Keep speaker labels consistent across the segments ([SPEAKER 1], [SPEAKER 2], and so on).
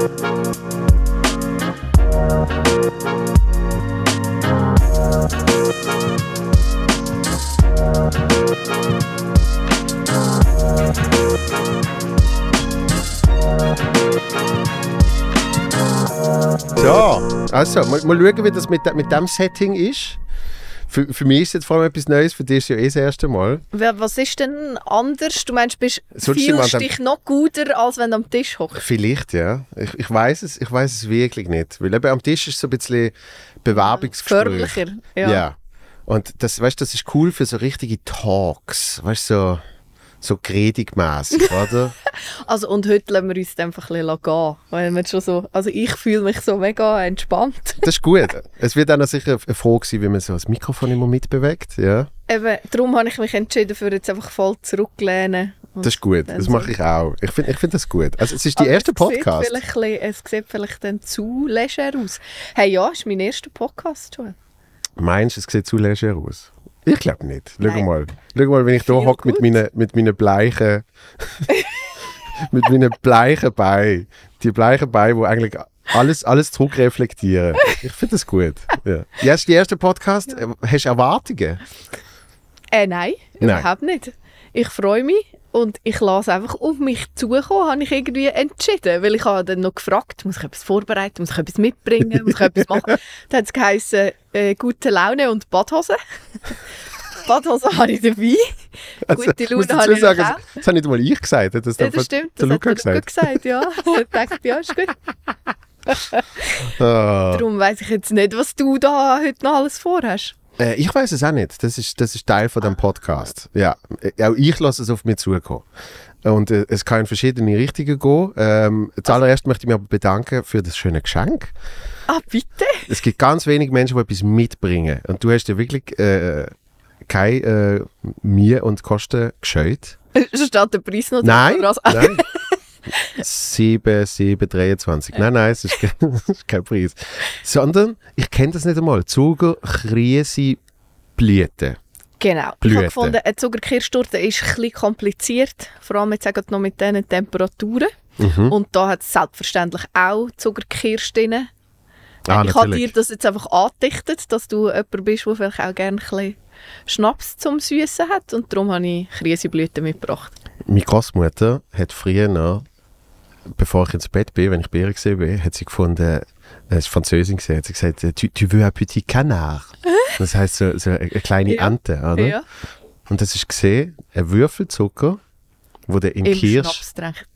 [SPEAKER 1] So, also, mal, mal schauen, wie das mit, mit dem Setting ist. Für, für mich ist jetzt vor allem etwas Neues, für dich ist ja eh das erste Mal.
[SPEAKER 2] Was ist denn anders? Du meinst, du bist
[SPEAKER 1] Sonst
[SPEAKER 2] fühlst
[SPEAKER 1] wir
[SPEAKER 2] dich noch guter, als wenn du am Tisch hockst.
[SPEAKER 1] Vielleicht, ja. Ich, ich weiß es, ich weiß es wirklich nicht. Weil eben am Tisch ist so ein bisschen Bewerbungsgespräch.
[SPEAKER 2] Förmlicher.
[SPEAKER 1] Ja.
[SPEAKER 2] Ja.
[SPEAKER 1] Und das, weißt, das ist cool für so richtige Talks. Weißt du, so, so gredigmässig, oder?
[SPEAKER 2] Also, und heute lassen wir uns einfach ein bisschen gehen. Weil wir schon so, also ich fühle mich so mega entspannt.
[SPEAKER 1] Das ist gut. Es wird auch noch sicher eine Frage sein, wie man so das Mikrofon immer mitbewegt. Ja,
[SPEAKER 2] Eben, darum habe ich mich entschieden, für jetzt einfach voll zurücklehnen.
[SPEAKER 1] Das ist gut.
[SPEAKER 2] dann
[SPEAKER 1] Das mache ich auch. Ich finde ich find das gut. Also es ist die
[SPEAKER 2] Aber
[SPEAKER 1] erste
[SPEAKER 2] es Sieht
[SPEAKER 1] Podcast.
[SPEAKER 2] vielleicht ein bisschen, es sieht vielleicht dann zu leger aus. Hey, ja, ist mein erster Podcast schon.
[SPEAKER 1] Meinst du, es sieht zu leger aus? Ich glaube nicht. Schau
[SPEAKER 2] Nein.
[SPEAKER 1] mal. Schau mal, wenn ich hier hocke mit meinen, mit meinen bleichen mit meinen bleichen Beinen. Die bleichen Beine, die eigentlich alles, alles zurückreflektieren. Ich finde das gut. Ja. Jetzt die erste Podcast. Hast du Erwartungen?
[SPEAKER 2] Äh, nein,
[SPEAKER 1] Nein.
[SPEAKER 2] überhaupt nicht. Ich freue mich und ich lasse einfach auf mich zukommen, habe ich irgendwie entschieden. Weil ich habe dann noch gefragt, muss ich etwas vorbereiten, muss ich etwas mitbringen, muss ich etwas machen. Dann hat es geheißen, äh, gute Laune und Badhose. Badhose habe ich dabei. Gute
[SPEAKER 1] ich muss
[SPEAKER 2] Laune habe ich
[SPEAKER 1] sagen,
[SPEAKER 2] auch.
[SPEAKER 1] das habe nicht mal ich gesagt. Das,
[SPEAKER 2] Ja, das stimmt, das
[SPEAKER 1] Luca
[SPEAKER 2] hat der Luca
[SPEAKER 1] gesagt.
[SPEAKER 2] gesagt, ja. Ich dachte, ja, ist gut.
[SPEAKER 1] Ah.
[SPEAKER 2] Darum weiss ich jetzt nicht, was du da heute noch alles vorhast.
[SPEAKER 1] Äh, ich weiß es auch nicht. Das ist, das ist Teil von dem Podcast. Ja, äh, auch ich lasse es auf mich zukommen. Und äh, es kann in verschiedene Richtungen gehen. Ähm, zuallererst möchte ich mich aber bedanken für das schöne Geschenk.
[SPEAKER 2] Ah, bitte?
[SPEAKER 1] Es gibt ganz wenige Menschen, die etwas mitbringen. Und du hast ja wirklich äh, keine äh, Mir- und Kosten gescheut.
[SPEAKER 2] Steht der Preis noch
[SPEAKER 1] Nein, nein. 7, 7, 23. Nein, nein, es ist, kein, es ist kein Preis. Sondern, ich kenne das nicht einmal, Zuger, Krise, Blüten.
[SPEAKER 2] Genau. Ich
[SPEAKER 1] Blüten.
[SPEAKER 2] habe gefunden, eine Zuckerkirstorte ist ein bisschen kompliziert, vor allem jetzt sagen noch mit diesen Temperaturen.
[SPEAKER 1] Mhm.
[SPEAKER 2] Und da hat es selbstverständlich auch Zuckerkirsch drin.
[SPEAKER 1] Ah,
[SPEAKER 2] ich habe dir das jetzt einfach angedichtet, dass du jemand bist, der vielleicht auch gerne ein bisschen Schnaps zum Süßen hat. Und darum habe ich Kriseblüten mitgebracht.
[SPEAKER 1] Meine Großmutter hat früher noch, bevor ich ins Bett bin, wenn ich bei ihr gesehen bin, hat sie gefunden, es ist Französin gesehen, hat sie gesagt, tu, tu veux un petit canard. Das heißt so, so eine kleine
[SPEAKER 2] Ja.
[SPEAKER 1] Ente, oder?
[SPEAKER 2] Ja.
[SPEAKER 1] Und das ist gesehen, ein Würfelzucker, wo du in Kirsch,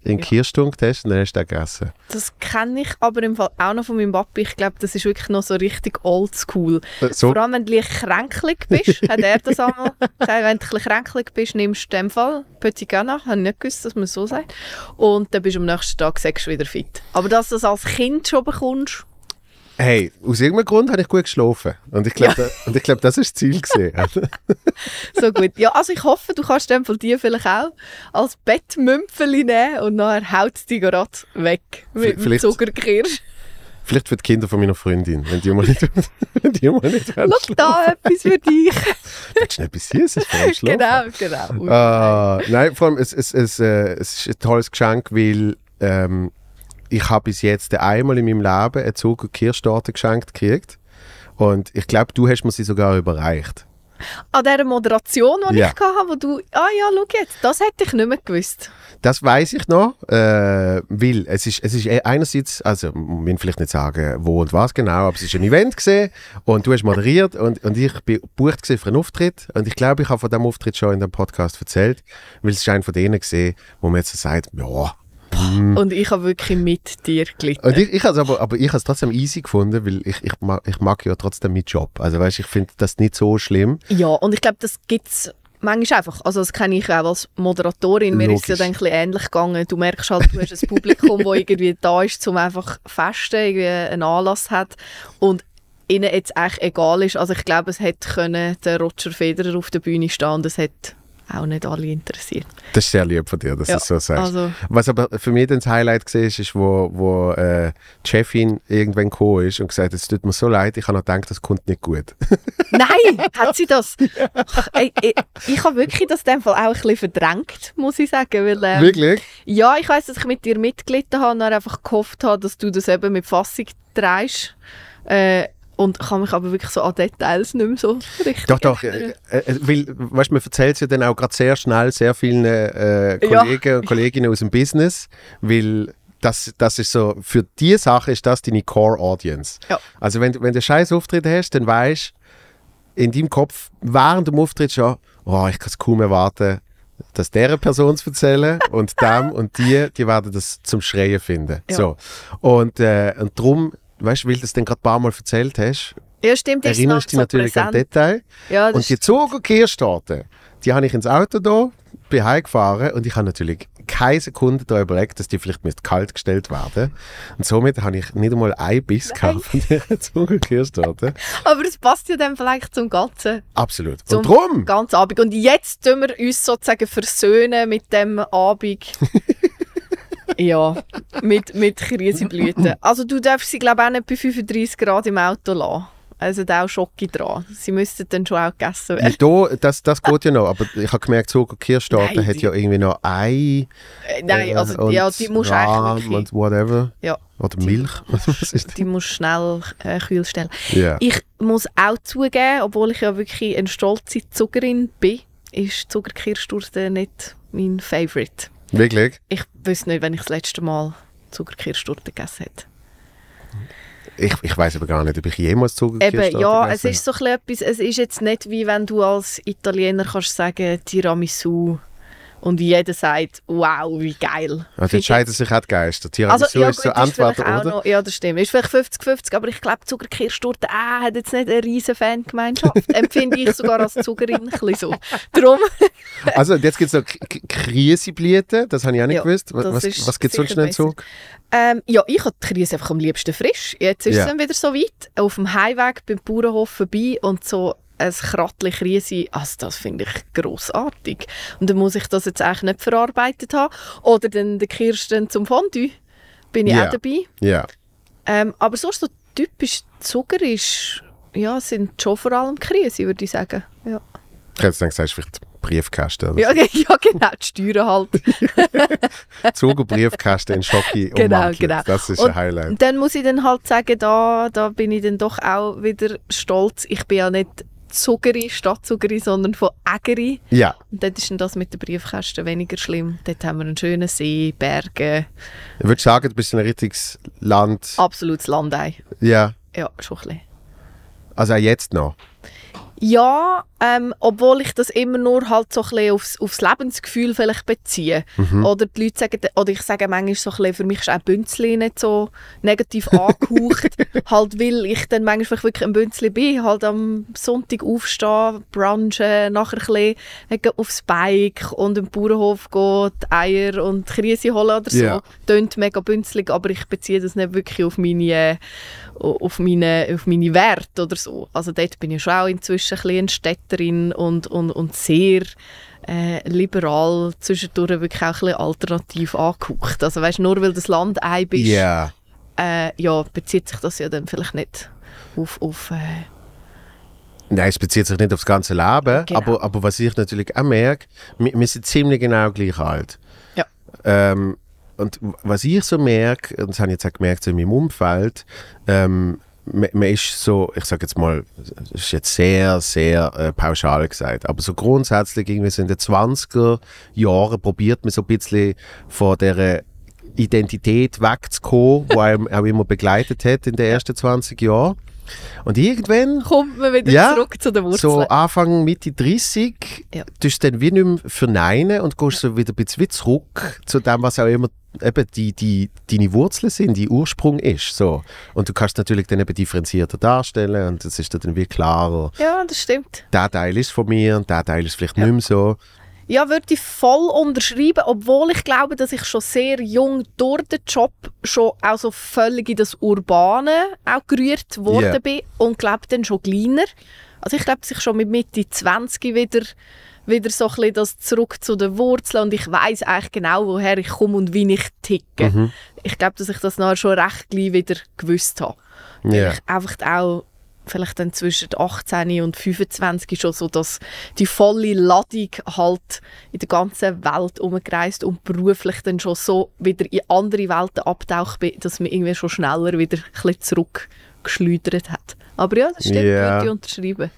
[SPEAKER 1] in
[SPEAKER 2] Ja.
[SPEAKER 1] Kirsch tunkt hast und dann hast du den gegessen.
[SPEAKER 2] Das kenne ich aber im Fall auch noch von meinem Papi. Ich glaube, das ist wirklich noch so richtig oldschool.
[SPEAKER 1] Äh, So,
[SPEAKER 2] Vor allem, wenn du ein kränklich bist, hat er das einmal gesagt, wenn du ein kränklich bist, nimmst du in dem Fall Petit. Habe ich nicht gewusst, dass man so sagt. Und dann bist du am nächsten Tag du wieder fit. Aber dass du das als Kind schon bekommst,
[SPEAKER 1] hey, aus irgendeinem Grund habe ich gut geschlafen. Und ich glaube,
[SPEAKER 2] Ja.
[SPEAKER 1] da, und ich glaube, das ist das Ziel
[SPEAKER 2] so gut. Ja, also ich hoffe, du kannst dem Fall die vielleicht auch als Bettmümpfeli nehmen und nachher haut es dich gerade weg mit dem
[SPEAKER 1] Vielleicht-
[SPEAKER 2] Zuckerkirsch.
[SPEAKER 1] Vielleicht für die Kinder von meiner Freundin, wenn die mal nicht, wenn die mal nicht wollen
[SPEAKER 2] Schau da, etwas für dich.
[SPEAKER 1] Willst du nicht etwas Süßes vor dem Schlafen?
[SPEAKER 2] genau, genau.
[SPEAKER 1] Ah, nein, vor allem, es, es, es, äh, es ist ein tolles Geschenk, weil ähm, ich habe bis jetzt einmal in meinem Leben eine Zucker Kirschtorte geschenkt gekriegt. Und ich glaube, du hast mir sie sogar überreicht.
[SPEAKER 2] An dieser Moderation, die
[SPEAKER 1] Ja.
[SPEAKER 2] ich hatte, wo du, ah ja, schau jetzt, das hätte ich nicht mehr gewusst.
[SPEAKER 1] Das weiß ich noch, äh, weil es ist, es ist einerseits, also ich will vielleicht nicht sagen, wo und was genau, aber es ist ein Event gesehen und du hast moderiert und, und ich bin gebucht für einen Auftritt und ich glaube, ich habe von dem Auftritt schon in dem Podcast erzählt, weil es ist einer von denen gesehen, wo man jetzt so sagt, ja,
[SPEAKER 2] Und ich habe wirklich mit dir gelitten.
[SPEAKER 1] Und ich, ich has aber, aber ich habe es trotzdem easy gefunden, weil ich, ich, mag, ich mag ja trotzdem meinen Job. Also weißt, ich finde das nicht so schlimm.
[SPEAKER 2] Ja, und ich glaube, das gibt es manchmal einfach. Also das kenne ich auch als Moderatorin. Mir ist es ja
[SPEAKER 1] Logisch.
[SPEAKER 2] dann ein ähnlich gegangen. Du merkst halt, du hast ein Publikum, das irgendwie da ist, um einfach festen, irgendwie einen Anlass hat. Und ihnen jetzt eigentlich egal ist. Also ich glaube, es hätte können der Roger Federer auf der Bühne stehen und es hätte auch nicht alle interessiert.
[SPEAKER 1] Das ist sehr lieb von dir, dass
[SPEAKER 2] Ja,
[SPEAKER 1] du es so sagst.
[SPEAKER 2] Also,
[SPEAKER 1] Was aber für mich dann das Highlight war, ist, ist, wo, wo äh, die Chefin irgendwann gekommen ist und gesagt hat, es tut mir so leid, ich habe noch gedacht, das kommt nicht gut.
[SPEAKER 2] nein, hat sie das? Ey, ey, ich habe wirklich das in dem Fall auch ein bisschen verdrängt, muss ich sagen. Weil, ähm,
[SPEAKER 1] Wirklich?
[SPEAKER 2] Ja, ich weiß, dass ich mit dir mitgelitten habe und einfach gehofft habe, dass du das eben mit Fassung drehst. Äh, und kann mich aber wirklich so an Details nicht mehr so richtig
[SPEAKER 1] Doch, doch. Äh, äh, weil, weißt, man erzählt es ja dann auch gerade sehr schnell sehr vielen äh,
[SPEAKER 2] Ja.
[SPEAKER 1] Kollegen und Kolleginnen aus dem Business, weil das, das ist so, für die Sache ist das deine Core Audience.
[SPEAKER 2] Ja.
[SPEAKER 1] Also wenn, du- wenn du einen scheiß Auftritt hast, dann weißt in deinem Kopf während dem Auftritt schon, oh, ich kann es kaum erwarten, das dieser Person zu erzählen und dem und die, die werden das zum Schreien finden.
[SPEAKER 2] Ja.
[SPEAKER 1] So. Und, äh, und darum, weißt du, weil du es dann gerade ein paar Mal erzählt hast,
[SPEAKER 2] Ja, stimmt.
[SPEAKER 1] erinnerst dich natürlich an. Detail.
[SPEAKER 2] Ja,
[SPEAKER 1] Und die Zug- und Kehrstaaten, die habe ich ins Auto da, bin heimgefahren und ich habe natürlich keine Sekunde da überlegt, dass die vielleicht mit kalt gestellt werden. Und somit habe ich nicht einmal ein Biss gehabt von dieser Zug- und Kehrstaaten.
[SPEAKER 2] Aber es passt ja dann vielleicht zum Ganzen.
[SPEAKER 1] Absolut.
[SPEAKER 2] Zum
[SPEAKER 1] und drum,
[SPEAKER 2] ganzen Abend. Und jetzt tun wir uns sozusagen versöhnen mit dem Abend. ja, mit, mit Krisenblüten. Also du darfst sie glaube ich auch nicht bei 35 Grad im Auto lassen. Also da auch Schocke dran. Sie müssten dann schon auch gegessen werden.
[SPEAKER 1] da, das, das geht ja noch, aber ich habe gemerkt, Kehrstaaten
[SPEAKER 2] Nein,
[SPEAKER 1] hat
[SPEAKER 2] die-
[SPEAKER 1] ja irgendwie noch Ei
[SPEAKER 2] Äh, Nein,
[SPEAKER 1] äh,
[SPEAKER 2] also ja, die musst du eigentlich
[SPEAKER 1] und whatever.
[SPEAKER 2] ja,
[SPEAKER 1] Oder Milch. Ist
[SPEAKER 2] die musst du schnell äh, kühl stellen.
[SPEAKER 1] Ja.
[SPEAKER 2] Ich muss auch zugeben, obwohl ich ja wirklich eine stolze Zuckerin bin, ist Zuckerkirschtorte nicht mein Favorite.
[SPEAKER 1] Wirklich?
[SPEAKER 2] Ich wüsste nicht, wenn ich das letzte Mal Zuckerkirschtorte gegessen hätte.
[SPEAKER 1] Ich, ich weiß aber gar nicht, ob ich jemals und
[SPEAKER 2] Eben, ja, es ist so etwas, es ist jetzt nicht wie wenn du als Italiener kannst sagen Tiramisu und jeder sagt, wow, wie geil.
[SPEAKER 1] Also
[SPEAKER 2] Find
[SPEAKER 1] entscheiden sich auch die Geister.
[SPEAKER 2] Also,
[SPEAKER 1] Tiramisu
[SPEAKER 2] ja,
[SPEAKER 1] ist so
[SPEAKER 2] gut, ist vielleicht
[SPEAKER 1] entweder oder.
[SPEAKER 2] noch, ja, das stimmt. Ist vielleicht 50-50, aber ich glaube, Zuckerkirschtorte äh, hat jetzt nicht eine riesen Fangemeinschaft. Empfinde ich sogar als Zuckerin ein so. Darum,
[SPEAKER 1] Also, jetzt gibt es noch Krisenblüten, das habe ich auch nicht
[SPEAKER 2] Ja,
[SPEAKER 1] gewusst. Was, was, gibt es sonst noch im Zug?
[SPEAKER 2] ähm, ja, ich habe die Krise einfach am liebsten frisch. Jetzt ist
[SPEAKER 1] Ja.
[SPEAKER 2] es dann wieder so weit. Auf dem Heimweg beim Bauernhof vorbei und so ein Krattli Krise, also das finde ich grossartig. Und dann muss ich das jetzt eigentlich nicht verarbeitet haben. Oder dann der Kirsten zum Fondue. Bin ich
[SPEAKER 1] Ja.
[SPEAKER 2] auch dabei.
[SPEAKER 1] Ja.
[SPEAKER 2] Ähm, aber sonst so typisch Zucker ist, ja, sind schon vor allem Krise, würde ich sagen. Ja,
[SPEAKER 1] Ich hätte sagst du vielleicht Briefkästen. Oder
[SPEAKER 2] ja, ja genau, die Steuern halt.
[SPEAKER 1] so. Zug- und Briefkästen in Schocki
[SPEAKER 2] Genau, genau.
[SPEAKER 1] Das ist
[SPEAKER 2] Und-
[SPEAKER 1] ein Highlight.
[SPEAKER 2] Und dann muss ich dann halt sagen, da, da bin ich dann doch auch wieder stolz. Ich bin ja nicht Zuggeri, Stadtzuggeri, sondern von Ägeri.
[SPEAKER 1] Ja,
[SPEAKER 2] Und dort ist das mit den Briefkästen weniger schlimm. Dort haben wir einen schönen See, Berge,
[SPEAKER 1] ich würde sagen, du bist in ein richtiges Land.
[SPEAKER 2] absolutes Landei.
[SPEAKER 1] Ja,
[SPEAKER 2] Ja, schon ein bisschen.
[SPEAKER 1] also auch jetzt noch.
[SPEAKER 2] Ja, ähm, obwohl ich das immer nur halt so ein aufs, aufs Lebensgefühl vielleicht beziehe.
[SPEAKER 1] Mhm.
[SPEAKER 2] Oder die Leute sagen, oder ich sage manchmal so ein bisschen, für mich ist auch Bünzli nicht so negativ angehaucht. halt, weil ich dann manchmal wirklich ein Bünzli bin, halt am Sonntag aufstehen, brunchen, nachher ein bisschen wegen aufs Bike und im Bauernhof gehen, die Eier und Krise holen oder so.
[SPEAKER 1] Ja.
[SPEAKER 2] Tönt mega bünzlig, aber ich beziehe das nicht wirklich auf meine, äh, auf meine, auf meine Werte oder so. Also dort bin ich schon auch inzwischen ein bisschen eine Städterin und, und, und sehr äh, liberal, zwischendurch wirklich auch ein bisschen alternativ angehaucht. Also weißt, nur weil das Land ein bist,
[SPEAKER 1] Ja.
[SPEAKER 2] äh, ja, bezieht sich das ja dann vielleicht nicht auf, auf äh,
[SPEAKER 1] Nein, es bezieht sich nicht aufs ganze Leben,
[SPEAKER 2] Genau.
[SPEAKER 1] aber, aber was ich natürlich auch merke, wir, wir sind ziemlich genau gleich alt.
[SPEAKER 2] Ja.
[SPEAKER 1] Ähm, und was ich so merke, und das habe ich jetzt auch gemerkt so in meinem Umfeld, ähm, man, man ist so, ich sage jetzt mal, das ist jetzt sehr, sehr äh, pauschal gesagt, aber so grundsätzlich irgendwie so in den 20er Jahren probiert man so ein bisschen von der Identität wegzukommen, die einem auch immer begleitet hat in den ersten 20 Jahren. Und irgendwann
[SPEAKER 2] kommt man wieder
[SPEAKER 1] Ja,
[SPEAKER 2] zurück zu den Wurzeln.
[SPEAKER 1] so Anfang, Mitte 30,
[SPEAKER 2] Ja.
[SPEAKER 1] tust du dann wie nicht mehr verneinen und gehst so wieder ein bisschen zurück zu dem, was auch immer eben die, die, deine Wurzeln sind, die Ursprung ist. So. Und du kannst natürlich dann eben differenzierter darstellen und es ist dann wie klarer,
[SPEAKER 2] ja, das stimmt.
[SPEAKER 1] der Teil ist von mir und der Teil ist vielleicht nicht mehr so.
[SPEAKER 2] Ja, würde ich voll unterschreiben, obwohl ich glaube, dass ich schon sehr jung durch den Job schon auch so völlig in das Urbane auch gerührt worden
[SPEAKER 1] Ja.
[SPEAKER 2] bin und glaube dann schon kleiner. Also ich glaube, dass ich schon mit Mitte 20 wieder wieder so ein bisschen das zurück zu den Wurzeln und ich weiß eigentlich genau, woher ich komme und wie ich ticke.
[SPEAKER 1] Mhm.
[SPEAKER 2] Ich glaube, dass ich das nachher schon recht gleich wieder gewusst habe. Weil
[SPEAKER 1] Ja.
[SPEAKER 2] ich einfach auch vielleicht dann zwischen 18 und 25 schon so, dass die volle Ladung halt in der ganzen Welt umgereist und beruflich dann schon so wieder in andere Welten abtaucht bin, dass mir irgendwie schon schneller wieder ein bisschen zurückgeschleudert hat. Aber ja, das stimmt,
[SPEAKER 1] Ja.
[SPEAKER 2] würde ich unterschreiben.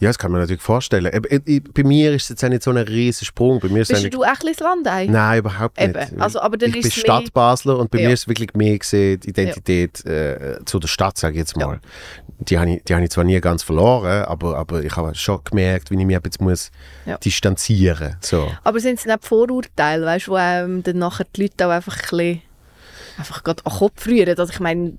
[SPEAKER 1] Ja, das kann man natürlich vorstellen. Ich- ich- Bei mir ist es jetzt nicht so ein riesiger Sprung. Bei mir ist
[SPEAKER 2] Bist
[SPEAKER 1] eigentlich-
[SPEAKER 2] du auch ein bisschen das Landei?
[SPEAKER 1] Nein, überhaupt nicht.
[SPEAKER 2] Eben. Also, aber dann
[SPEAKER 1] ich
[SPEAKER 2] ist
[SPEAKER 1] bin Stadtbasler und bei
[SPEAKER 2] Ja.
[SPEAKER 1] mir ist wirklich mehr gesehen, die Identität äh, zu der Stadt, sage ich jetzt mal. Die habe ich, die habe ich zwar nie ganz verloren, aber, aber ich habe schon gemerkt, wie ich mich jetzt muss
[SPEAKER 2] Ja.
[SPEAKER 1] distanzieren so.
[SPEAKER 2] Aber sind es nicht Vorurteile, weißt, wo ähm, dann nachher die Leute auch einfach ein bisschen einfach gerade an den Kopf rühren? Also ich meine,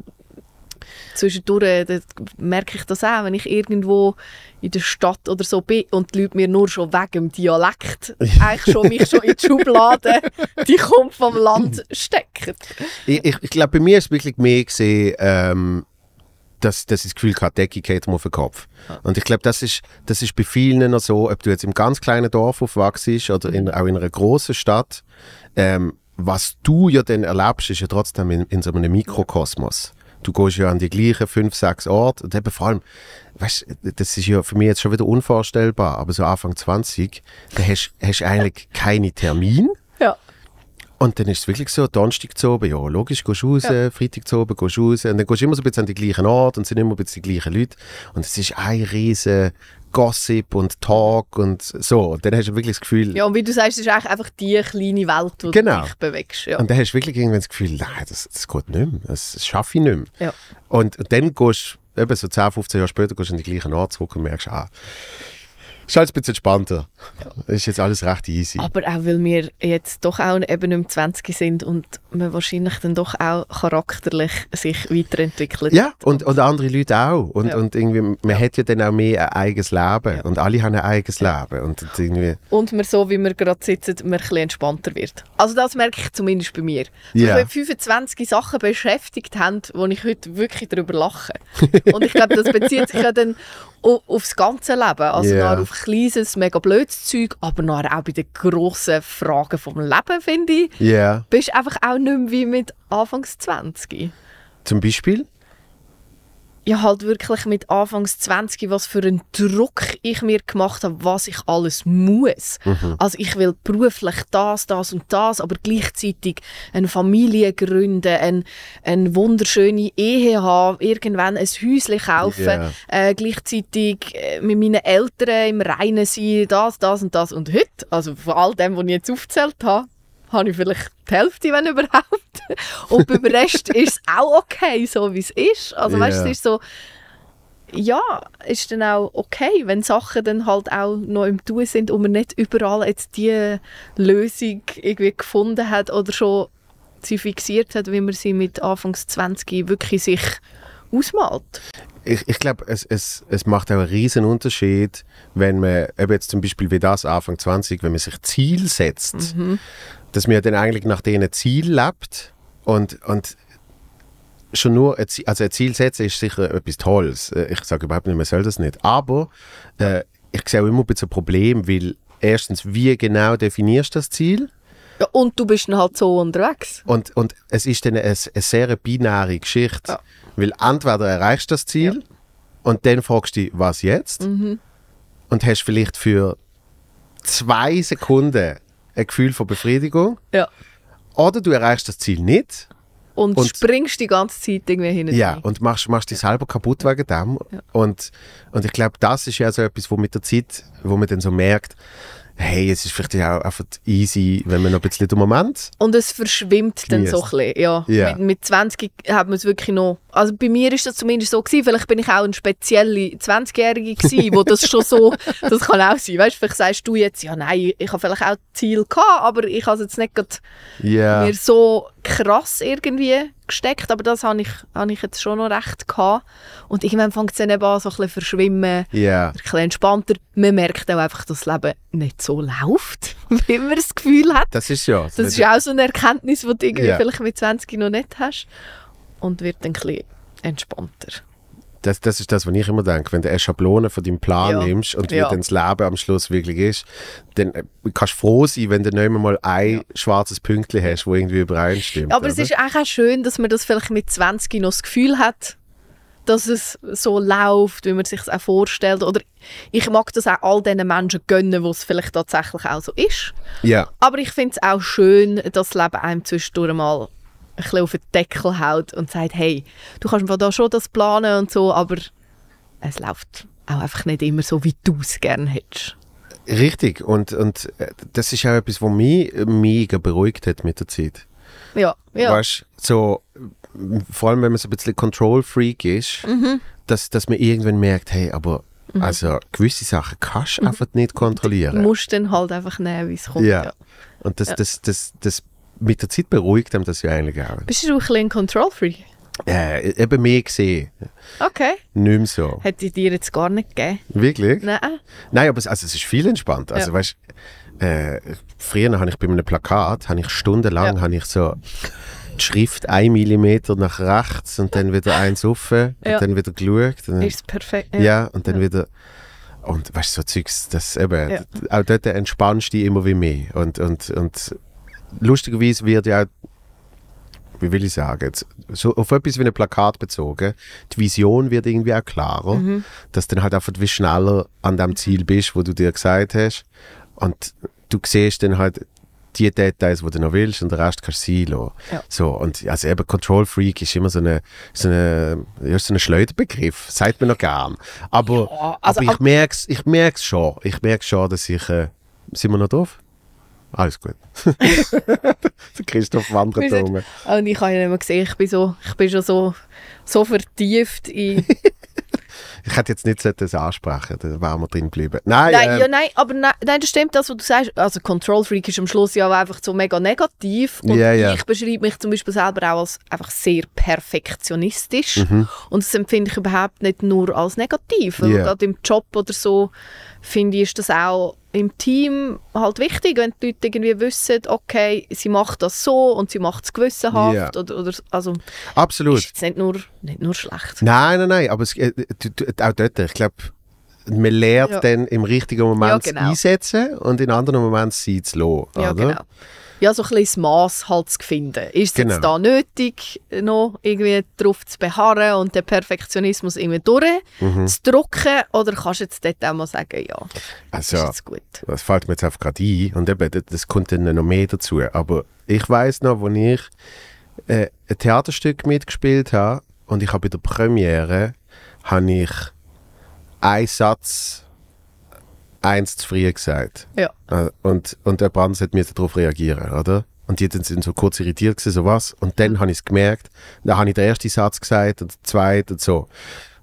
[SPEAKER 2] zwischendurch äh, merke ich das auch, wenn ich irgendwo in der Stadt oder so bin und die Leute mir nur schon wegen dem Dialekt eigentlich schon mich schon in die Schublade, die kommt vom Land stecken.
[SPEAKER 1] Ich, ich, ich glaube, bei mir ist es wirklich mehr gesehen, ähm, dass, dass ich das Gefühl hatte, Decke geht mir auf den Kopf. Und ich glaube, das ist, das ist bei vielen so, ob du jetzt im ganz kleinen Dorf aufwachst oder in, auch in einer großen Stadt, ähm, was du ja dann erlebst, ist ja trotzdem in, in so einem Mikrokosmos. Du gehst ja an die gleichen fünf, sechs Orte und eben vor allem, weißt, das ist ja für mich jetzt schon wieder unvorstellbar, aber so Anfang 20, da hast du eigentlich keine Termine.
[SPEAKER 2] Ja.
[SPEAKER 1] Und dann ist es wirklich so, Donnerstag zu oben, ja, logisch, gehst du raus, Freitag zu oben, gehst du raus. Und dann gehst du immer so ein bisschen an die gleichen Ort und sind immer ein bisschen die gleichen Leute. Und es ist ein riesen Gossip und Talk und so. Und dann hast du wirklich das Gefühl,
[SPEAKER 2] ja, und wie du sagst, es ist eigentlich einfach die kleine Welt, wo
[SPEAKER 1] Genau.
[SPEAKER 2] du dich bewegst. Ja.
[SPEAKER 1] und dann hast du wirklich irgendwann das Gefühl, nein, das, das geht nicht mehr, das, das schaffe ich nicht mehr.
[SPEAKER 2] Ja.
[SPEAKER 1] Und, und dann gehst du, eben so 10, 15 Jahre später, gehst du an die gleichen Ort zurück und merkst, ah, ist alles ein bisschen entspannter. Ist jetzt alles recht easy.
[SPEAKER 2] Aber auch, weil wir jetzt doch auch eben mehr 20 sind und man wahrscheinlich dann doch auch charakterlich sich weiterentwickelt.
[SPEAKER 1] Ja, und, und andere Leute auch. Und,
[SPEAKER 2] Ja.
[SPEAKER 1] und irgendwie, man hat ja dann auch mehr ein eigenes Leben. Und alle haben ein eigenes Leben. Und irgendwie,
[SPEAKER 2] Und man so, wie wir gerade sitzen, man ein bisschen entspannter wird. Also das merke ich zumindest bei mir. So,
[SPEAKER 1] Ja.
[SPEAKER 2] Wenn 25 Sachen beschäftigt haben, wo ich heute wirklich darüber lache. und ich glaube, das bezieht sich ja dann au- aufs ganze Leben. Also
[SPEAKER 1] Ja.
[SPEAKER 2] nachher auf kleines, mega blödes Zeug, aber auch bei den grossen Fragen vom Leben, finde ich,
[SPEAKER 1] ja.
[SPEAKER 2] bist einfach auch nicht mehr wie mit Anfangs 20.
[SPEAKER 1] Zum Beispiel?
[SPEAKER 2] ja halt wirklich mit Anfangs 20, was für einen Druck ich mir gemacht habe, was ich alles muss. Also ich will beruflich das, das und das, aber gleichzeitig eine Familie gründen, eine, eine wunderschöne Ehe haben, irgendwann ein Häuschen kaufen,
[SPEAKER 1] Ja.
[SPEAKER 2] äh, gleichzeitig äh, mit meinen Eltern im Reinen sein, das, das und das. Und heute, also von all dem, was ich jetzt aufgezählt habe, habe ich vielleicht die Hälfte, wenn überhaupt. Und beim Rest ist es auch okay, so wie es ist. Also weißt du,
[SPEAKER 1] Ja.
[SPEAKER 2] es ist so, ja, ist dann auch okay, wenn Sachen dann halt auch noch im Tun sind und man nicht überall jetzt die Lösung irgendwie gefunden hat oder schon sie fixiert hat, wie man sie mit Anfangs 20 wirklich sich ausmalt.
[SPEAKER 1] Ich, ich glaube, es, es, es macht auch einen riesen Unterschied, wenn man, eben jetzt zum Beispiel wie das Anfang 20, wenn man sich Ziel setzt, dass man dann eigentlich nach diesen Ziel lebt und, und schon nur, ein Ziel, also ein Ziel setzen ist sicher etwas Tolles. Äh, Ich sage überhaupt nicht, man soll das nicht. Aber äh, ich sehe auch immer ein bisschen ein Problem, weil erstens, wie genau definierst du das Ziel?
[SPEAKER 2] Ja, und du bist dann halt so unterwegs.
[SPEAKER 1] Und, und es ist dann eine, eine sehr binäre Geschichte.
[SPEAKER 2] Ja.
[SPEAKER 1] Weil entweder erreichst du das Ziel und dann fragst du dich, was jetzt?
[SPEAKER 2] Mhm.
[SPEAKER 1] Und hast vielleicht für zwei Sekunden ein Gefühl von Befriedigung.
[SPEAKER 2] Ja.
[SPEAKER 1] Oder du erreichst das Ziel nicht
[SPEAKER 2] Und,
[SPEAKER 1] Und-
[SPEAKER 2] springst die ganze Zeit irgendwie hin und
[SPEAKER 1] ja, und machst, machst dich selber kaputt wegen dem. Und, und ich glaube, das ist ja so etwas, wo mit der Zeit, wo man dann so merkt, hey, es ist vielleicht auch einfach easy, wenn man noch ein bisschen den Moment
[SPEAKER 2] Und es verschwimmt dann so ein
[SPEAKER 1] Genießt.
[SPEAKER 2] bisschen. Ja.
[SPEAKER 1] Ja.
[SPEAKER 2] Mit, mit 20 hat man es wirklich noch. Also bei mir ist das zumindest so gewesen. Vielleicht bin ich auch eine spezielle 20-Jährige gewesen, wo das schon so, das kann auch sein. Weißt, vielleicht sagst du jetzt, ja nein, ich habe vielleicht auch Ziel gehabt, aber ich habe es jetzt nicht gerade
[SPEAKER 1] ja,
[SPEAKER 2] mir so krass irgendwie gesteckt, aber das habe ich, habe ich jetzt schon noch recht gehabt. Und irgendwann fängt es dann eben an, so ein bisschen verschwimmen,
[SPEAKER 1] ja,
[SPEAKER 2] ein bisschen entspannter. Man merkt auch einfach, dass das Leben nicht so läuft, wie man das Gefühl hat.
[SPEAKER 1] das ist ja.
[SPEAKER 2] Das ist ja auch so eine Erkenntnis, die du irgendwie
[SPEAKER 1] Ja.
[SPEAKER 2] vielleicht mit 20 noch nicht hast. Und wird dann ein bisschen entspannter.
[SPEAKER 1] Das, das ist das, was ich immer denke. Wenn du eine Schablone von deinem Plan
[SPEAKER 2] Ja.
[SPEAKER 1] nimmst und wie
[SPEAKER 2] Ja.
[SPEAKER 1] dann das Leben am Schluss wirklich ist, dann äh, kannst du froh sein, wenn du nicht mehr mal ein schwarzes Pünktchen hast, wo irgendwie übereinstimmt.
[SPEAKER 2] Aber es
[SPEAKER 1] oder?
[SPEAKER 2] ist auch schön, dass man das vielleicht mit 20 noch das Gefühl hat, dass es so läuft, wie man sich es auch vorstellt. Oder ich mag das auch all diesen Menschen gönnen, wo es vielleicht tatsächlich auch so ist.
[SPEAKER 1] ja,
[SPEAKER 2] Aber ich finde es auch schön, dass das Leben einem zwischendurch mal ein bisschen auf den Deckel haut und sagt, hey, du kannst mir da schon das planen und so, aber es läuft auch einfach nicht immer so, wie du es gerne hättest.
[SPEAKER 1] richtig. Und, und äh, das ist auch etwas, was mich mega beruhigt hat mit der Zeit.
[SPEAKER 2] Ja, ja.
[SPEAKER 1] Weißt so, vor allem wenn man so ein bisschen Control-Freak ist,
[SPEAKER 2] Mhm.
[SPEAKER 1] dass, dass man irgendwann merkt, hey, aber also gewisse Sachen kannst du einfach nicht
[SPEAKER 2] Du
[SPEAKER 1] kontrollieren.
[SPEAKER 2] musst dann halt einfach nehmen, wie es kommt.
[SPEAKER 1] Ja.
[SPEAKER 2] Ja.
[SPEAKER 1] Und das,
[SPEAKER 2] Ja.
[SPEAKER 1] das, das, das, mit der Zeit beruhigt einem das ja eigentlich auch.
[SPEAKER 2] Bist du ein bisschen Control-Freak?
[SPEAKER 1] Äh, eben mehr gesehen,
[SPEAKER 2] Okay.
[SPEAKER 1] nicht mehr so.
[SPEAKER 2] Hätte ich dir jetzt gar nicht gegeben.
[SPEAKER 1] Wirklich?
[SPEAKER 2] Nein.
[SPEAKER 1] Nein, aber es, also es ist viel entspannt. Also
[SPEAKER 2] Ja.
[SPEAKER 1] weißt, äh, früher habe ich bei einem Plakat, habe ich stundenlang
[SPEAKER 2] Ja.
[SPEAKER 1] habe ich so die Schrift ein Millimeter nach rechts und dann wieder eins und
[SPEAKER 2] Ja.
[SPEAKER 1] dann wieder geschaut. Und dann,
[SPEAKER 2] Ist perfekt.
[SPEAKER 1] ja. und dann
[SPEAKER 2] Ja.
[SPEAKER 1] wieder und weißt du, so Zeugs, das eben,
[SPEAKER 2] Ja.
[SPEAKER 1] auch dort entspannst du dich immer wie mehr. Und, und, und lustigerweise wird ja wie will ich sagen, jetzt, so auf etwas wie ein Plakat bezogen, die Vision wird irgendwie auch klarer,
[SPEAKER 2] Mhm.
[SPEAKER 1] dass du dann halt einfach wie schneller an dem Ziel bist, wo du dir gesagt hast. Und du siehst dann halt die Details, die du noch willst, und den Rest kannst du sein lassen.
[SPEAKER 2] Ja.
[SPEAKER 1] So, und also eben Control Freak ist immer so eine, so eine, ja, so ein Schleuderbegriff, sagt man noch gern. Aber,
[SPEAKER 2] Ja, also
[SPEAKER 1] aber ich merke es ich merk's schon. Ich merke schon, dass ich. Äh, sind wir noch drauf? Alles gut. Der Christoph wandert da rum.
[SPEAKER 2] Und ich habe ja nicht mehr gesehen, ich bin, so, ich bin schon so, so vertieft in...
[SPEAKER 1] Ich hätte jetzt nicht das ansprechen da wären wir drin geblieben. Nein,
[SPEAKER 2] nein,
[SPEAKER 1] ähm,
[SPEAKER 2] ja, nein, aber nein, nein, das stimmt, das, was du sagst. Also Control Freak ist am Schluss ja auch einfach so mega negativ. Und
[SPEAKER 1] Ja, ja.
[SPEAKER 2] ich beschreibe mich zum Beispiel selber auch als einfach sehr perfektionistisch.
[SPEAKER 1] Mhm.
[SPEAKER 2] Und das empfinde ich überhaupt nicht nur als negativ.
[SPEAKER 1] Ja.
[SPEAKER 2] Gerade im Job oder so finde ich, ist das auch im Team halt wichtig, wenn die Leute irgendwie wissen, okay, sie macht das so und sie macht es gewissenhaft.
[SPEAKER 1] Ja.
[SPEAKER 2] Oder, oder, also
[SPEAKER 1] absolut.
[SPEAKER 2] ist jetzt nicht nur, nicht nur schlecht.
[SPEAKER 1] Nein, nein, nein, aber es, äh, auch dort, ich glaube, man lernt
[SPEAKER 2] Ja.
[SPEAKER 1] dann im richtigen Moment
[SPEAKER 2] Ja, genau.
[SPEAKER 1] einsetzen und in anderen Momenten sein zu lassen.
[SPEAKER 2] Ja, genau. Ja, so ein bisschen das Maß halt zu finden. Ist es
[SPEAKER 1] Genau.
[SPEAKER 2] jetzt da nötig, noch irgendwie drauf zu beharren und den Perfektionismus irgendwie
[SPEAKER 1] Mhm.
[SPEAKER 2] durchzudrücken? Oder kannst du jetzt dort auch mal sagen, ja,
[SPEAKER 1] Also,
[SPEAKER 2] ist jetzt gut.
[SPEAKER 1] das fällt mir jetzt einfach gerade ein und eben, das, kommt dann noch mehr dazu. Aber ich weiß noch, als ich äh, ein Theaterstück mitgespielt habe und ich habe bei der Premiere habe ich einen Satz eins zu früh gesagt.
[SPEAKER 2] Ja.
[SPEAKER 1] Äh, Und, und jemand anderes hat mir darauf reagieren, oder? Und die sind so kurz irritiert gewesen, so was. Und dann habe ich es gemerkt. Dann habe ich den ersten Satz gesagt und den zweiten und so.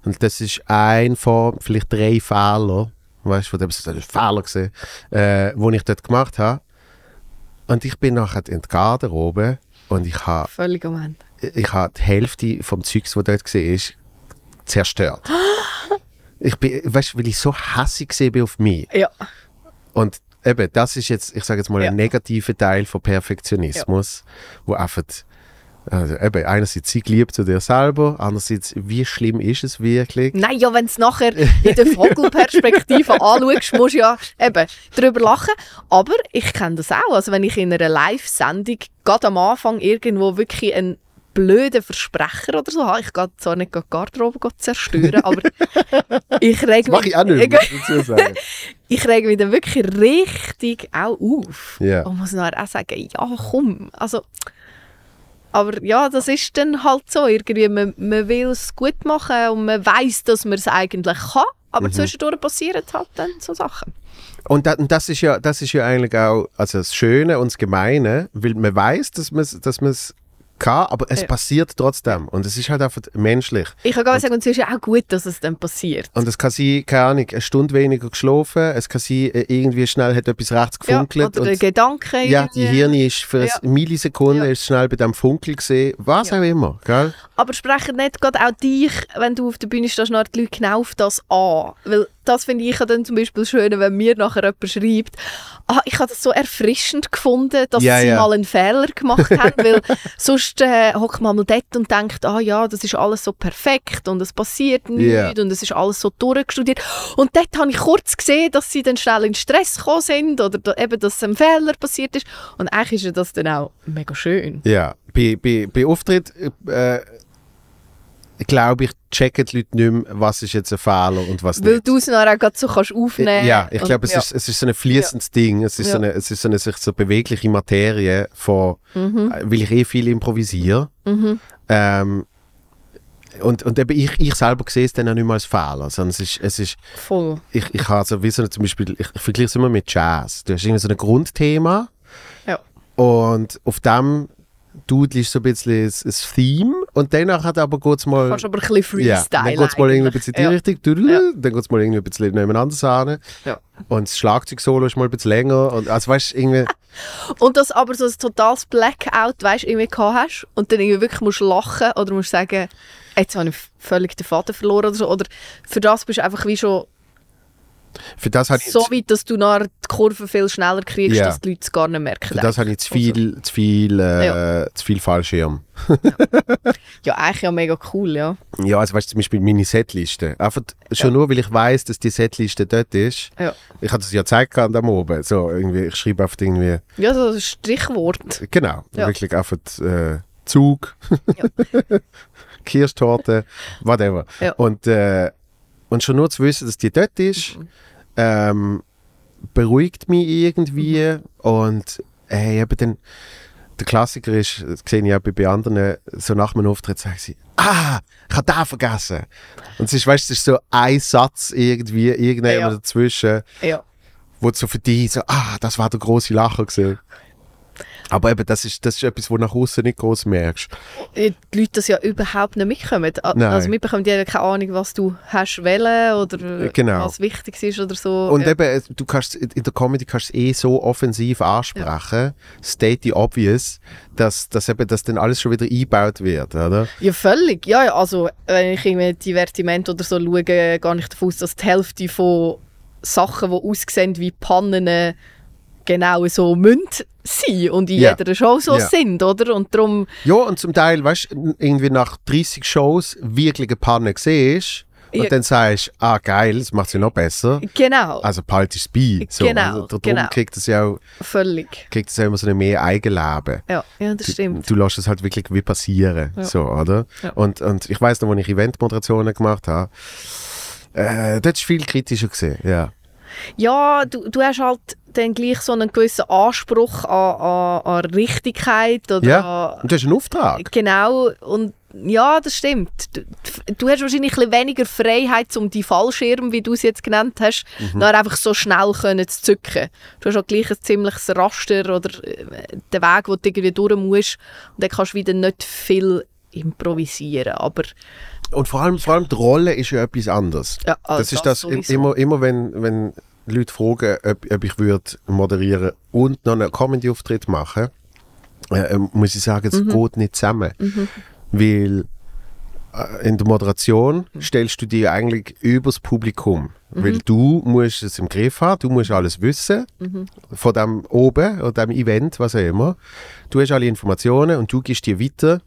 [SPEAKER 1] Und das ist ein von vielleicht drei Fehler, weißt du, von dem ist ein Fehler gesehen, äh, wo ich dort gemacht habe. Und ich bin nachher in die Garderobe und ich habe
[SPEAKER 2] Völlig Ende.
[SPEAKER 1] ich habe die Hälfte vom Zeugs, das dort war, zerstört. ich bin, weißt weil ich so gesehen bin auf mich.
[SPEAKER 2] Ja.
[SPEAKER 1] Und eben, das ist jetzt, ich sage jetzt mal,
[SPEAKER 2] Ja.
[SPEAKER 1] ein negativer Teil von Perfektionismus, wo einfach, also eben, einerseits sei lieb zu dir selber, andererseits, wie schlimm ist es wirklich?
[SPEAKER 2] Nein, ja, wenn du es nachher in der Vogelperspektive anschaust, musst du ja eben darüber lachen. Aber ich kenne das auch. Also wenn ich in einer Live-Sendung gerade am Anfang irgendwo wirklich einen blöden Versprecher oder so habe, ich gehe zwar nicht die Garderobe zerstören, aber ich reg
[SPEAKER 1] Das mache ich auch nicht, ich
[SPEAKER 2] reg mich dann wirklich richtig auch auf.
[SPEAKER 1] Ja.
[SPEAKER 2] Und muss nachher auch sagen, ja komm, also aber ja, das ist dann halt so, irgendwie, man, man will es gut machen und man weiß, dass man es eigentlich kann, aber
[SPEAKER 1] Mhm.
[SPEAKER 2] zwischendurch passieren halt dann so Sachen.
[SPEAKER 1] Und, da, und das, ist ja, das ist ja eigentlich auch also das Schöne und das Gemeine, weil man weiß, dass man es dass man's kann, aber es
[SPEAKER 2] Ja.
[SPEAKER 1] passiert trotzdem. Und es ist halt einfach menschlich.
[SPEAKER 2] Ich kann gar sagen, und es ist ja auch gut, dass es dann passiert.
[SPEAKER 1] Und es kann sein, keine Ahnung, eine Stunde weniger geschlafen, es kann sein, äh, irgendwie schnell hat etwas rechts
[SPEAKER 2] Ja,
[SPEAKER 1] gefunkelt.
[SPEAKER 2] oder der
[SPEAKER 1] und
[SPEAKER 2] Gedanke.
[SPEAKER 1] ja, die. Hirn ist für
[SPEAKER 2] Ja.
[SPEAKER 1] eine Millisekunde
[SPEAKER 2] Ja.
[SPEAKER 1] ist schnell bei dem Funkel gesehen, was
[SPEAKER 2] Ja.
[SPEAKER 1] auch immer, gell?
[SPEAKER 2] Aber sprechen nicht gerade auch dich, wenn du auf der Bühne stehst, nachher die Leute genau auf das an. Weil das finde ich ja dann zum Beispiel schön, wenn mir nachher jemand schreibt, ah, ich habe das so erfrischend gefunden, dass
[SPEAKER 1] Ja,
[SPEAKER 2] sie
[SPEAKER 1] ja.
[SPEAKER 2] mal einen Fehler gemacht haben, weil sonst sonst äh, hockt man mal dort und denkt, ah ja, das ist alles so perfekt und es passiert nichts
[SPEAKER 1] Ja.
[SPEAKER 2] und es ist alles so durchgestudiert. Und dort habe ich kurz gesehen, dass sie dann schnell in Stress gekommen sind oder da, eben, dass ein Fehler passiert ist. Und eigentlich ist ja das dann auch mega schön.
[SPEAKER 1] Ja, bei, bei, bei Auftritt äh, glaube ich, checken die Leute nicht mehr, was ist jetzt ein Fehler und was
[SPEAKER 2] Weil
[SPEAKER 1] nicht.
[SPEAKER 2] du es nachher gerade so kannst aufnehmen
[SPEAKER 1] Ja, ich glaube, es,
[SPEAKER 2] ja.
[SPEAKER 1] ist, es ist so ein fließendes Ding. Es ist,
[SPEAKER 2] Ja.
[SPEAKER 1] so eine, es ist so eine sich so bewegliche Materie von,
[SPEAKER 2] Mhm.
[SPEAKER 1] äh, weil ich eh viel improvisiere.
[SPEAKER 2] Mhm.
[SPEAKER 1] Ähm, und, und eben ich, ich selber sehe es dann auch nicht mehr als Fehler, sondern es ist, es ist
[SPEAKER 2] Voll.
[SPEAKER 1] ich, ich habe so wie so eine, zum Beispiel, ich, ich vergleiche es immer mit Jazz. Du hast irgendwie so ein Grundthema
[SPEAKER 2] Ja.
[SPEAKER 1] und auf dem dudelst so ein bisschen das, das Theme und danach hat aber kurz mal
[SPEAKER 2] Kannst aber ein bisschen
[SPEAKER 1] ja,
[SPEAKER 2] Freestyle
[SPEAKER 1] dann geht es mal irgendwie ein bisschen in die
[SPEAKER 2] ja.
[SPEAKER 1] Richtung, dudel,
[SPEAKER 2] Ja.
[SPEAKER 1] dann geht es mal irgendwie ein bisschen nebeneinander hin.
[SPEAKER 2] Ja.
[SPEAKER 1] Und das Schlagzeug-Solo ist mal ein bisschen länger. Und, also weißt du, irgendwie,
[SPEAKER 2] Und dass aber so ein totales Blackout, weißt, irgendwie gehabt hast und dann irgendwie wirklich musst lachen oder musst sagen, jetzt habe ich völlig den Faden verloren oder so. Oder für das bist du einfach wie schon
[SPEAKER 1] für das habe ich,
[SPEAKER 2] so weit, dass du nachher die Kurve viel schneller kriegst,
[SPEAKER 1] Ja.
[SPEAKER 2] dass die Leute es gar nicht merken.
[SPEAKER 1] für das habe ich zu viel, zu viel, äh, zu viel Fallschirm.
[SPEAKER 2] Ja, eigentlich ja mega cool, ja.
[SPEAKER 1] Ja, also weißt du, zum Beispiel meine Setliste. Einfach schon
[SPEAKER 2] Ja.
[SPEAKER 1] nur, weil ich weiß, dass die Setliste dort ist.
[SPEAKER 2] Ja,
[SPEAKER 1] Ich hatte es ja gezeigt gehabt am oben. So, irgendwie, ich schreibe einfach irgendwie,
[SPEAKER 2] ja so ein Strichwort.
[SPEAKER 1] genau,
[SPEAKER 2] Ja.
[SPEAKER 1] wirklich einfach äh, Zug, Kirschtorte, whatever.
[SPEAKER 2] Ja.
[SPEAKER 1] Und, äh, und schon nur zu wissen, dass die dort ist,
[SPEAKER 2] Mhm.
[SPEAKER 1] ähm, beruhigt mich irgendwie
[SPEAKER 2] Mhm.
[SPEAKER 1] und hey, eben dann, der Klassiker ist, das sehe ich auch bei, anderen, so nach meinem Auftritt sagen sie, ah, ich habe da vergessen. Und es ist, weißt es ist so ein Satz irgendwie, irgendjemand
[SPEAKER 2] Ja.
[SPEAKER 1] dazwischen,
[SPEAKER 2] Ja.
[SPEAKER 1] wo so für dich so, ah, das war der große Lacher gesehen. Aber eben, das ist, das ist etwas, wo nach außen nicht groß merkst.
[SPEAKER 2] Die Leute das ja überhaupt nicht mitkommen.
[SPEAKER 1] Nein.
[SPEAKER 2] Also mitbekommen die ja keine Ahnung, was du hast wollen oder
[SPEAKER 1] Äh, genau.
[SPEAKER 2] was wichtig ist oder so.
[SPEAKER 1] Und
[SPEAKER 2] ja.
[SPEAKER 1] eben, äh, du kannst in der Comedy kannst du es eh so offensiv ansprechen, state the obvious, dass, dass eben das dann alles schon wieder eingebaut wird, oder?
[SPEAKER 2] Ja, völlig. Ja, ja, also wenn ich irgendwie Divertiment oder so schaue, gehe ich davon aus, dass die Hälfte von Sachen, die aussehen wie Pannen, genau so müssen sein und in
[SPEAKER 1] Ja.
[SPEAKER 2] jeder Show so
[SPEAKER 1] Ja.
[SPEAKER 2] sind, oder? Und darum,
[SPEAKER 1] Ja, und zum Teil, weißt du, irgendwie nach 30 Shows wirklich eine Panne siehst und
[SPEAKER 2] Ja.
[SPEAKER 1] dann sagst ah geil, das macht sie noch besser.
[SPEAKER 2] genau,
[SPEAKER 1] Also behaltest es bei. So.
[SPEAKER 2] Genau,
[SPEAKER 1] Also, darum
[SPEAKER 2] genau.
[SPEAKER 1] kriegt es ja auch,
[SPEAKER 2] völlig.
[SPEAKER 1] kriegt es ja immer so ein mehr Eigenleben.
[SPEAKER 2] Ja, ja das stimmt.
[SPEAKER 1] Du lässt es halt wirklich wie passieren,
[SPEAKER 2] Ja.
[SPEAKER 1] so, oder?
[SPEAKER 2] Ja.
[SPEAKER 1] Und, und ich weiß noch, als ich Eventmoderationen gemacht habe, äh, dort ist viel kritischer gesehen, ja.
[SPEAKER 2] Ja, du, du hast halt dann gleich so einen gewissen Anspruch an, an, an Richtigkeit oder
[SPEAKER 1] Ja,
[SPEAKER 2] an,
[SPEAKER 1] und du hast einen Auftrag.
[SPEAKER 2] Genau, und ja, das stimmt. Du, du hast wahrscheinlich ein bisschen weniger Freiheit, um die Fallschirm, wie du es jetzt genannt hast,
[SPEAKER 1] Mhm.
[SPEAKER 2] einfach so schnell können zu zücken. Du hast auch gleich ein ziemliches Raster oder äh, den Weg, wo du irgendwie durch musst. Und dann kannst du wieder nicht viel improvisieren. Aber
[SPEAKER 1] Und vor allem, vor allem die Rolle ist ja etwas anderes.
[SPEAKER 2] ja, also
[SPEAKER 1] das ist das,
[SPEAKER 2] sowieso.
[SPEAKER 1] immer, immer wenn, wenn Leute fragen, ob, ob ich würde moderieren und noch einen Comedy-Auftritt machen, äh, äh, muss ich sagen, es
[SPEAKER 2] Mhm.
[SPEAKER 1] geht nicht zusammen. Weil äh, in der Moderation
[SPEAKER 2] Mhm.
[SPEAKER 1] stellst du dir eigentlich übers Publikum. Weil du musst es im Griff haben, du musst alles wissen
[SPEAKER 2] Mhm.
[SPEAKER 1] von dem oben oder dem Event, was auch immer. Du hast alle Informationen und du gibst die weiter.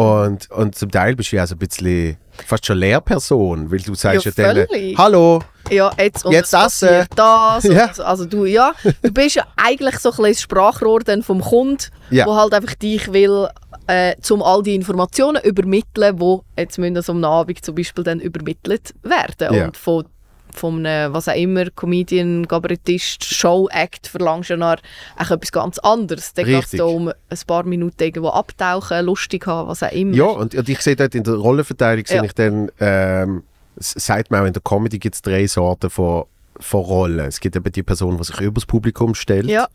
[SPEAKER 1] Und, und zum Teil bist du ja so ein bisschen fast schon Lehrperson, weil du sagst ja,
[SPEAKER 2] Ja, völlig.
[SPEAKER 1] hallo,
[SPEAKER 2] Ja, jetzt, und
[SPEAKER 1] Jetzt
[SPEAKER 2] es
[SPEAKER 1] essen.
[SPEAKER 2] passiert Das,
[SPEAKER 1] Ja.
[SPEAKER 2] also, also du, ja, du bist ja eigentlich so ein bisschen das Sprachrohr dann vom Kunden,
[SPEAKER 1] Ja.
[SPEAKER 2] wo halt einfach dich will, äh, zum all die Informationen übermitteln, wo jetzt müssen das am Abend zum Beispiel dann übermittelt werden.
[SPEAKER 1] Ja.
[SPEAKER 2] Und von von einem, was auch immer, Comedian, Kabarettist, Show-Act verlangst du ja etwas ganz anderes. Dann geht es um ein paar Minuten irgendwo abtauchen, lustig haben, was auch immer.
[SPEAKER 1] Ja, und, und ich sehe dort in der Rollenverteilung, sehe
[SPEAKER 2] Ja.
[SPEAKER 1] ich dann, ähm, sagt man auch in der Comedy gibt es drei Sorten von, von Rollen. Es gibt eben die Person, die sich übers Publikum stellt.
[SPEAKER 2] Ja.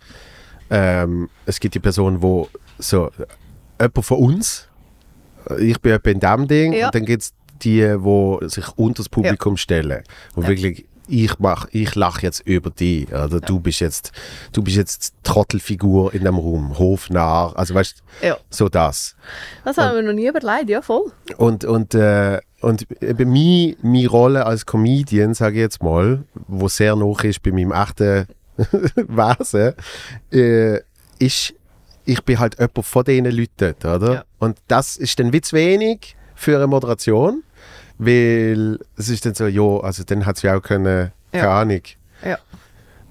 [SPEAKER 1] Ähm, es gibt die Person, wo so, jemand von uns, ich bin etwa in dem Ding,
[SPEAKER 2] Ja.
[SPEAKER 1] und dann gibt es die, die sich unter das Publikum stellen. Wo
[SPEAKER 2] Ja.
[SPEAKER 1] wirklich, ich mach, ich lache jetzt über dich, oder du bist jetzt, du bist jetzt Trottelfigur in dem Raum, Hofnarr, also weißt
[SPEAKER 2] Ja.
[SPEAKER 1] so das.
[SPEAKER 2] Das haben wir noch nie überlegt, ja voll.
[SPEAKER 1] Und, und, äh, und eben meine, meine Rolle als Comedian, sage ich jetzt mal, wo sehr noch ist bei meinem echten Wesen, äh, ist ich bin halt jemand von diesen Leuten dort, oder?
[SPEAKER 2] Ja.
[SPEAKER 1] Und das ist dann wie zu wenig für eine Moderation, weil es ist dann so, ja, also dann hat sie auch können, keine
[SPEAKER 2] Ja.
[SPEAKER 1] Ahnung,
[SPEAKER 2] Ja.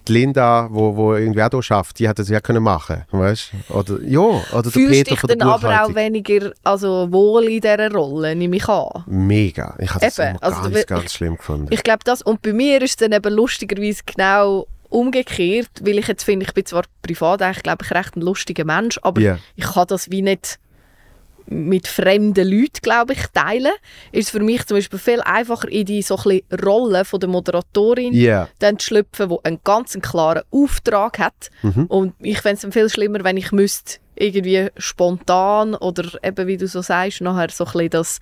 [SPEAKER 1] die Linda, wo, wo irgendwie auch hier schafft, die hätte es ja können machen, weißt? Oder ja, oder der
[SPEAKER 2] Fühlst
[SPEAKER 1] Peter
[SPEAKER 2] dich
[SPEAKER 1] von der
[SPEAKER 2] dann aber auch weniger also, wohl in dieser Rolle, nehme ich an.
[SPEAKER 1] Mega, ich habe das
[SPEAKER 2] Eben, also
[SPEAKER 1] ganz,
[SPEAKER 2] du-
[SPEAKER 1] ganz schlimm gefunden.
[SPEAKER 2] Ich glaube das, und bei mir ist es dann eben lustigerweise genau umgekehrt, weil ich jetzt finde, ich bin zwar privat eigentlich, glaube ich, recht ein lustiger Mensch, aber
[SPEAKER 1] Ja.
[SPEAKER 2] ich kann das wie nicht mit fremden Leuten, glaube ich, teilen. Ist es für mich zum Beispiel viel einfacher, in die so ein Rolle von der Moderatorin
[SPEAKER 1] Ja,
[SPEAKER 2] dann zu schlüpfen, die einen ganz klaren Auftrag hat.
[SPEAKER 1] Mhm.
[SPEAKER 2] Und ich fände es dann viel schlimmer, wenn ich müsste irgendwie spontan oder eben, wie du so sagst, nachher so ein bisschen das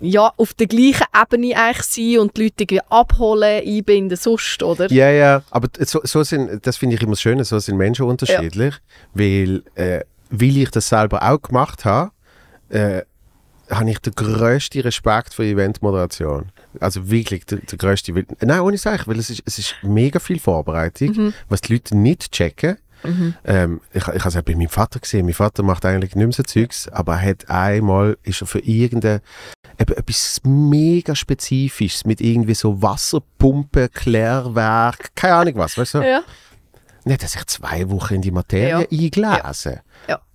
[SPEAKER 2] ja, auf der gleichen Ebene eigentlich sein und die Leute irgendwie abholen, einbinden, sonst, oder?
[SPEAKER 1] Ja, ja, aber so, so sind, das finde ich immer das Schöne, so sind Menschen unterschiedlich, weil, äh, weil ich das selber auch gemacht habe, äh, habe ich den grössten Respekt für Eventmoderation. Also wirklich der, der grösste. Nein, ohne Sache, weil es ist, es ist mega viel Vorbereitung, was die Leute nicht checken. Ähm, ich ich habe es auch bei meinem Vater gesehen. Mein Vater macht eigentlich nicht mehr so Zeugs, aber er hat einmal, ist er für irgendeine, eben etwas mega Spezifisches mit irgendwie so Wasserpumpe, Klärwerk, keine Ahnung was, weißt du?
[SPEAKER 2] Ja.
[SPEAKER 1] Hat er sich zwei Wochen in die Materie
[SPEAKER 2] Ja.
[SPEAKER 1] eingelesen.
[SPEAKER 2] ja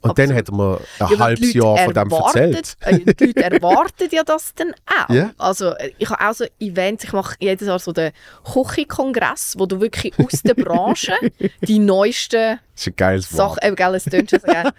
[SPEAKER 1] Und dann hat mir ein
[SPEAKER 2] Ja,
[SPEAKER 1] halbes Jahr von dem erzählt.
[SPEAKER 2] äh, Die Leute erwarten ja das dann auch.
[SPEAKER 1] Ja.
[SPEAKER 2] Also äh, ich habe auch so Events, ich mache jedes Jahr so den Küchenkongress, wo du wirklich aus der Branche die neuesten
[SPEAKER 1] Das ist ein geiles Wort.
[SPEAKER 2] Sachen, eben, gell, es tönt schon so geil.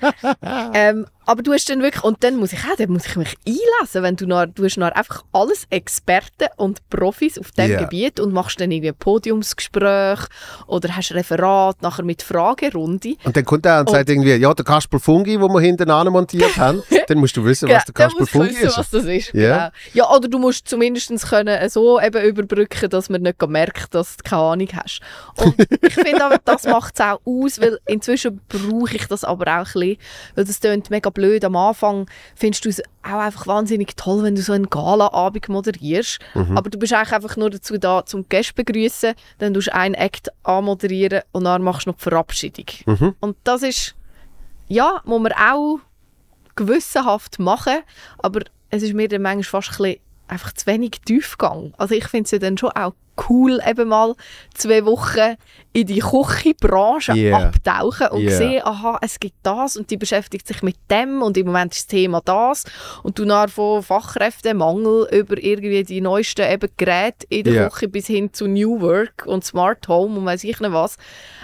[SPEAKER 2] ähm, aber du hast dann wirklich, und dann muss ich auch, dann muss ich mich einlesen, wenn du noch, du hast noch einfach alles Experten und Profis auf diesem
[SPEAKER 1] Ja.
[SPEAKER 2] Gebiet und machst dann irgendwie ein Podiumsgespräch oder hast Referat nachher mit Fragerunde.
[SPEAKER 1] Und dann kommt er und sagt irgendwie, ja, der Kasper Fungi, den wir hinten montiert haben, dann musst du wissen, was der Kasper
[SPEAKER 2] dann musst du
[SPEAKER 1] Fungi
[SPEAKER 2] wissen,
[SPEAKER 1] ist.
[SPEAKER 2] was das ist.
[SPEAKER 1] Ja.
[SPEAKER 2] Genau. Ja, oder du musst zumindest können so eben überbrücken, dass man nicht merkt, dass du keine Ahnung hast. Und ich finde aber, das macht es auch aus, weil inzwischen brauche ich das aber auch ein bisschen, weil das klingt mega blöd. Am Anfang findest du es auch einfach wahnsinnig toll, wenn du so einen Gala-Abend moderierst,
[SPEAKER 1] Mhm.
[SPEAKER 2] aber du bist eigentlich einfach nur dazu da, zum Gäste begrüßen, dann tust du einen Act anmoderieren und dann machst du noch die Verabschiedung.
[SPEAKER 1] Mhm.
[SPEAKER 2] Und das ist, ja, muss man auch gewissenhaft machen, aber es ist mir dann manchmal fast ein bisschen einfach zu wenig Tiefgang. Also ich finde es ja dann schon auch cool, eben mal zwei Wochen in die Küchenbranche
[SPEAKER 1] Yeah.
[SPEAKER 2] abtauchen und
[SPEAKER 1] Yeah.
[SPEAKER 2] sehen, aha, es gibt das und die beschäftigt sich mit dem und im Moment ist das Thema das und du nach von Fachkräftemangel über irgendwie die neuesten eben Geräte in der
[SPEAKER 1] Yeah.
[SPEAKER 2] Küche bis hin zu New Work und Smart Home und weiß ich nicht was,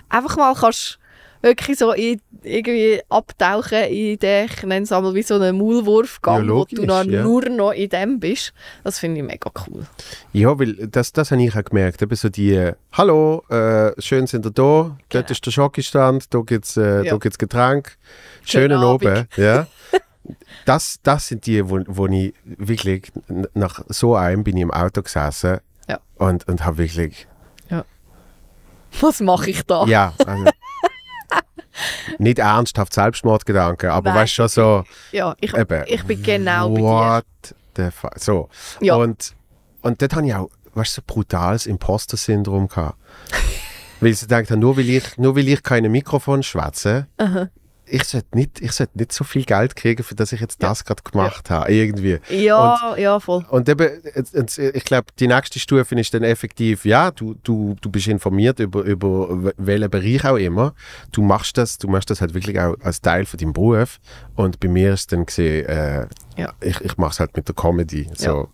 [SPEAKER 2] einfach mal kannst wirklich so in, irgendwie abtauchen in den, ich nenne es einmal wie so einen Maulwurfgang,
[SPEAKER 1] Ja,
[SPEAKER 2] wo du dann
[SPEAKER 1] ja.
[SPEAKER 2] nur noch in dem bist. Das finde ich mega cool.
[SPEAKER 1] Ja, weil das, das habe ich auch gemerkt. Eben so die, hallo, äh, schön sind ihr da, dort
[SPEAKER 2] Genau.
[SPEAKER 1] ist der Schokistand, da gibt es äh,
[SPEAKER 2] Ja.
[SPEAKER 1] gibt's Getränk,
[SPEAKER 2] Schönen Abend.
[SPEAKER 1] oben. Ja. Das, das sind die, wo, wo ich wirklich, nach so einem bin ich im Auto gesessen
[SPEAKER 2] Ja.
[SPEAKER 1] und, und habe wirklich,
[SPEAKER 2] Was mache ich da?
[SPEAKER 1] ja, also, nicht ernsthaft Selbstmordgedanken, aber weißt schon so,
[SPEAKER 2] Ja, ich,
[SPEAKER 1] eben,
[SPEAKER 2] ich bin genau bei dir.
[SPEAKER 1] what the fuck, so.
[SPEAKER 2] Ja.
[SPEAKER 1] Und, und dort habe ich auch, weißt so brutales Imposter-Syndrom gehabt. weil sie gedacht haben, nur weil ich, nur weil ich keine Mikrofon schwätze, ich sollte nicht, ich sollte nicht so viel Geld kriegen, für das ich jetzt das gerade gemacht habe, irgendwie.
[SPEAKER 2] Ja, ja, voll.
[SPEAKER 1] Und eben, ich glaube, die nächste Stufe ist dann effektiv, ja, du, du, du bist informiert über, über welchen Bereich auch immer. Du machst das, du machst das halt wirklich auch als Teil von deinem Beruf. Und bei mir ist dann gesehen, äh,
[SPEAKER 2] Ja.
[SPEAKER 1] ich, ich mache es halt mit der Comedy. So.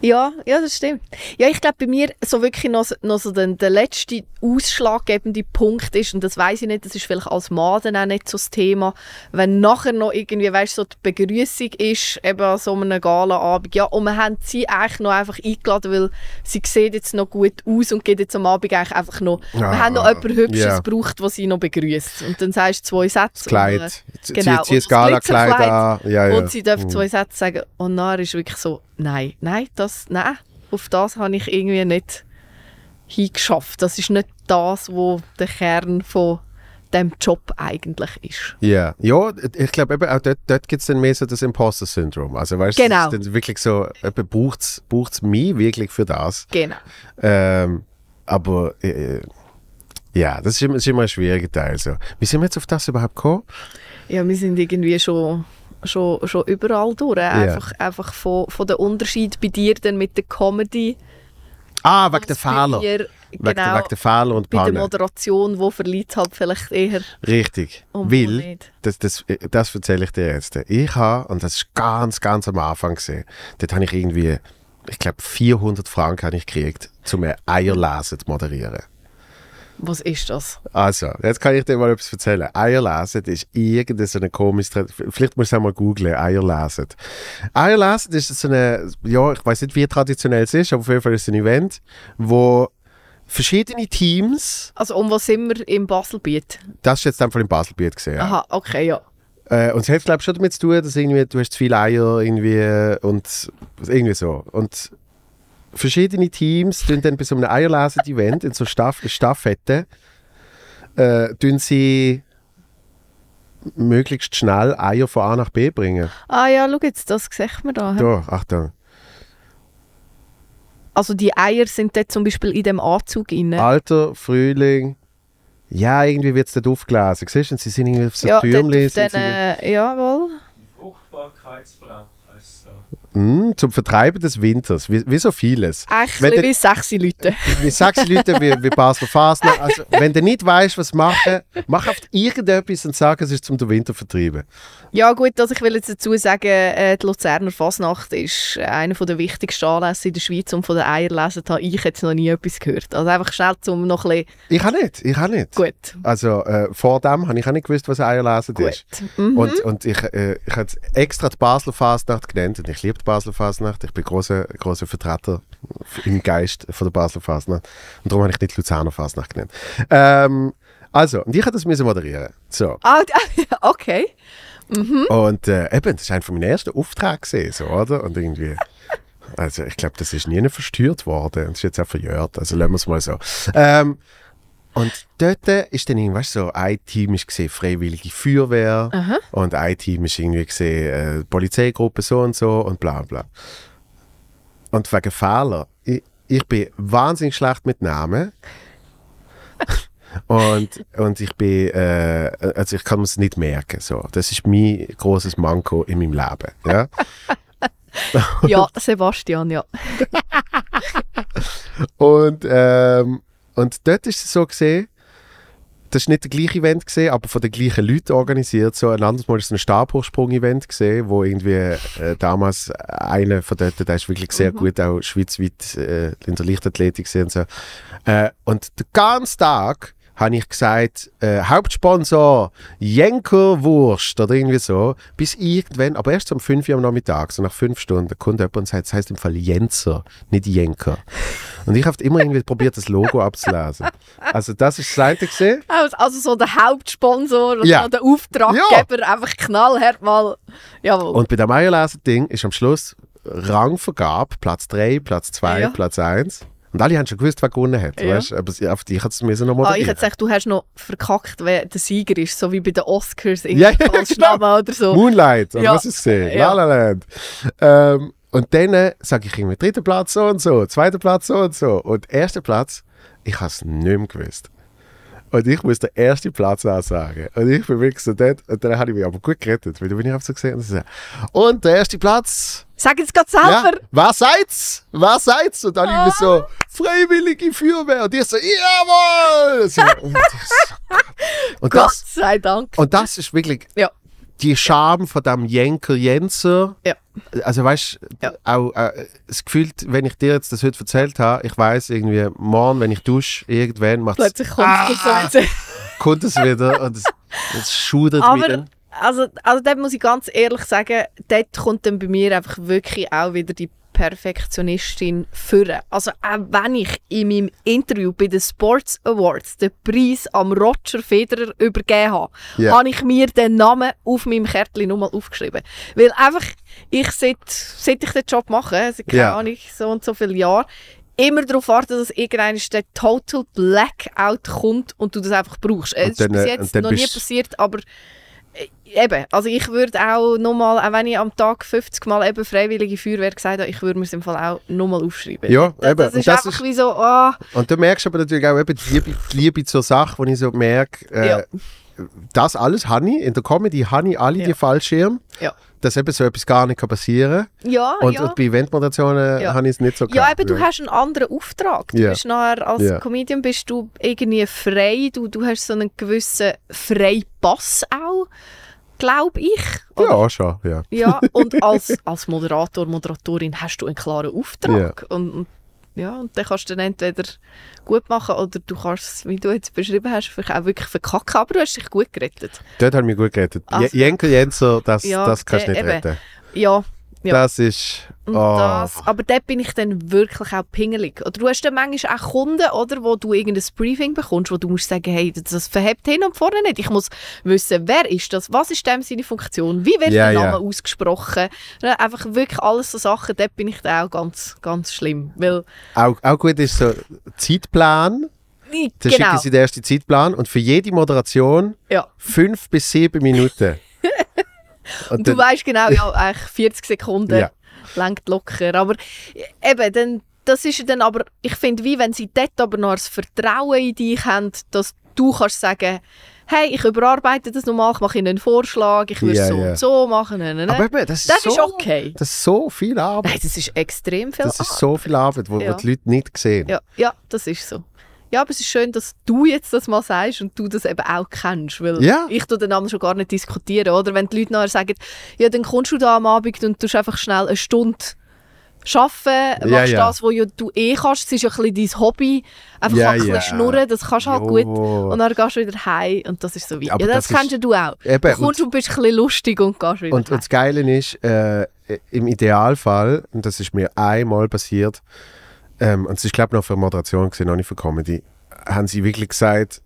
[SPEAKER 2] Ja, ja, das stimmt. Ja, ich glaube, bei mir so wirklich noch, noch so der, der letzte ausschlaggebende Punkt ist, und das weiß ich nicht, das ist vielleicht als Mann dann auch nicht so das Thema, wenn nachher noch irgendwie, weißt so die Begrüßung ist, eben an so einem Galaabend, ja, und wir haben sie eigentlich noch einfach eingeladen, weil sie sieht jetzt noch gut aus und geht jetzt am Abend eigentlich einfach noch, wir
[SPEAKER 1] Ah,
[SPEAKER 2] haben noch jemanden Hübsches
[SPEAKER 1] ja.
[SPEAKER 2] gebraucht, was sie noch begrüßt. Und dann sagst du zwei Sätze.
[SPEAKER 1] Das Kleid.
[SPEAKER 2] und, äh,
[SPEAKER 1] Zieh-
[SPEAKER 2] genau.
[SPEAKER 1] Zieh
[SPEAKER 2] Und
[SPEAKER 1] das Gala-Kleid an. Ja, ja.
[SPEAKER 2] Und sie dürfen
[SPEAKER 1] Mhm.
[SPEAKER 2] zwei Sätze sagen. Und dann ist wirklich so, nein, nein, das, nein, auf das habe ich irgendwie nicht hingeschafft. Das ist nicht das, wo der Kern von dem Job eigentlich ist.
[SPEAKER 1] Ja, ja ich glaube eben auch dort, dort gibt es dann mehr so das Imposter-Syndrom. Also weißt du,
[SPEAKER 2] Genau.
[SPEAKER 1] es ist dann wirklich so, braucht es mich wirklich für das?
[SPEAKER 2] Genau.
[SPEAKER 1] Ähm, aber äh, ja, das ist immer, ist immer ein schwieriger Teil. So. Wie sind wir jetzt auf das überhaupt gekommen?
[SPEAKER 2] Ja, wir sind irgendwie schon, schon, schon überall durch. Einfach, einfach von, von der Unterschied bei dir dann mit der Comedy.
[SPEAKER 1] Ah, wegen der Fehler.
[SPEAKER 2] mir,
[SPEAKER 1] Wegen,
[SPEAKER 2] genau,
[SPEAKER 1] wegen der Fehler und
[SPEAKER 2] bei der
[SPEAKER 1] Pannen.
[SPEAKER 2] Moderation, wo verliert halt vielleicht eher
[SPEAKER 1] Richtig.
[SPEAKER 2] um
[SPEAKER 1] Weil, das, das, das erzähle ich dir jetzt. Ich habe, und das ist ganz, ganz am Anfang gesehen, dort habe ich irgendwie, ich glaube 400 Franken habe ich gekriegt, um ein Eierlesen zu moderieren.
[SPEAKER 2] Was ist das?
[SPEAKER 1] Also, jetzt kann ich dir mal etwas erzählen. Eierlesen ist irgendeine so eine komische, vielleicht musst du auch mal googlen, Eierlesen. Eierlesen ist so eine, ja, ich weiß nicht, wie traditionell es ist, aber auf jeden Fall ist es ein Event, wo verschiedene Teams,
[SPEAKER 2] Also um was sind wir im Baselbiet?
[SPEAKER 1] das ist jetzt einfach im Baselbiet gesehen, ja.
[SPEAKER 2] Aha, okay, ja.
[SPEAKER 1] Äh, und es hat, glaube ich, schon damit zu tun, dass irgendwie, du hast zu viele Eier irgendwie und irgendwie so. Und verschiedene Teams tun dann bei so einem Eierlesen-Event in so Staff Staffetten, äh, tun sie möglichst schnell Eier von A nach B bringen.
[SPEAKER 2] Ah ja, schau jetzt, das sieht man da.
[SPEAKER 1] Da, Achtung.
[SPEAKER 2] Also die Eier sind dort zum Beispiel in dem Anzug inne.
[SPEAKER 1] Alter, Frühling. Ja, irgendwie wird es dort aufgelesen. Siehst du, sie sind irgendwie auf so
[SPEAKER 2] ja,
[SPEAKER 1] Türmchen.
[SPEAKER 2] auf den, äh, jawohl.
[SPEAKER 3] So.
[SPEAKER 1] Mm, zum Vertreiben des Winters, wie, wie so vieles.
[SPEAKER 2] Echt
[SPEAKER 1] Wenn
[SPEAKER 2] wie sexy Leute.
[SPEAKER 1] wie sechs Leute wie, wie Basler Fasnacht. Also, wenn du nicht weißt, was machen, mach einfach irgendetwas und sag, es ist zum Winter vertreiben.
[SPEAKER 2] Ja gut, also ich will jetzt dazu sagen, äh, die Luzerner Fasnacht ist einer der wichtigsten Anlässe in der Schweiz und von den Eierlesen habe ich jetzt noch nie etwas gehört. Also einfach schnell zum noch ein bisschen
[SPEAKER 1] Ich auch nicht, ich auch nicht.
[SPEAKER 2] gut.
[SPEAKER 1] Also äh, vor dem habe ich auch nicht gewusst, was Eierlesen ist.
[SPEAKER 2] Mhm.
[SPEAKER 1] Und, und ich, äh, ich habe extra die Basler Fasnacht genannt und ich liebe die Basler Fasnacht. Ich bin großer großer Vertreter im Geist von der Basler Fasnacht. Und darum habe ich nicht Luzerner Fasnacht genannt. Ähm, also, und ich habe das müssen moderieren. So.
[SPEAKER 2] Ah, okay.
[SPEAKER 1] Und äh, eben, das war einer von meinen ersten Aufträgen, gewesen, so, oder? Und irgendwie, also ich glaube, das ist nie verstört worden. Und es ist jetzt auch verjährt, also lassen wir es mal so. Ähm, und dort ist dann irgendwie, weißt so, ein Team ist gesehen, Freiwillige Feuerwehr
[SPEAKER 2] Aha.
[SPEAKER 1] und ein Team ist irgendwie gesehen, äh, Polizeigruppe so und so und bla bla. Und wegen Fehler, ich, ich bin wahnsinnig schlecht mit Namen. Und, und ich bin, äh, also ich kann es nicht merken. So. Das ist mein großes Manko in meinem Leben. Ja?
[SPEAKER 2] Ja, Sebastian, ja.
[SPEAKER 1] Und, ähm, und dort ist es so gesehen, das ist nicht der gleiche Event gesehen, aber von den gleichen Leuten organisiert. So ein anderes Mal ist es ein Stabhochsprung-Event gesehen, wo irgendwie äh, damals einer von dort, der ist wirklich sehr gut auch schweizweit äh, in der Leichtathletik gesehen und so. Äh, und den ganzen Tag habe ich gesagt, äh, Hauptsponsor Jenkerwurst oder irgendwie so, bis irgendwann, aber erst um 5 Uhr am Nachmittag, so nach 5 Stunden, kommt jemand und sagt, es heißt im Fall Jenser, nicht Jenker. Und ich habe immer irgendwie probiert, das Logo abzulesen. Also das ist das eine gesehen.
[SPEAKER 2] Also, also so der Hauptsponsor oder
[SPEAKER 1] Ja.
[SPEAKER 2] so der Auftraggeber, einfach knallhart mal. Jawohl.
[SPEAKER 1] Und bei dem Eierlesen-Ding ist am Schluss Rangvergabe, Platz 3, Platz 2,
[SPEAKER 2] Ja.
[SPEAKER 1] Platz 1. Und alle haben schon gewusst, wer gewonnen hat,
[SPEAKER 2] Ja.
[SPEAKER 1] weißt? aber sie- auf dich hat es müssen noch
[SPEAKER 2] ah, ich
[SPEAKER 1] moderieren.
[SPEAKER 2] hätte gesagt, du hast noch verkackt, wer der Sieger ist, so wie bei den Oscars,
[SPEAKER 1] Ja, ja, genau.
[SPEAKER 2] Oder so.
[SPEAKER 1] Moonlight, oder
[SPEAKER 2] Ja.
[SPEAKER 1] was ist es gesehen?
[SPEAKER 2] Ja.
[SPEAKER 1] La La Land. Ähm, und dann äh, sage ich irgendwie, dritter Platz so und so, zweiter Platz so und so. Und erster Platz, ich habe es nicht mehr gewusst. Und ich muss den ersten Platz ansagen. Und ich bin wirklich so dort. Und dann habe ich mich aber gut gerettet, weil da bin ich einfach so gesehen. Und, so, und der erste Platz,
[SPEAKER 2] Sag jetzt gerade
[SPEAKER 1] ja,
[SPEAKER 2] selber.
[SPEAKER 1] was seid's? Was seid's? Und dann ah. ich so, freiwillige Feuerwehr. Und ich so, jawohl! So, und, das, und,
[SPEAKER 2] Gott
[SPEAKER 1] das,
[SPEAKER 2] sei Dank.
[SPEAKER 1] und das ist wirklich
[SPEAKER 2] Ja.
[SPEAKER 1] die Scham von dem Jenker Jenser.
[SPEAKER 2] Ja.
[SPEAKER 1] Also weißt
[SPEAKER 2] Ja.
[SPEAKER 1] auch äh, das Gefühl, wenn ich dir jetzt das heute erzählt habe, ich weiß irgendwie, morgen, wenn ich dusche, irgendwann macht
[SPEAKER 2] Plötzlich kommt es
[SPEAKER 1] Ah.
[SPEAKER 2] so.
[SPEAKER 1] kommt es wieder und es, es schudert wieder.
[SPEAKER 2] Also, also dort muss ich ganz ehrlich sagen, dort kommt dann bei mir einfach wirklich auch wieder die Perfektionistin führen. Also auch wenn ich in meinem Interview bei den Sports Awards den Preis am Roger Federer übergeben habe,
[SPEAKER 1] Ja.
[SPEAKER 2] habe ich mir den Namen auf meinem Kärtchen nochmal aufgeschrieben. Weil einfach, ich seit, seit ich den Job mache, seit keine
[SPEAKER 1] Ja.
[SPEAKER 2] Ahnung, so und so viele Jahre, immer darauf warte, dass irgendwann der Total Blackout kommt und du das einfach brauchst. Es ist bis
[SPEAKER 1] äh,
[SPEAKER 2] jetzt noch nie passiert, aber eben, also ich würde auch nochmal, auch wenn ich am Tag 50 Mal eben freiwillige Feuerwehr gesagt habe, ich würde mir es im Fall auch nochmal aufschreiben.
[SPEAKER 1] Ja,
[SPEAKER 2] das,
[SPEAKER 1] eben.
[SPEAKER 2] Das ist
[SPEAKER 1] das
[SPEAKER 2] einfach
[SPEAKER 1] ist-
[SPEAKER 2] wie so, ah,
[SPEAKER 1] Und du merkst aber natürlich auch eben die Liebe, die Liebe zur Sache, wo ich so merke, äh,
[SPEAKER 2] Ja.
[SPEAKER 1] das alles habe ich, in der Comedy habe ich alle
[SPEAKER 2] Ja.
[SPEAKER 1] die Fallschirme,
[SPEAKER 2] Ja.
[SPEAKER 1] Dass eben so etwas gar nicht kann passieren
[SPEAKER 2] Ja,
[SPEAKER 1] kann. Und,
[SPEAKER 2] ja.
[SPEAKER 1] und bei Eventmoderationen
[SPEAKER 2] Ja.
[SPEAKER 1] habe ich es nicht so
[SPEAKER 2] Ja,
[SPEAKER 1] gehabt.
[SPEAKER 2] eben, du hast einen anderen Auftrag. Du
[SPEAKER 1] Ja.
[SPEAKER 2] bist nachher, als
[SPEAKER 1] Ja.
[SPEAKER 2] Comedian bist du irgendwie frei, du, du hast so einen gewissen Freipass auch, glaube ich. Oder?
[SPEAKER 1] Ja, schon, ja.
[SPEAKER 2] Ja, und als, als Moderator, Moderatorin hast du einen klaren Auftrag. Und, und, ja, und dann kannst du dann entweder gut machen oder du kannst es, wie du jetzt beschrieben hast, vielleicht auch wirklich verkacken, aber du hast dich gut gerettet.
[SPEAKER 1] Dort habe ich mich gut gerettet.
[SPEAKER 2] Also-
[SPEAKER 1] Je- Jenkel Jenser, das,
[SPEAKER 2] Ja,
[SPEAKER 1] das kannst du
[SPEAKER 2] äh,
[SPEAKER 1] nicht
[SPEAKER 2] eben.
[SPEAKER 1] retten.
[SPEAKER 2] Ja, Ja.
[SPEAKER 1] Das ist... Oh.
[SPEAKER 2] das, aber dort bin ich dann wirklich auch pingelig. Oder du hast dann manchmal auch Kunden, oder, wo du irgendein Briefing bekommst, wo du musst sagen, hey, das verhebt hin und vorne nicht. Ich muss wissen, wer ist das, was ist dem seine Funktion, wie wird
[SPEAKER 1] Ja,
[SPEAKER 2] der. Name ausgesprochen. Ja, Einfach wirklich alles so Sachen, dort bin ich dann auch ganz, ganz schlimm. Weil,
[SPEAKER 1] Auch, auch gut ist so Zeitplan. Dann schicken
[SPEAKER 2] genau,
[SPEAKER 1] sie den ersten Zeitplan und für jede Moderation
[SPEAKER 2] ja.
[SPEAKER 1] fünf bis sieben Minuten.
[SPEAKER 2] Und du
[SPEAKER 1] dann-
[SPEAKER 2] weißt genau, ja, eigentlich 40 Sekunden
[SPEAKER 1] Ja.
[SPEAKER 2] lenkt locker. Aber eben, dann, das ist dann aber, ich finde, wie wenn sie dort aber noch das Vertrauen in dich haben, dass du kannst sagen, hey, ich überarbeite das nochmal, ich mache ihnen einen Vorschlag, ich würde
[SPEAKER 1] Ja,
[SPEAKER 2] so
[SPEAKER 1] ja.
[SPEAKER 2] und so machen. Ne, ne, ne.
[SPEAKER 1] Aber eben, das ist,
[SPEAKER 2] das
[SPEAKER 1] so,
[SPEAKER 2] ist okay.
[SPEAKER 1] Das ist so viel Arbeit.
[SPEAKER 2] Nein, das ist extrem viel
[SPEAKER 1] Das ist
[SPEAKER 2] Arbeit.
[SPEAKER 1] so viel Arbeit, wo,
[SPEAKER 2] Ja.
[SPEAKER 1] die Leute nicht sehen.
[SPEAKER 2] Ja, ja, das ist so. Ja, aber es ist schön, dass du jetzt das mal sagst und du das eben auch kennst, weil
[SPEAKER 1] Ja.
[SPEAKER 2] ich tu dann schon gar nicht diskutieren, oder? Wenn die Leute nachher sagen, ja, dann kommst du da am Abend und tust einfach schnell eine Stunde arbeiten, machst
[SPEAKER 1] ja.
[SPEAKER 2] das, was ja du eh kannst, es ist ja ein bisschen dein Hobby, einfach mal ein bisschen schnurren, das kannst du halt
[SPEAKER 1] Jo.
[SPEAKER 2] gut und dann gehst du wieder heim und das ist so wie,
[SPEAKER 1] Aber
[SPEAKER 2] ja, das,
[SPEAKER 1] das
[SPEAKER 2] kennst du auch.
[SPEAKER 1] Eben,
[SPEAKER 2] du kommst und bist ein bisschen lustig und gehst wieder
[SPEAKER 1] Und, und
[SPEAKER 2] heim.
[SPEAKER 1] das Geile ist, äh, im Idealfall, und das ist mir einmal passiert, ähm, und es ist glaube ich noch für Moderation gesehen, noch nicht für Comedy, haben sie wirklich gesagt,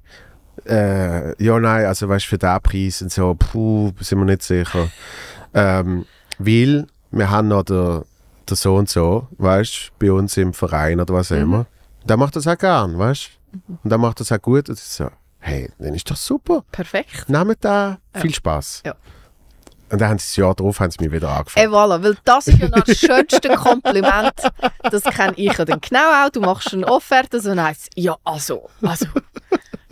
[SPEAKER 1] äh, ja nein, also weißt für den Preis und so, puh, sind wir nicht sicher. ähm, weil wir haben noch der, der so und so, weißt bei uns im Verein oder was auch
[SPEAKER 2] Mhm.
[SPEAKER 1] immer. Der macht das auch gern, weißt du? Und der macht das auch gut. Und ich so, hey, dann ist doch super.
[SPEAKER 2] Perfekt.
[SPEAKER 1] Nehmt da viel Spaß.
[SPEAKER 2] Ja.
[SPEAKER 1] Und dann haben sie das Jahr drauf haben sie mich wieder angefangen.
[SPEAKER 2] Eh, voilà, weil das ist ja noch das schönste Kompliment. Das kenne ich ja dann genau auch. Du machst eine Offerte, so nice. Ja, also, also.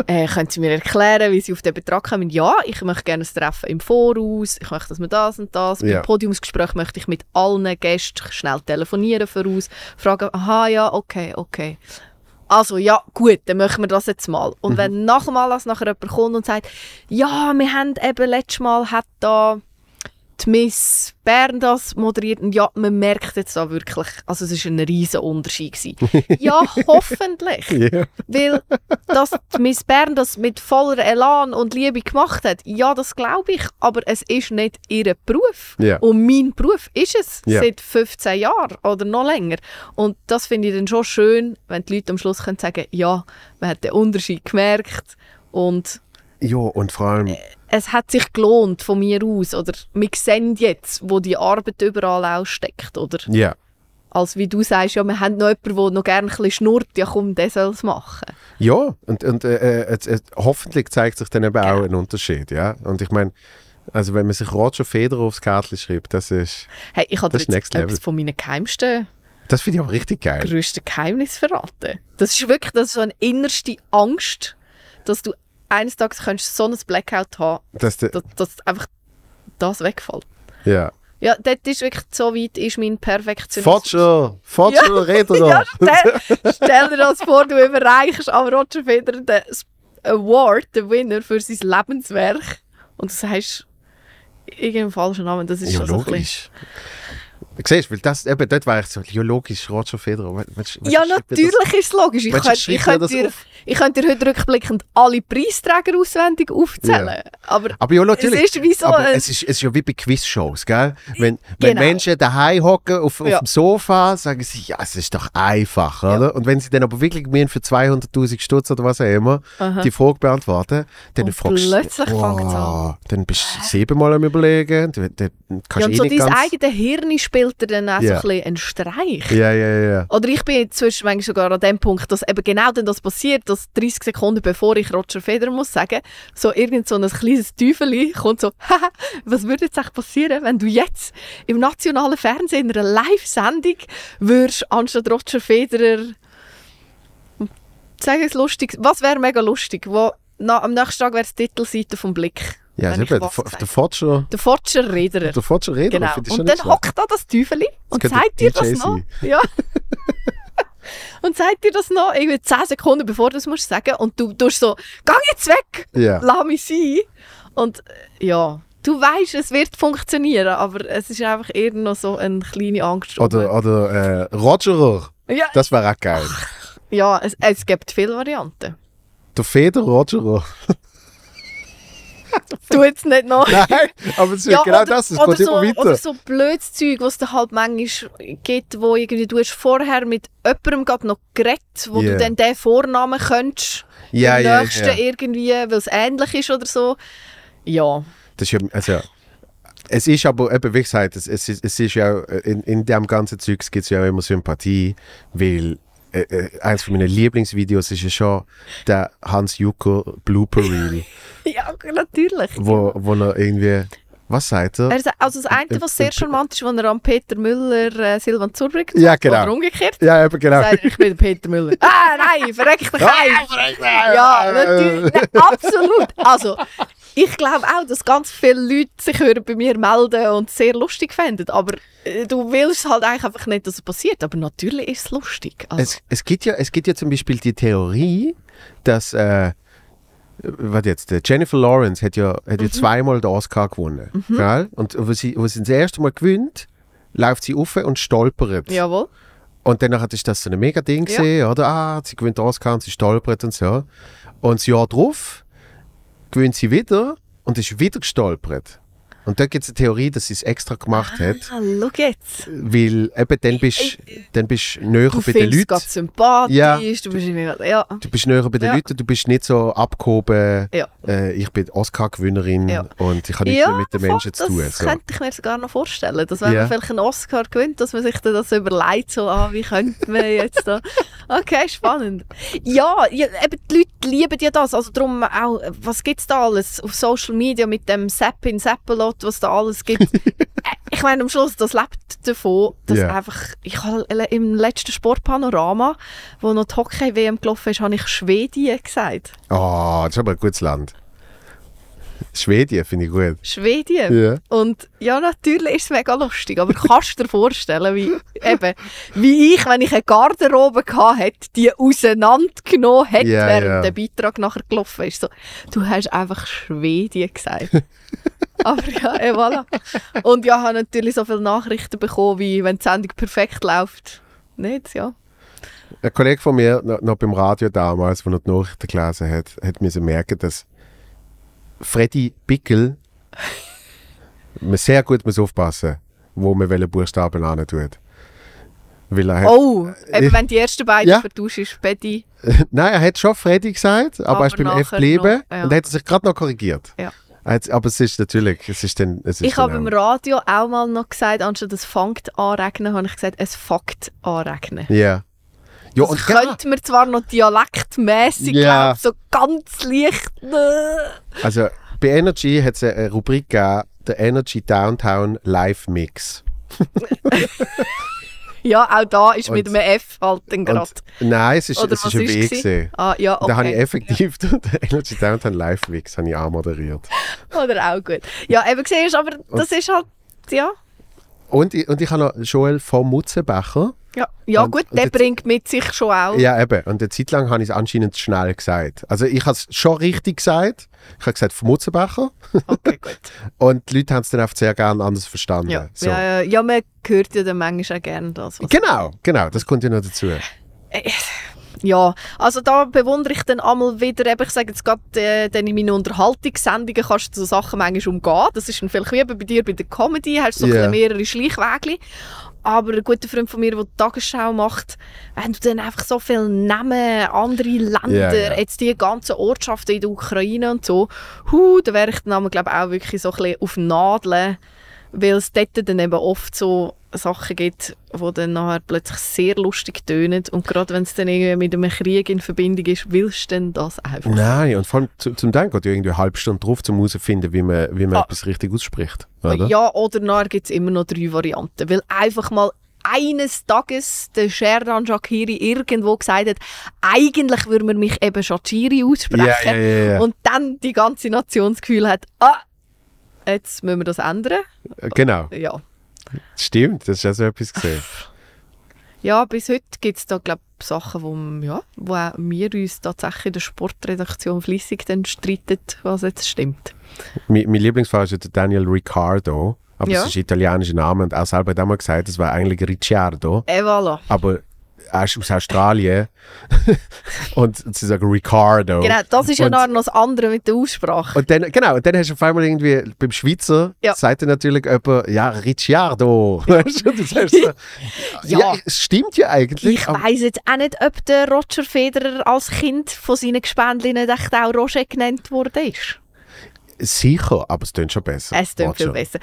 [SPEAKER 2] Äh, können Sie mir erklären, wie Sie auf den Betrag kommen? Ja, ich möchte gerne ein Treffen im Voraus. Ich möchte, dass wir das und das.
[SPEAKER 1] Ja.
[SPEAKER 2] Beim Podiumsgespräch möchte ich mit allen Gästen schnell telefonieren voraus. Fragen, aha, ja, okay, okay. Also, ja, gut, dann machen wir das jetzt mal. Und wenn nach dem Anlass nachher jemand kommt und sagt, ja, wir haben eben letztes Mal hat da die Miss Bern das moderiert und ja, man merkt jetzt da wirklich, also es war ein riesen Unterschied. gewesen. ja, hoffentlich.
[SPEAKER 1] Ja.
[SPEAKER 2] Weil, dass die Miss Bern das mit voller Elan und Liebe gemacht hat, ja, das glaube ich, aber es ist nicht ihr Beruf.
[SPEAKER 1] Ja.
[SPEAKER 2] Und mein Beruf ist es,
[SPEAKER 1] Ja.
[SPEAKER 2] seit 15 Jahren oder noch länger. Und das finde ich dann schon schön, wenn die Leute am Schluss können sagen ja, man hat den Unterschied gemerkt und
[SPEAKER 1] ja, und vor allem,
[SPEAKER 2] es hat sich gelohnt von mir aus. Oder wir sehen jetzt, wo die Arbeit überall auch steckt. Oder
[SPEAKER 1] ja.
[SPEAKER 2] als wie du sagst, ja, wir haben noch jemanden, der noch gerne ein bisschen schnurrt, ja komm, der soll es machen.
[SPEAKER 1] Ja, und, und äh, äh, äh, hoffentlich zeigt sich dann eben
[SPEAKER 2] Genau.
[SPEAKER 1] auch ein Unterschied, ja. Und ich meine, also wenn man sich Roger Federer aufs Kärtchen schreibt, das ist,
[SPEAKER 2] Hey, ich habe
[SPEAKER 1] next
[SPEAKER 2] jetzt etwas von meinen geheimsten,
[SPEAKER 1] das finde ich auch richtig geil.
[SPEAKER 2] grössten Geheimnissen verraten. Das ist wirklich das ist so eine innerste Angst, dass du eines Tages könntest so ein Blackout haben,
[SPEAKER 1] Dass
[SPEAKER 2] dass, dass einfach das wegfällt.
[SPEAKER 1] ja.
[SPEAKER 2] Ja, dort ist wirklich so weit, ist mein Perfektionismus.
[SPEAKER 1] Fotscher, Fotscher, red er
[SPEAKER 2] Ja,
[SPEAKER 1] da.
[SPEAKER 2] stell, stell dir das vor, du überreichst am Roger Federer den Award, den Winner für sein Lebenswerk und du sagst irgendeinen falschen Namen, das ist
[SPEAKER 1] Ja,
[SPEAKER 2] schon so ein bisschen...
[SPEAKER 1] Siehst weil das, eben, dort war ich so, ja logisch, Roger Federer. Was- was
[SPEAKER 2] Ja,
[SPEAKER 1] das?
[SPEAKER 2] natürlich ist es logisch. Ich
[SPEAKER 1] Willst
[SPEAKER 2] könnte, ich, könnte dir, ich könnte dir heute rückblickend alle Preisträger auswendig aufzählen. Aber
[SPEAKER 1] Aber ja, natürlich.
[SPEAKER 2] Es ist wie so
[SPEAKER 1] es, ist, es ist ja wie bei Quizshows, gell? Wenn, wenn
[SPEAKER 2] Genau.
[SPEAKER 1] Menschen daheim hocken auf, auf
[SPEAKER 2] Ja.
[SPEAKER 1] dem Sofa, sagen sie, ja, es ist doch einfach, oder? Und wenn sie dann aber wirklich mir für 200'000 Stutz oder was auch immer
[SPEAKER 2] Aha.
[SPEAKER 1] die Frage beantworten, dann
[SPEAKER 2] Und
[SPEAKER 1] fragst
[SPEAKER 2] plötzlich
[SPEAKER 1] du,
[SPEAKER 2] fängt's
[SPEAKER 1] wow, dann bist du siebenmal am überlegen, dann, dann kannst
[SPEAKER 2] ja, und
[SPEAKER 1] eh
[SPEAKER 2] so dein eigenes Hirn spielt dir dann auch
[SPEAKER 1] Ja.
[SPEAKER 2] so ein einen Streich.
[SPEAKER 1] Ja, ja, ja.
[SPEAKER 2] Oder ich bin inzwischen manchmal sogar an dem Punkt, dass eben genau dann das passiert, dass 30 Sekunden bevor ich Roger Federer muss sagen, so irgend so ein kleines Teufel kommt so, «Haha, was würde jetzt echt passieren, wenn du jetzt im nationalen Fernsehen in einer Live-Sendung würdest, anstatt Roger Federer, sag es lustig, was wäre mega lustig, wo na, am nächsten Tag wäre es die Titelseite vom Blick.
[SPEAKER 1] Ja, eben, der, der Forger,
[SPEAKER 2] Der Fortscher Rederer.
[SPEAKER 1] der Forger Reder,
[SPEAKER 2] Genau.
[SPEAKER 1] finde ich schon
[SPEAKER 2] Und dann hockt da das Teufeli und sagt dir das noch. Ja. und sagt dir das noch irgendwie 10 Sekunden bevor du es musst sagen und du tust so, geh jetzt weg,
[SPEAKER 1] Ja.
[SPEAKER 2] lass mich sein. Und äh, ja, du weißt, es wird funktionieren, aber es ist einfach eher noch so eine kleine Angst.
[SPEAKER 1] Oder, oder äh, Rogerer,
[SPEAKER 2] ja,
[SPEAKER 1] das wäre auch geil.
[SPEAKER 2] ja es, es gibt viele Varianten.
[SPEAKER 1] Der Feder Rogerer.
[SPEAKER 2] Du jetzt nicht noch.
[SPEAKER 1] Nein, aber es ist genau
[SPEAKER 2] oder,
[SPEAKER 1] das, es geht
[SPEAKER 2] so,
[SPEAKER 1] immer weiter.
[SPEAKER 2] Oder so blödes Zeug, was es da halt manchmal gibt, wo irgendwie du hast vorher mit jemandem gerade noch geredet, wo
[SPEAKER 1] Yeah.
[SPEAKER 2] du dann den Vornamen könntest,
[SPEAKER 1] ja,
[SPEAKER 2] den
[SPEAKER 1] ja,
[SPEAKER 2] nächsten
[SPEAKER 1] ja.
[SPEAKER 2] irgendwie, weil es ähnlich ist oder so. Ja,
[SPEAKER 1] Das ist ja, also, es ist aber eben, wie gesagt, es, es, ist, es ist ja, in, in dem ganzen Zeugs gibt es ja immer Sympathie, weil äh, äh, eins von meinen Lieblingsvideos ist ja schon der Hans Jucker Blooper Reel,
[SPEAKER 2] ja natürlich.
[SPEAKER 1] wo, wo er irgendwie, was sagt er?
[SPEAKER 2] Er Also das eine, was sehr charmant ist, wenn er an Peter Müller äh, Silvan Zurbrück
[SPEAKER 1] Ja, genau.
[SPEAKER 2] Oder umgekehrt.
[SPEAKER 1] Ja, eben genau.
[SPEAKER 2] Sagt, ich bin Peter Müller. ah, nein, verreck dich heim. Ja, natürlich. Nein, absolut. Also, ich glaube auch, dass ganz viele Leute sich hören bei mir melden und es sehr lustig finden. Aber äh, du willst halt eigentlich einfach nicht, dass es passiert. Aber natürlich ist es lustig. Also,
[SPEAKER 1] Es, es, gibt ja, es gibt ja zum Beispiel die Theorie, dass äh, was jetzt, Jennifer Lawrence hat ja, hat ja
[SPEAKER 2] Mhm.
[SPEAKER 1] zweimal den Oscar gewonnen. Gell? Und wo sie, wo sie das erste Mal gewinnt, läuft sie auf und stolpert.
[SPEAKER 2] jawohl.
[SPEAKER 1] Und dann ist das so ein mega Ding
[SPEAKER 2] Ja.
[SPEAKER 1] gesehen, oder? Ah, sie gewinnt den Oscar und sie stolpert und so. Und das Jahr drauf gewinnt sie wieder und ist wieder gestolpert. Und da gibt es eine Theorie, dass sie es extra gemacht hat,
[SPEAKER 2] Ah, schau jetzt.
[SPEAKER 1] weil eben dann bist dann bist du näher
[SPEAKER 2] Du
[SPEAKER 1] bei den
[SPEAKER 2] findest es
[SPEAKER 1] Leuten.
[SPEAKER 2] gerade sympathisch.
[SPEAKER 1] Ja.
[SPEAKER 2] Du bist irgendwie, ja.
[SPEAKER 1] Du bist näher bei den
[SPEAKER 2] Ja.
[SPEAKER 1] Leuten, du bist nicht so abgehoben.
[SPEAKER 2] Ja.
[SPEAKER 1] Äh, ich bin Oscar-Gewinnerin
[SPEAKER 2] Ja.
[SPEAKER 1] und ich habe nichts mehr mit den Menschen zu tun.
[SPEAKER 2] Das
[SPEAKER 1] So.
[SPEAKER 2] könnte ich mir sogar noch vorstellen. Dass wenn man vielleicht einen Oscar gewinnt, dass man sich dann das überlegt, so, ah, wie könnte man jetzt da... Okay, spannend. Ja, ja eben, die Leute lieben ja das. Also darum auch, was gibt es da alles auf Social Media mit dem Seppin, Seppelot, was da alles gibt. Ich meine, am Schluss, das lebt davon, dass
[SPEAKER 1] Ja.
[SPEAKER 2] einfach... Ich habe im letzten Sportpanorama, wo noch die Hockey-WM gelaufen ist, habe ich Schwedien gesagt.
[SPEAKER 1] Oh, das ist aber ein gutes Land. Schweden finde ich gut.
[SPEAKER 2] Schwedien.
[SPEAKER 1] Ja.
[SPEAKER 2] Und ja, natürlich ist es mega lustig, aber kannst du dir vorstellen, wie, eben, wie ich, wenn ich eine Garderobe hatte, die auseinandergenommen hätte,
[SPEAKER 1] Ja,
[SPEAKER 2] während
[SPEAKER 1] ja.
[SPEAKER 2] der Beitrag nachher gelaufen ist. So, du hast einfach Schwedien gesagt. aber ja, eh, voilà. Und ja, ich habe natürlich so viele Nachrichten bekommen, wie wenn die Sendung perfekt läuft. Nicht, ja.
[SPEAKER 1] Ein Kollege von mir, noch, beim Radio damals, der noch die Nachrichten gelesen hat, hat mir merken, dass Freddy Pickel man sehr gut muss aufpassen wo man welche Buchstaben an tut. Weil er hat,
[SPEAKER 2] Oh, eben
[SPEAKER 1] ich-
[SPEAKER 2] wenn die ersten beiden
[SPEAKER 1] Ja.
[SPEAKER 2] vertauscht ist, Betty.
[SPEAKER 1] Nein, er hat schon Freddy gesagt, aber,
[SPEAKER 2] Aber
[SPEAKER 1] er ist beim F geblieben
[SPEAKER 2] ja.
[SPEAKER 1] und hat sich gerade noch korrigiert.
[SPEAKER 2] Ja.
[SPEAKER 1] Er Aber es ist natürlich, es ist dann, es ist
[SPEAKER 2] Ich habe im Radio auch mal noch gesagt, anstatt es fangt anregnen, habe ich gesagt, es fängt anregnen.
[SPEAKER 1] Ja. Ja,
[SPEAKER 2] Das
[SPEAKER 1] und ja,
[SPEAKER 2] könnte man zwar noch dialektmäßig,
[SPEAKER 1] Ja.
[SPEAKER 2] glaub, so ganz leicht. äh,
[SPEAKER 1] also bei Energy hat es eine Rubrik gegeben, der Energy Downtown Live Mix.
[SPEAKER 2] Ja, auch da ist mit
[SPEAKER 1] Und-
[SPEAKER 2] einem F halt gerade.
[SPEAKER 1] Und, nein, es ist,
[SPEAKER 2] Oder
[SPEAKER 1] es ist ein
[SPEAKER 2] gewesen?
[SPEAKER 1] gewesen.
[SPEAKER 2] Ah, ja,
[SPEAKER 1] Da habe ich
[SPEAKER 2] okay.
[SPEAKER 1] effektiv den Energy Downtown Live Mix habe ich auch moderiert.
[SPEAKER 2] Oder auch gut. Ja, eben siehst aber das ist halt, ja.
[SPEAKER 1] Und ich, und ich habe noch Joel von Mutzenbecher.
[SPEAKER 2] Ja, ja
[SPEAKER 1] Und-
[SPEAKER 2] gut,
[SPEAKER 1] und
[SPEAKER 2] der
[SPEAKER 1] jetzt-
[SPEAKER 2] bringt mit sich schon auch.
[SPEAKER 1] Ja, eben. Und eine Zeit lang habe ich es anscheinend schnell gesagt. Also ich habe es schon richtig gesagt. Ich habe gesagt von Mutzenbecher.
[SPEAKER 2] Okay, gut.
[SPEAKER 1] Und die Leute haben es dann einfach sehr gerne anders verstanden.
[SPEAKER 2] Ja,
[SPEAKER 1] So.
[SPEAKER 2] ja, ja, man hört ja dann manchmal auch gerne das.
[SPEAKER 1] Genau, genau. Das kommt ja noch dazu.
[SPEAKER 2] Ja, also da bewundere ich dann einmal wieder, eben, ich sage jetzt gerade, äh, dann in meinen Unterhaltungssendungen kannst du so Sachen manchmal umgehen. Das ist dann vielleicht wie bei dir bei der Comedy, hast du so bisschen mehrere Schleichwege. Aber ein guter Freund von mir, der die Tagesschau macht, wenn du dann einfach so viele Namen, andere Länder,
[SPEAKER 1] Ja, ja.
[SPEAKER 2] jetzt die ganzen Ortschaften in der Ukraine und so, hu, da wäre ich dann glaube auch wirklich so ein bisschen auf Nadeln, weil es dort dann eben oft so Sachen gibt, die dann nachher plötzlich sehr lustig tönen und gerade wenn es dann irgendwie mit einem Krieg in Verbindung ist, willst du denn das einfach?
[SPEAKER 1] Nein, und vor allem zu, zum Teil geht ja irgendwie eine halbe Stunde drauf, um herauszufinden, wie man, wie man
[SPEAKER 2] Ah.
[SPEAKER 1] etwas richtig ausspricht. Oder?
[SPEAKER 2] Ja, oder nachher gibt es immer noch drei Varianten, weil einfach mal eines Tages der Sherdan Shakiri irgendwo gesagt hat, eigentlich würde man mich eben Shachiri aussprechen.
[SPEAKER 1] Ja, ja, ja.
[SPEAKER 2] Und dann die ganze Nation das Gefühl hat, ah, jetzt müssen wir das ändern.
[SPEAKER 1] Genau,
[SPEAKER 2] Ja,
[SPEAKER 1] stimmt, das ist ja so etwas gesehen.
[SPEAKER 2] ja bis heute gibt es da, glaube ich, Sachen, wo, ja, wo auch wir uns tatsächlich in der Sportredaktion dann streiten, was jetzt stimmt.
[SPEAKER 1] mein, mein Lieblingsfahrer ist der Daniel Ricciardo, aber
[SPEAKER 2] Ja.
[SPEAKER 1] das ist ein italienischer Name und er selber hat einmal gesagt, es war eigentlich Ricciardo,
[SPEAKER 2] Et voilà.
[SPEAKER 1] aber er aus Australien und sie sagen Ricciardo.
[SPEAKER 2] Genau, das ist ja
[SPEAKER 1] Und-
[SPEAKER 2] noch das andere mit der Aussprache.
[SPEAKER 1] Und dann, genau, und dann hast du auf einmal irgendwie, beim Schweizer,
[SPEAKER 2] Ja.
[SPEAKER 1] sagt er natürlich jemand, ja, Ricciardo. Weißt du, und ja.
[SPEAKER 2] Ja.
[SPEAKER 1] es stimmt ja eigentlich.
[SPEAKER 2] Ich weiss jetzt auch nicht, ob der Roger Federer als Kind von seinen echt auch Roger genannt worden ist.
[SPEAKER 1] Sicher, aber es klingt schon besser.
[SPEAKER 2] Es klingt viel besser.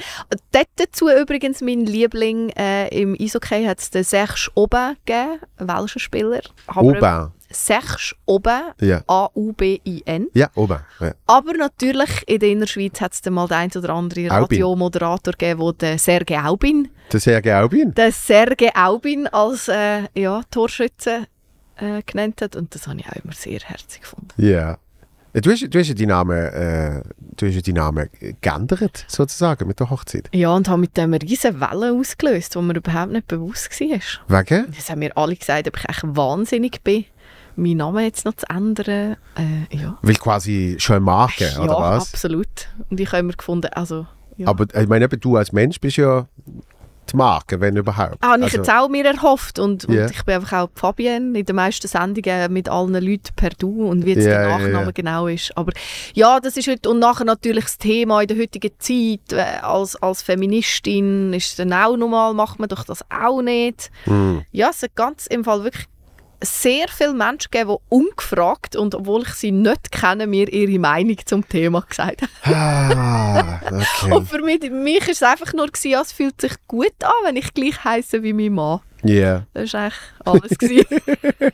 [SPEAKER 2] Dort dazu übrigens mein Liebling äh, im Eishockey hat es den Serge Aubin gegeben, ein Welscher Spieler.
[SPEAKER 1] Oben.
[SPEAKER 2] Serge Aubin,
[SPEAKER 1] Ja.
[SPEAKER 2] A-U-B-I-N.
[SPEAKER 1] Ja, oben. Ja.
[SPEAKER 2] Aber natürlich in der Innerschweiz hat es dann mal den ein oder anderen
[SPEAKER 1] Aubin.
[SPEAKER 2] Radiomoderator gegeben, der Serge Aubin,
[SPEAKER 1] Der Sergei Aubin.
[SPEAKER 2] den Serge Aubin als äh, ja, Torschütze äh, genannt hat. Und das habe ich auch immer sehr herzig gefunden.
[SPEAKER 1] Ja. Ja, Du hast, du hast ja die Namen, äh, du hast ja die Namen geändert, sozusagen, mit der Hochzeit.
[SPEAKER 2] Ja, und habe mit dem riesen Welle ausgelöst, wo mir überhaupt nicht bewusst war.
[SPEAKER 1] Wegen?
[SPEAKER 2] Das haben mir alle gesagt, ob ich echt wahnsinnig bin, meinen Namen jetzt noch zu ändern. Äh, ja.
[SPEAKER 1] Weil quasi schon Marke,
[SPEAKER 2] ja,
[SPEAKER 1] oder was?
[SPEAKER 2] absolut. Und ich habe immer gefunden, also... Ja.
[SPEAKER 1] Aber ich meine, du als Mensch bist ja die Marke, wenn überhaupt.
[SPEAKER 2] Habe ich
[SPEAKER 1] Also-
[SPEAKER 2] jetzt auch mir erhofft und, und
[SPEAKER 1] Ja.
[SPEAKER 2] ich bin einfach auch die Fabienne in den meisten Sendungen mit allen Leuten per Du und wie jetzt
[SPEAKER 1] Ja,
[SPEAKER 2] der Nachname
[SPEAKER 1] ja.
[SPEAKER 2] genau ist. Aber ja, das ist heute und nachher natürlich das Thema in der heutigen Zeit äh, als, als Feministin ist dann auch normal, macht man doch das auch nicht.
[SPEAKER 1] Hm.
[SPEAKER 2] Ja, es hat ganz im Fall wirklich sehr viele Menschen gegeben, die ungefragt und obwohl ich sie nicht kenne, mir ihre Meinung zum Thema gesagt haben.
[SPEAKER 1] Ah, okay.
[SPEAKER 2] Und für mich, mich ist es einfach nur, gewesen, ja, es fühlt sich gut an, wenn ich gleich heiße wie mein Mann.
[SPEAKER 1] Ja.
[SPEAKER 2] Das war eigentlich alles.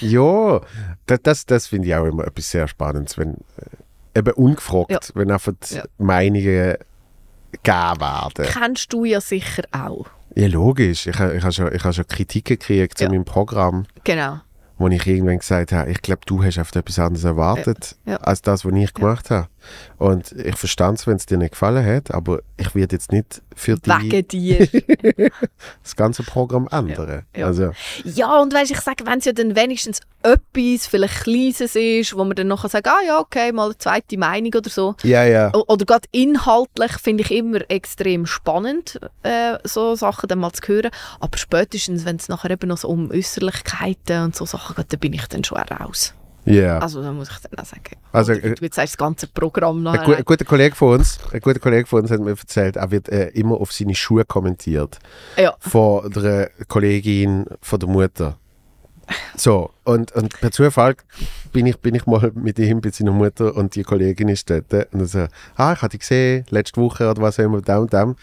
[SPEAKER 1] Ja, das, das, das finde ich auch immer etwas sehr Spannendes, wenn äh, eben ungefragt,
[SPEAKER 2] Ja.
[SPEAKER 1] wenn einfach
[SPEAKER 2] Ja.
[SPEAKER 1] Meinungen gegeben werden.
[SPEAKER 2] Kennst du ja sicher auch.
[SPEAKER 1] Ja, logisch. Ich, ich habe schon, ich schon Kritiken gekriegt zu
[SPEAKER 2] Ja.
[SPEAKER 1] meinem Programm,
[SPEAKER 2] Genau.
[SPEAKER 1] wo ich irgendwann gesagt habe, ich glaube, du hast auf etwas anderes erwartet.
[SPEAKER 2] Ja.
[SPEAKER 1] als das, was ich gemacht habe. Und ich verstand es, wenn es dir nicht gefallen hat, aber ich werde jetzt nicht für dich das ganze Programm ändern.
[SPEAKER 2] Ja.
[SPEAKER 1] Also,
[SPEAKER 2] ja, und weißt, ich sage, wenn es ja dann wenigstens etwas, vielleicht Kleines ist, wo man dann nachher sagt, ah ja, okay, mal eine zweite Meinung oder so.
[SPEAKER 1] ja, ja.
[SPEAKER 2] Oder gerade inhaltlich finde ich immer extrem spannend, äh, so Sachen dann mal zu hören. Aber spätestens, wenn es nachher eben noch so um Äußerlichkeiten und so Sachen geht, dann bin ich dann schon raus.
[SPEAKER 1] Ja.
[SPEAKER 2] Also da muss ich dann auch sagen.
[SPEAKER 1] Also,
[SPEAKER 2] Oder du sagst, das ganze Programm
[SPEAKER 1] Ein,
[SPEAKER 2] nachher.
[SPEAKER 1] gu ein guter Kollege von uns, ein guter Kollege von uns hat mir erzählt, er wird äh, immer auf seine Schuhe kommentiert.
[SPEAKER 2] ja.
[SPEAKER 1] Von der Kollegin, von der Mutter. So, und, und per Zufall bin ich, bin ich mal mit ihm, bei seiner Mutter und die Kollegin ist dort. Und er so, ah, ich habe dich gesehen, letzte Woche oder was auch immer, da und da.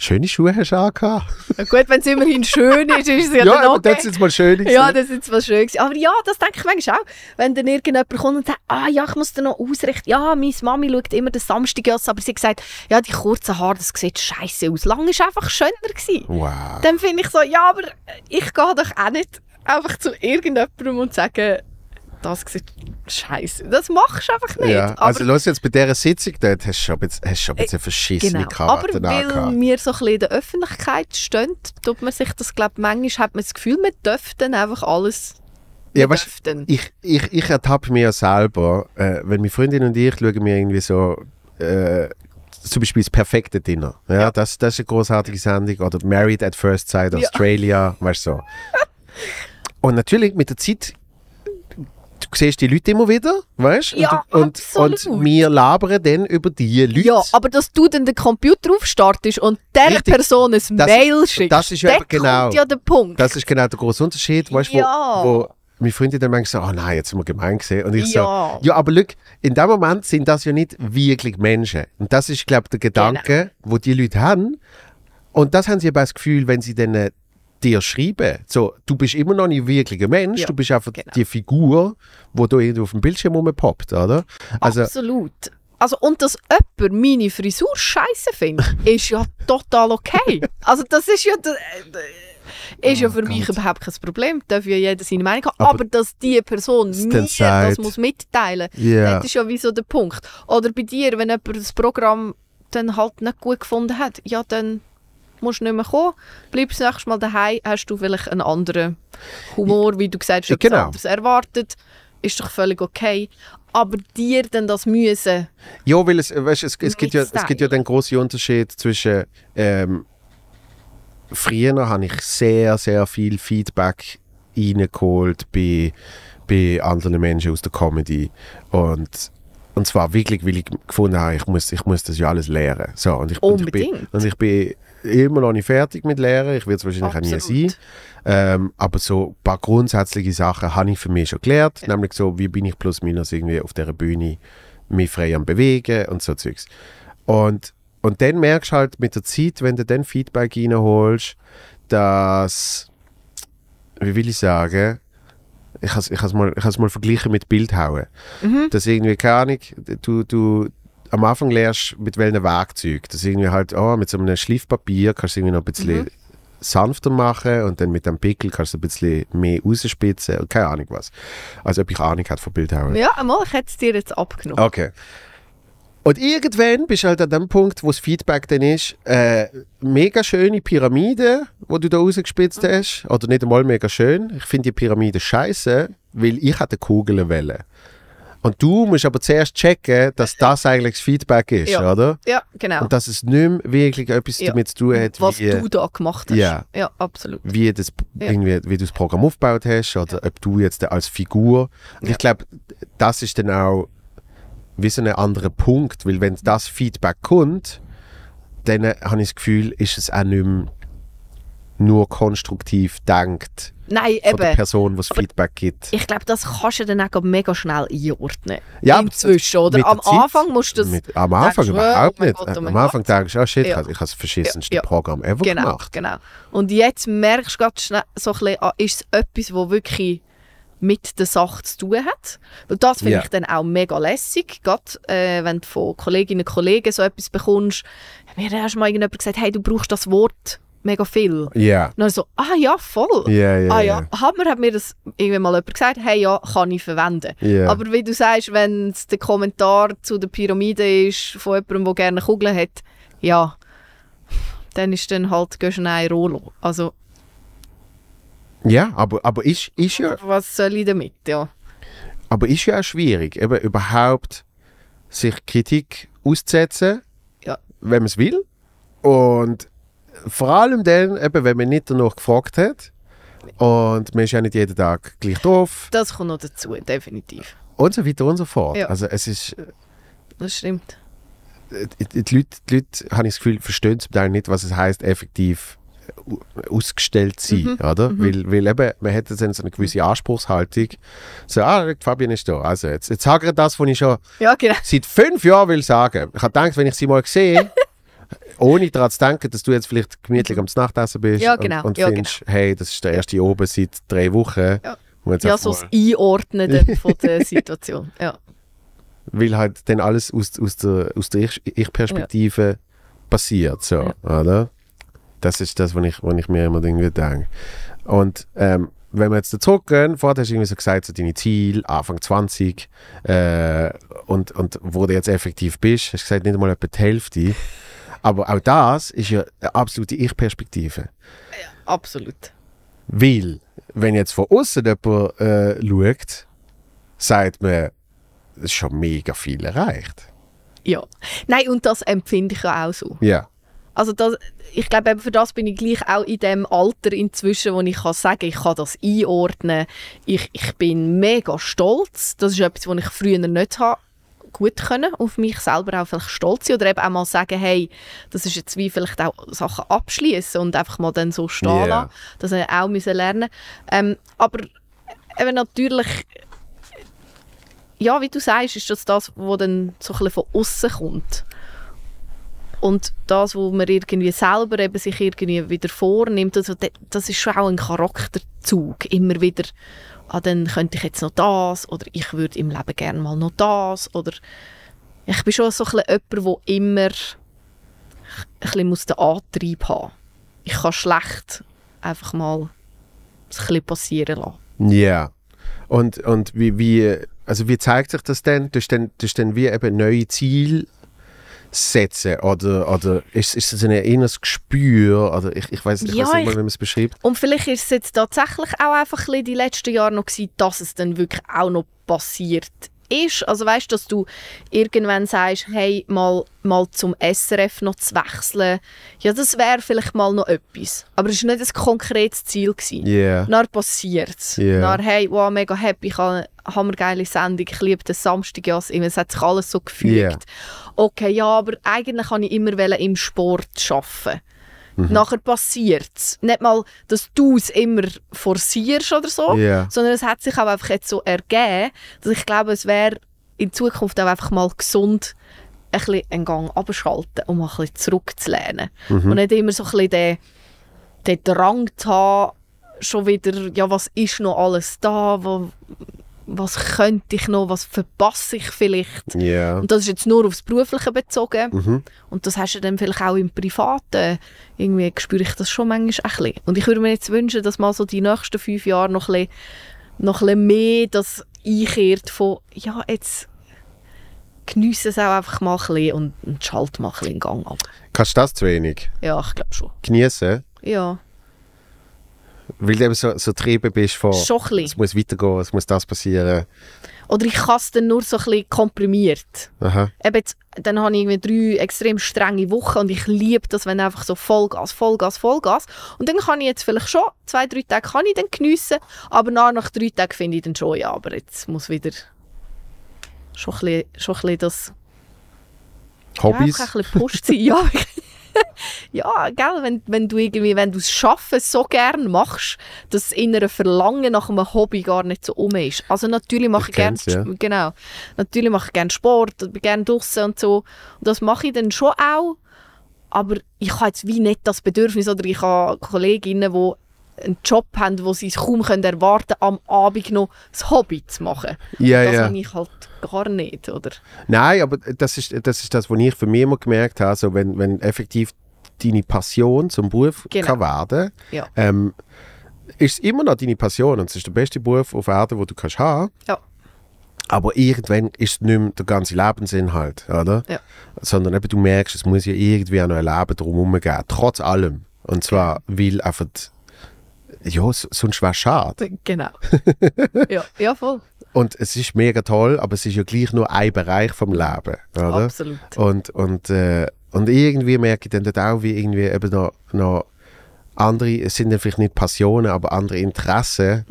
[SPEAKER 1] Schöne Schuhe hast du angehabt.
[SPEAKER 2] Ja, Gut, wenn es immerhin schön ist, ist es ja,
[SPEAKER 1] Ja,
[SPEAKER 2] dann
[SPEAKER 1] aber
[SPEAKER 2] okay.
[SPEAKER 1] das sind mal schöne
[SPEAKER 2] Ja,
[SPEAKER 1] gewesen.
[SPEAKER 2] das ist jetzt was schön gewesen. Aber ja, das denke ich manchmal auch. Wenn dann irgendjemand kommt und sagt, ah ja, ich muss dir noch ausrichten. Ja, meine Mami schaut immer den Samstag aus, aber sie gesagt, ja, die kurzen Haare, das sieht scheiße aus. Lang ist einfach schöner gewesen.
[SPEAKER 1] Wow.
[SPEAKER 2] Dann finde ich so, ja, aber ich gehe doch auch nicht einfach zu irgendjemandem und sage, das sieht scheiße. Das machst du einfach nicht.
[SPEAKER 1] Ja,
[SPEAKER 2] aber,
[SPEAKER 1] also los jetzt bei dieser Sitzung dort, hast du schon bisschen, hast schon ein bisschen verschissene
[SPEAKER 2] genau. aber
[SPEAKER 1] Karten
[SPEAKER 2] weil
[SPEAKER 1] angehabt.
[SPEAKER 2] wir so ein bisschen in der Öffentlichkeit stehen, tut man sich das, glaube manchmal hat man das Gefühl, man dürfte dann einfach alles
[SPEAKER 1] Ja,
[SPEAKER 2] wir
[SPEAKER 1] weißt,
[SPEAKER 2] dürften.
[SPEAKER 1] ich, ich, ich ertappe mir ja selber, äh, wenn meine Freundin und ich schauen mir irgendwie so äh, zum Beispiel das perfekte Dinner. Ja,
[SPEAKER 2] Ja.
[SPEAKER 1] Das, das ist eine großartige Sendung. Oder Married at First Sight
[SPEAKER 2] Ja.
[SPEAKER 1] Australia, weißt du so. Und natürlich mit der Zeit, siehst die Leute immer wieder, weißt du?
[SPEAKER 2] Ja,
[SPEAKER 1] und, und, wir labern dann über die Leute.
[SPEAKER 2] Ja, aber dass du dann den Computer aufstartest und der
[SPEAKER 1] Richtig.
[SPEAKER 2] Person ein Mail schickst,
[SPEAKER 1] das ist ja genau-
[SPEAKER 2] ja der Punkt.
[SPEAKER 1] Das ist genau der große Unterschied, weißt du,
[SPEAKER 2] Ja.
[SPEAKER 1] wo, wo meine Freundin dann manchmal so, oh nein, jetzt sind wir gemein gesehen. Und ich
[SPEAKER 2] Ja.
[SPEAKER 1] so, ja, aber look, in dem Moment sind das ja nicht wirklich Menschen. Und das ist, glaube ich, der Gedanke,
[SPEAKER 2] Genau.
[SPEAKER 1] wo die Leute haben. Und das haben sie aber das Gefühl, wenn sie dann äh, dir schreiben, so, du bist immer noch nicht wirklich ein Mensch,
[SPEAKER 2] Ja,
[SPEAKER 1] du bist einfach
[SPEAKER 2] genau.
[SPEAKER 1] die Figur, wo da irgendwo auf dem Bildschirm rumpoppt, oder? Also,
[SPEAKER 2] Absolut. Also, und dass jemand meine Frisur scheiße findet, ist ja total okay. Also, das ist ja, äh, ist ja
[SPEAKER 1] Oh
[SPEAKER 2] für mich
[SPEAKER 1] Gott.
[SPEAKER 2] überhaupt kein Problem. Darf ja jeder seine Meinung haben.
[SPEAKER 1] Aber
[SPEAKER 2] Aber, dass die Person mir das muss mitteilen
[SPEAKER 1] Ja.
[SPEAKER 2] das ist ja wie so der Punkt. Oder bei dir, wenn jemand das Programm dann halt nicht gut gefunden hat, ja, dann musst du nicht mehr kommen. Bleibst das nächste Mal daheim, hast du vielleicht einen anderen Humor, wie du gesagt hast,
[SPEAKER 1] genau.
[SPEAKER 2] anderes erwartet. Ist doch völlig okay. Aber dir dann das müssen,
[SPEAKER 1] Ja, weil es, weißt, es, es, gibt ja, es gibt ja den großen Unterschied zwischen. Ähm, früher habe ich sehr, sehr viel Feedback reingeholt bei, bei anderen Menschen aus der Comedy. Und, und zwar wirklich, weil ich gefunden habe, ich muss, ich muss das ja alles lernen. So, und, ich, und, ich bin,
[SPEAKER 2] Unbedingt.
[SPEAKER 1] und ich bin immer noch nicht fertig mit Lehren. Ich werde es wahrscheinlich auch nie
[SPEAKER 2] Absolut.
[SPEAKER 1] sein. Ähm, aber so ein paar grundsätzliche Sachen habe ich für mich schon gelernt.
[SPEAKER 2] Ja.
[SPEAKER 1] Nämlich so, wie bin ich plus minus irgendwie auf dieser Bühne mich frei am Bewegen und so Zeugs. Und, und dann merkst du halt mit der Zeit, wenn du dann Feedback reinholst, dass, wie will ich sagen, ich habe es mal, ich has mal verglichen mit Bildhauen.
[SPEAKER 2] Mhm.
[SPEAKER 1] Dass irgendwie, keine Ahnung, du, du am Anfang lernst mit welchen Werkzeug. Das irgendwie halt, oh, mit so einem Schliffpapier kannst du irgendwie noch ein bisschen
[SPEAKER 2] Mhm.
[SPEAKER 1] sanfter machen und dann mit dem Pickel kannst du ein bisschen mehr rausspitzen und keine Ahnung was. Also ob ich Ahnung hat von Bildhauen.
[SPEAKER 2] Ja, einmal, ich hätte es dir jetzt abgenommen.
[SPEAKER 1] Okay. Und irgendwann bist du halt an dem Punkt, wo das Feedback dann ist, äh, mega schöne Pyramide, wo du da rausgespitzt hast, oder nicht einmal mega schön. Ich finde die Pyramide scheiße, weil ich hatte Kugeln wählen. Und du musst aber zuerst checken, dass das eigentlich das Feedback ist,
[SPEAKER 2] Ja.
[SPEAKER 1] oder?
[SPEAKER 2] Ja, genau.
[SPEAKER 1] Und dass es nicht mehr wirklich etwas
[SPEAKER 2] Ja.
[SPEAKER 1] damit zu tun hat,
[SPEAKER 2] Was
[SPEAKER 1] wie,
[SPEAKER 2] du da gemacht hast.
[SPEAKER 1] Ja.
[SPEAKER 2] ja absolut.
[SPEAKER 1] wie, das, irgendwie, wie du das Programm aufgebaut hast oder ob du jetzt als Figur. Und ich glaube, das ist dann auch wie so ein anderer Punkt, weil wenn das Feedback kommt, dann habe ich das Gefühl, ist es auch nicht mehr nur konstruktiv denkt
[SPEAKER 2] Nein,
[SPEAKER 1] von der
[SPEAKER 2] eben.
[SPEAKER 1] Person, die Feedback gibt.
[SPEAKER 2] Ich glaube, das kannst du dann auch mega schnell einordnen.
[SPEAKER 1] Ja,
[SPEAKER 2] Inzwischen, oder? Am
[SPEAKER 1] Zeit-
[SPEAKER 2] Anfang musst du das...
[SPEAKER 1] Mit, am Anfang
[SPEAKER 2] denkst
[SPEAKER 1] überhaupt
[SPEAKER 2] oh
[SPEAKER 1] nicht.
[SPEAKER 2] Gott, oh
[SPEAKER 1] am Anfang
[SPEAKER 2] Gott.
[SPEAKER 1] denkst du, oh shit,
[SPEAKER 2] Ja.
[SPEAKER 1] ich habe das verschissenste
[SPEAKER 2] Ja.
[SPEAKER 1] Programm ever
[SPEAKER 2] Genau,
[SPEAKER 1] gemacht.
[SPEAKER 2] genau. Und jetzt merkst du ganz schnell so ein bisschen, ah, ist es etwas, was wirklich mit der Sache zu tun hat. Weil das finde
[SPEAKER 1] Ja.
[SPEAKER 2] ich dann auch mega lässig, gerade äh, wenn du von Kolleginnen und Kollegen so etwas bekommst. Mir hat erst mal irgendjemand gesagt, hey, du brauchst das Wort mega viel.
[SPEAKER 1] Ja,
[SPEAKER 2] Und dann so, ah ja, voll.
[SPEAKER 1] ja, ja.
[SPEAKER 2] ah ja, Hammer hat mir das irgendwann mal jemand gesagt, hey ja, kann ich verwenden.
[SPEAKER 1] ja.
[SPEAKER 2] Aber wie du sagst, wenn es der Kommentar zu der Pyramide ist von jemandem, der gerne Kugeln hat, ja, dann ist dann halt Göschenei Rolo. Also,
[SPEAKER 1] ja, aber, aber ist, ist ja
[SPEAKER 2] was soll ich damit, ja.
[SPEAKER 1] Aber ist ja auch schwierig, eben überhaupt sich Kritik auszusetzen,
[SPEAKER 2] Ja.
[SPEAKER 1] wenn man es will. Und vor allem dann, eben, wenn man nicht danach gefragt hat. Und man ist ja nicht jeden Tag gleich drauf.
[SPEAKER 2] Das kommt noch dazu, definitiv.
[SPEAKER 1] Und so weiter und so fort.
[SPEAKER 2] Ja.
[SPEAKER 1] Also es ist,
[SPEAKER 2] Das stimmt.
[SPEAKER 1] äh, die, die, Leute, die Leute, habe ich das Gefühl, verstehen zum Teil nicht, was es heißt effektiv au- ausgestellt sein,
[SPEAKER 2] Mhm.
[SPEAKER 1] oder? Weil, weil eben, man hat jetzt dann so eine gewisse Anspruchshaltung. So, ah, Fabian ist da. Also jetzt, jetzt sage ich das, was ich schon
[SPEAKER 2] Ja, genau.
[SPEAKER 1] seit fünf Jahren will sagen. Ich habe gedacht, wenn ich sie mal sehe, ohne daran zu denken, dass du jetzt vielleicht gemütlich am Nachtessen bist
[SPEAKER 2] Ja, genau.
[SPEAKER 1] und, und
[SPEAKER 2] Ja,
[SPEAKER 1] findest, hey, das ist der erste oben seit drei Wochen.
[SPEAKER 2] Ja. Ja, so das Einordnen von der Situation. Ja.
[SPEAKER 1] weil halt dann alles aus, aus der, aus der Ich- Ich-Perspektive passiert. So, oder? Das ist das, was ich, was ich mir immer irgendwie denke. Und ähm, wenn wir jetzt zurückgehen, vorher hast du irgendwie so gesagt, so deine Ziele, Anfang 20 äh, und, und wo du jetzt effektiv bist, hast du gesagt, nicht einmal etwa die Hälfte. Aber auch das ist ja eine absolute Ich-Perspektive.
[SPEAKER 2] Absolut.
[SPEAKER 1] Weil, wenn jetzt von außen jemand äh, schaut, sagt man, es ist schon mega viel erreicht.
[SPEAKER 2] Ja. Nein, und das empfinde ich ja auch so.
[SPEAKER 1] Ja.
[SPEAKER 2] Also das, ich glaube, für das bin ich gleich auch in dem Alter inzwischen, wo ich kann sagen, ich kann das einordnen. Ich, ich bin mega stolz. Das ist etwas, was ich früher nicht habe gut können, auf mich selber auch vielleicht stolz sein oder eben auch mal sagen, hey, das ist jetzt wie vielleicht auch Sachen abschließen und einfach mal dann so stehen
[SPEAKER 1] Ja.
[SPEAKER 2] lassen. Das habe ich auch müssen lernen. Ähm, aber eben natürlich, ja, wie du sagst, ist das das, was dann so ein bisschen von außen kommt. Und das, wo man irgendwie selber eben sich irgendwie wieder vornimmt, also das ist schon auch ein Charakterzug. Immer wieder, ah, dann könnte ich jetzt noch das oder ich würde im Leben gerne mal noch das oder ich bin schon so ein jemand, der immer ein muss den Antrieb haben Ich kann schlecht einfach mal ein passieren lassen.
[SPEAKER 1] Ja. Und, und wie, wie, also wie zeigt sich das denn? Durch dann, durch dann wie eben neue Ziele setzen? Oder, oder ist, ist es ein inneres Gespür? Oder ich, ich weiß
[SPEAKER 2] Ja,
[SPEAKER 1] nicht mal, wie man es beschreibt.
[SPEAKER 2] Und vielleicht ist es jetzt tatsächlich auch einfach ein die letzten Jahre noch gewesen, dass es dann wirklich auch noch passiert ist. Also weißt, dass du irgendwann sagst, hey, mal, mal zum SRF noch zu wechseln, ja, das wäre vielleicht mal noch etwas. Aber es war nicht ein konkretes Ziel. Gewesen.
[SPEAKER 1] Ja.
[SPEAKER 2] Dann passiert es.
[SPEAKER 1] Ja.
[SPEAKER 2] Dann, hey, wow, mega happy, ich habe hammergeile Sendung, ich liebe den Samstag, ja, es hat sich alles so gefügt.
[SPEAKER 1] Ja.
[SPEAKER 2] Okay, ja, aber eigentlich kann ich immer im Sport arbeiten.
[SPEAKER 1] Mhm.
[SPEAKER 2] Nachher passiert es. Nicht mal, dass du es immer forcierst oder so,
[SPEAKER 1] Ja.
[SPEAKER 2] sondern es hat sich auch einfach jetzt so ergeben, dass ich glaube, es wäre in Zukunft auch einfach mal gesund, ein bisschen einen Gang abschalten und mal ein bisschen zurückzulernen.
[SPEAKER 1] Mhm.
[SPEAKER 2] Und nicht immer so ein bisschen den, den Drang zu haben, schon wieder, ja, was ist noch alles da, wo, was könnte ich noch, was verpasse ich vielleicht.
[SPEAKER 1] Ja.
[SPEAKER 2] Und das ist jetzt nur aufs Berufliche bezogen.
[SPEAKER 1] Mhm.
[SPEAKER 2] Und das hast du dann vielleicht auch im Privaten. Irgendwie spüre ich das schon manchmal ein bisschen. Und ich würde mir jetzt wünschen, dass mal so die nächsten fünf Jahre noch ein bisschen, noch ein bisschen mehr das einkehrt von, ja, jetzt geniesse es auch einfach mal ein bisschen und, und schalte mal ein bisschen in Gang ab.
[SPEAKER 1] Kannst du das zu wenig
[SPEAKER 2] Ja, ich glaube schon.
[SPEAKER 1] genießen?
[SPEAKER 2] Ja,
[SPEAKER 1] Weil du eben so, so getrieben bist von,
[SPEAKER 2] schon
[SPEAKER 1] es muss weitergehen, es muss das passieren.
[SPEAKER 2] Oder ich kann es dann nur so ein bisschen komprimiert.
[SPEAKER 1] Aha.
[SPEAKER 2] Eben jetzt, dann habe ich irgendwie drei extrem strenge Wochen und ich liebe das, wenn einfach so Vollgas, Vollgas, Vollgas. Und dann kann ich jetzt vielleicht schon, zwei, drei Tage kann ich dann geniessen, aber nach, nach drei Tagen finde ich dann schon, ja, aber jetzt muss wieder schon ein bisschen, schon ein bisschen das
[SPEAKER 1] Hobbys?
[SPEAKER 2] Ja, ein bisschen pusht sein. Ja, ja gell, wenn, wenn du irgendwie, wenn du es Schaffen so gern machst, dass das innere Verlangen nach einem Hobby gar nicht so um ist. Also natürlich mache
[SPEAKER 1] Ich
[SPEAKER 2] ich, gerne
[SPEAKER 1] ja.
[SPEAKER 2] genau, natürlich mache ich gerne Sport, bin gerne draußen und so. Und das mache ich dann schon auch, aber ich habe jetzt wie nicht das Bedürfnis oder ich habe Kolleginnen, die einen Job haben, wo sie es kaum können erwarten am Abend noch das Hobby zu machen.
[SPEAKER 1] Ja,
[SPEAKER 2] das
[SPEAKER 1] ja.
[SPEAKER 2] habe ich halt gar nicht, oder?
[SPEAKER 1] Nein, aber das ist, das ist das, was ich für mich immer gemerkt habe. Also wenn, wenn effektiv deine Passion zum Beruf
[SPEAKER 2] Genau.
[SPEAKER 1] kann werden
[SPEAKER 2] Ja.
[SPEAKER 1] ähm, ist es immer noch deine Passion und es ist der beste Beruf auf Erden, den du kannst haben.
[SPEAKER 2] Ja.
[SPEAKER 1] Aber irgendwann ist es nicht mehr der ganze Lebensinhalt, oder?
[SPEAKER 2] Ja.
[SPEAKER 1] Sondern eben, du merkst, es muss ja irgendwie auch noch ein Leben drumherum geben, trotz allem. Und zwar, weil einfach, ja, sonst wäre es schade.
[SPEAKER 2] Genau. ja, ja, voll.
[SPEAKER 1] Und es ist mega toll, aber es ist ja gleich nur ein Bereich vom Leben, oder?
[SPEAKER 2] Absolut.
[SPEAKER 1] Und, und, äh, und irgendwie merke ich dann dort auch, wie irgendwie eben noch, noch andere, es sind dann vielleicht nicht Passionen, aber andere Interessen,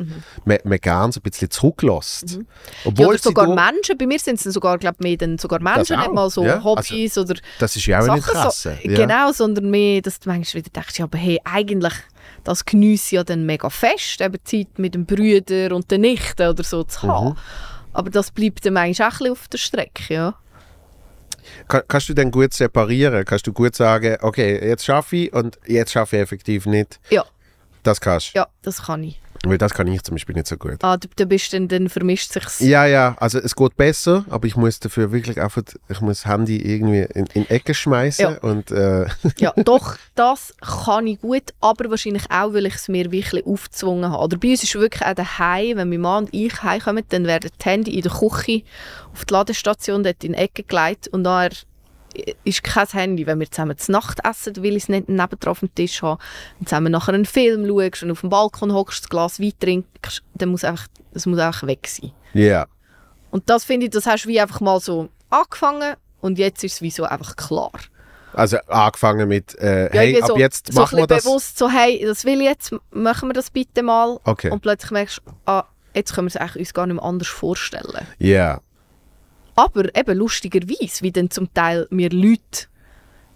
[SPEAKER 1] man, man gerne so ein bisschen zurücklässt.
[SPEAKER 2] Mhm. Ja,
[SPEAKER 1] Obwohl
[SPEAKER 2] sogar
[SPEAKER 1] da-
[SPEAKER 2] Menschen, bei mir sind es dann sogar, glaub, mehr dann sogar Menschen,
[SPEAKER 1] auch,
[SPEAKER 2] nicht mal so
[SPEAKER 1] ja.
[SPEAKER 2] Hobbys oder
[SPEAKER 1] das ist ja auch ein
[SPEAKER 2] Sachen.
[SPEAKER 1] Interesse.
[SPEAKER 2] So,
[SPEAKER 1] ja.
[SPEAKER 2] Genau, sondern mehr, dass du manchmal wieder denkst, ja, aber hey, eigentlich, das geniesse ich ja dann mega fest, eben Zeit mit den Brüdern und den Nichten oder so zu
[SPEAKER 1] Mhm.
[SPEAKER 2] haben. Aber das bleibt dann manchmal auch ein bisschen auf der Strecke, ja.
[SPEAKER 1] Kann, kannst du dann gut separieren? Kannst du gut sagen, okay, jetzt schaffe ich und jetzt schaffe ich effektiv nicht?
[SPEAKER 2] Ja,
[SPEAKER 1] Das kannst du.
[SPEAKER 2] ja, das kann ich.
[SPEAKER 1] Weil das kann ich zum Beispiel nicht so gut.
[SPEAKER 2] Ah, du, du bist dann, dann vermischt sich's.
[SPEAKER 1] Ja, ja, also es geht besser, aber ich muss dafür wirklich einfach, ich muss das Handy irgendwie in, in Ecke schmeißen
[SPEAKER 2] Ja.
[SPEAKER 1] und äh,
[SPEAKER 2] Ja, doch, das kann ich gut, aber wahrscheinlich auch, weil ich es mir wirklich aufgezwungen habe. Oder bei uns ist wirklich auch daheim, wenn mein Mann und ich heimkommen, dann werden die Handy in der Küche auf die Ladestation dort in die Ecke gelegt und dann ist kein Handy, wenn wir zusammen zu Nacht essen, weil ich es nicht nebendran auf dem Tisch habe, und zusammen nachher einen Film schaust und auf dem Balkon hockst, ein Glas Wein trinkst, dann muss einfach, das muss einfach weg sein.
[SPEAKER 1] ja.
[SPEAKER 2] Und das finde ich, das hast du wie einfach mal so angefangen und jetzt ist es wie so einfach klar.
[SPEAKER 1] Also angefangen mit, äh,
[SPEAKER 2] Ja,
[SPEAKER 1] hey,
[SPEAKER 2] irgendwie
[SPEAKER 1] ab
[SPEAKER 2] so,
[SPEAKER 1] jetzt machen wir das.
[SPEAKER 2] bewusst so, hey, das will ich jetzt, machen wir das bitte mal.
[SPEAKER 1] Okay.
[SPEAKER 2] Und plötzlich merkst du, ah, jetzt können wir es eigentlich uns gar nicht mehr anders vorstellen.
[SPEAKER 1] Ja,
[SPEAKER 2] Aber eben lustigerweise, wie dann zum Teil mir Leute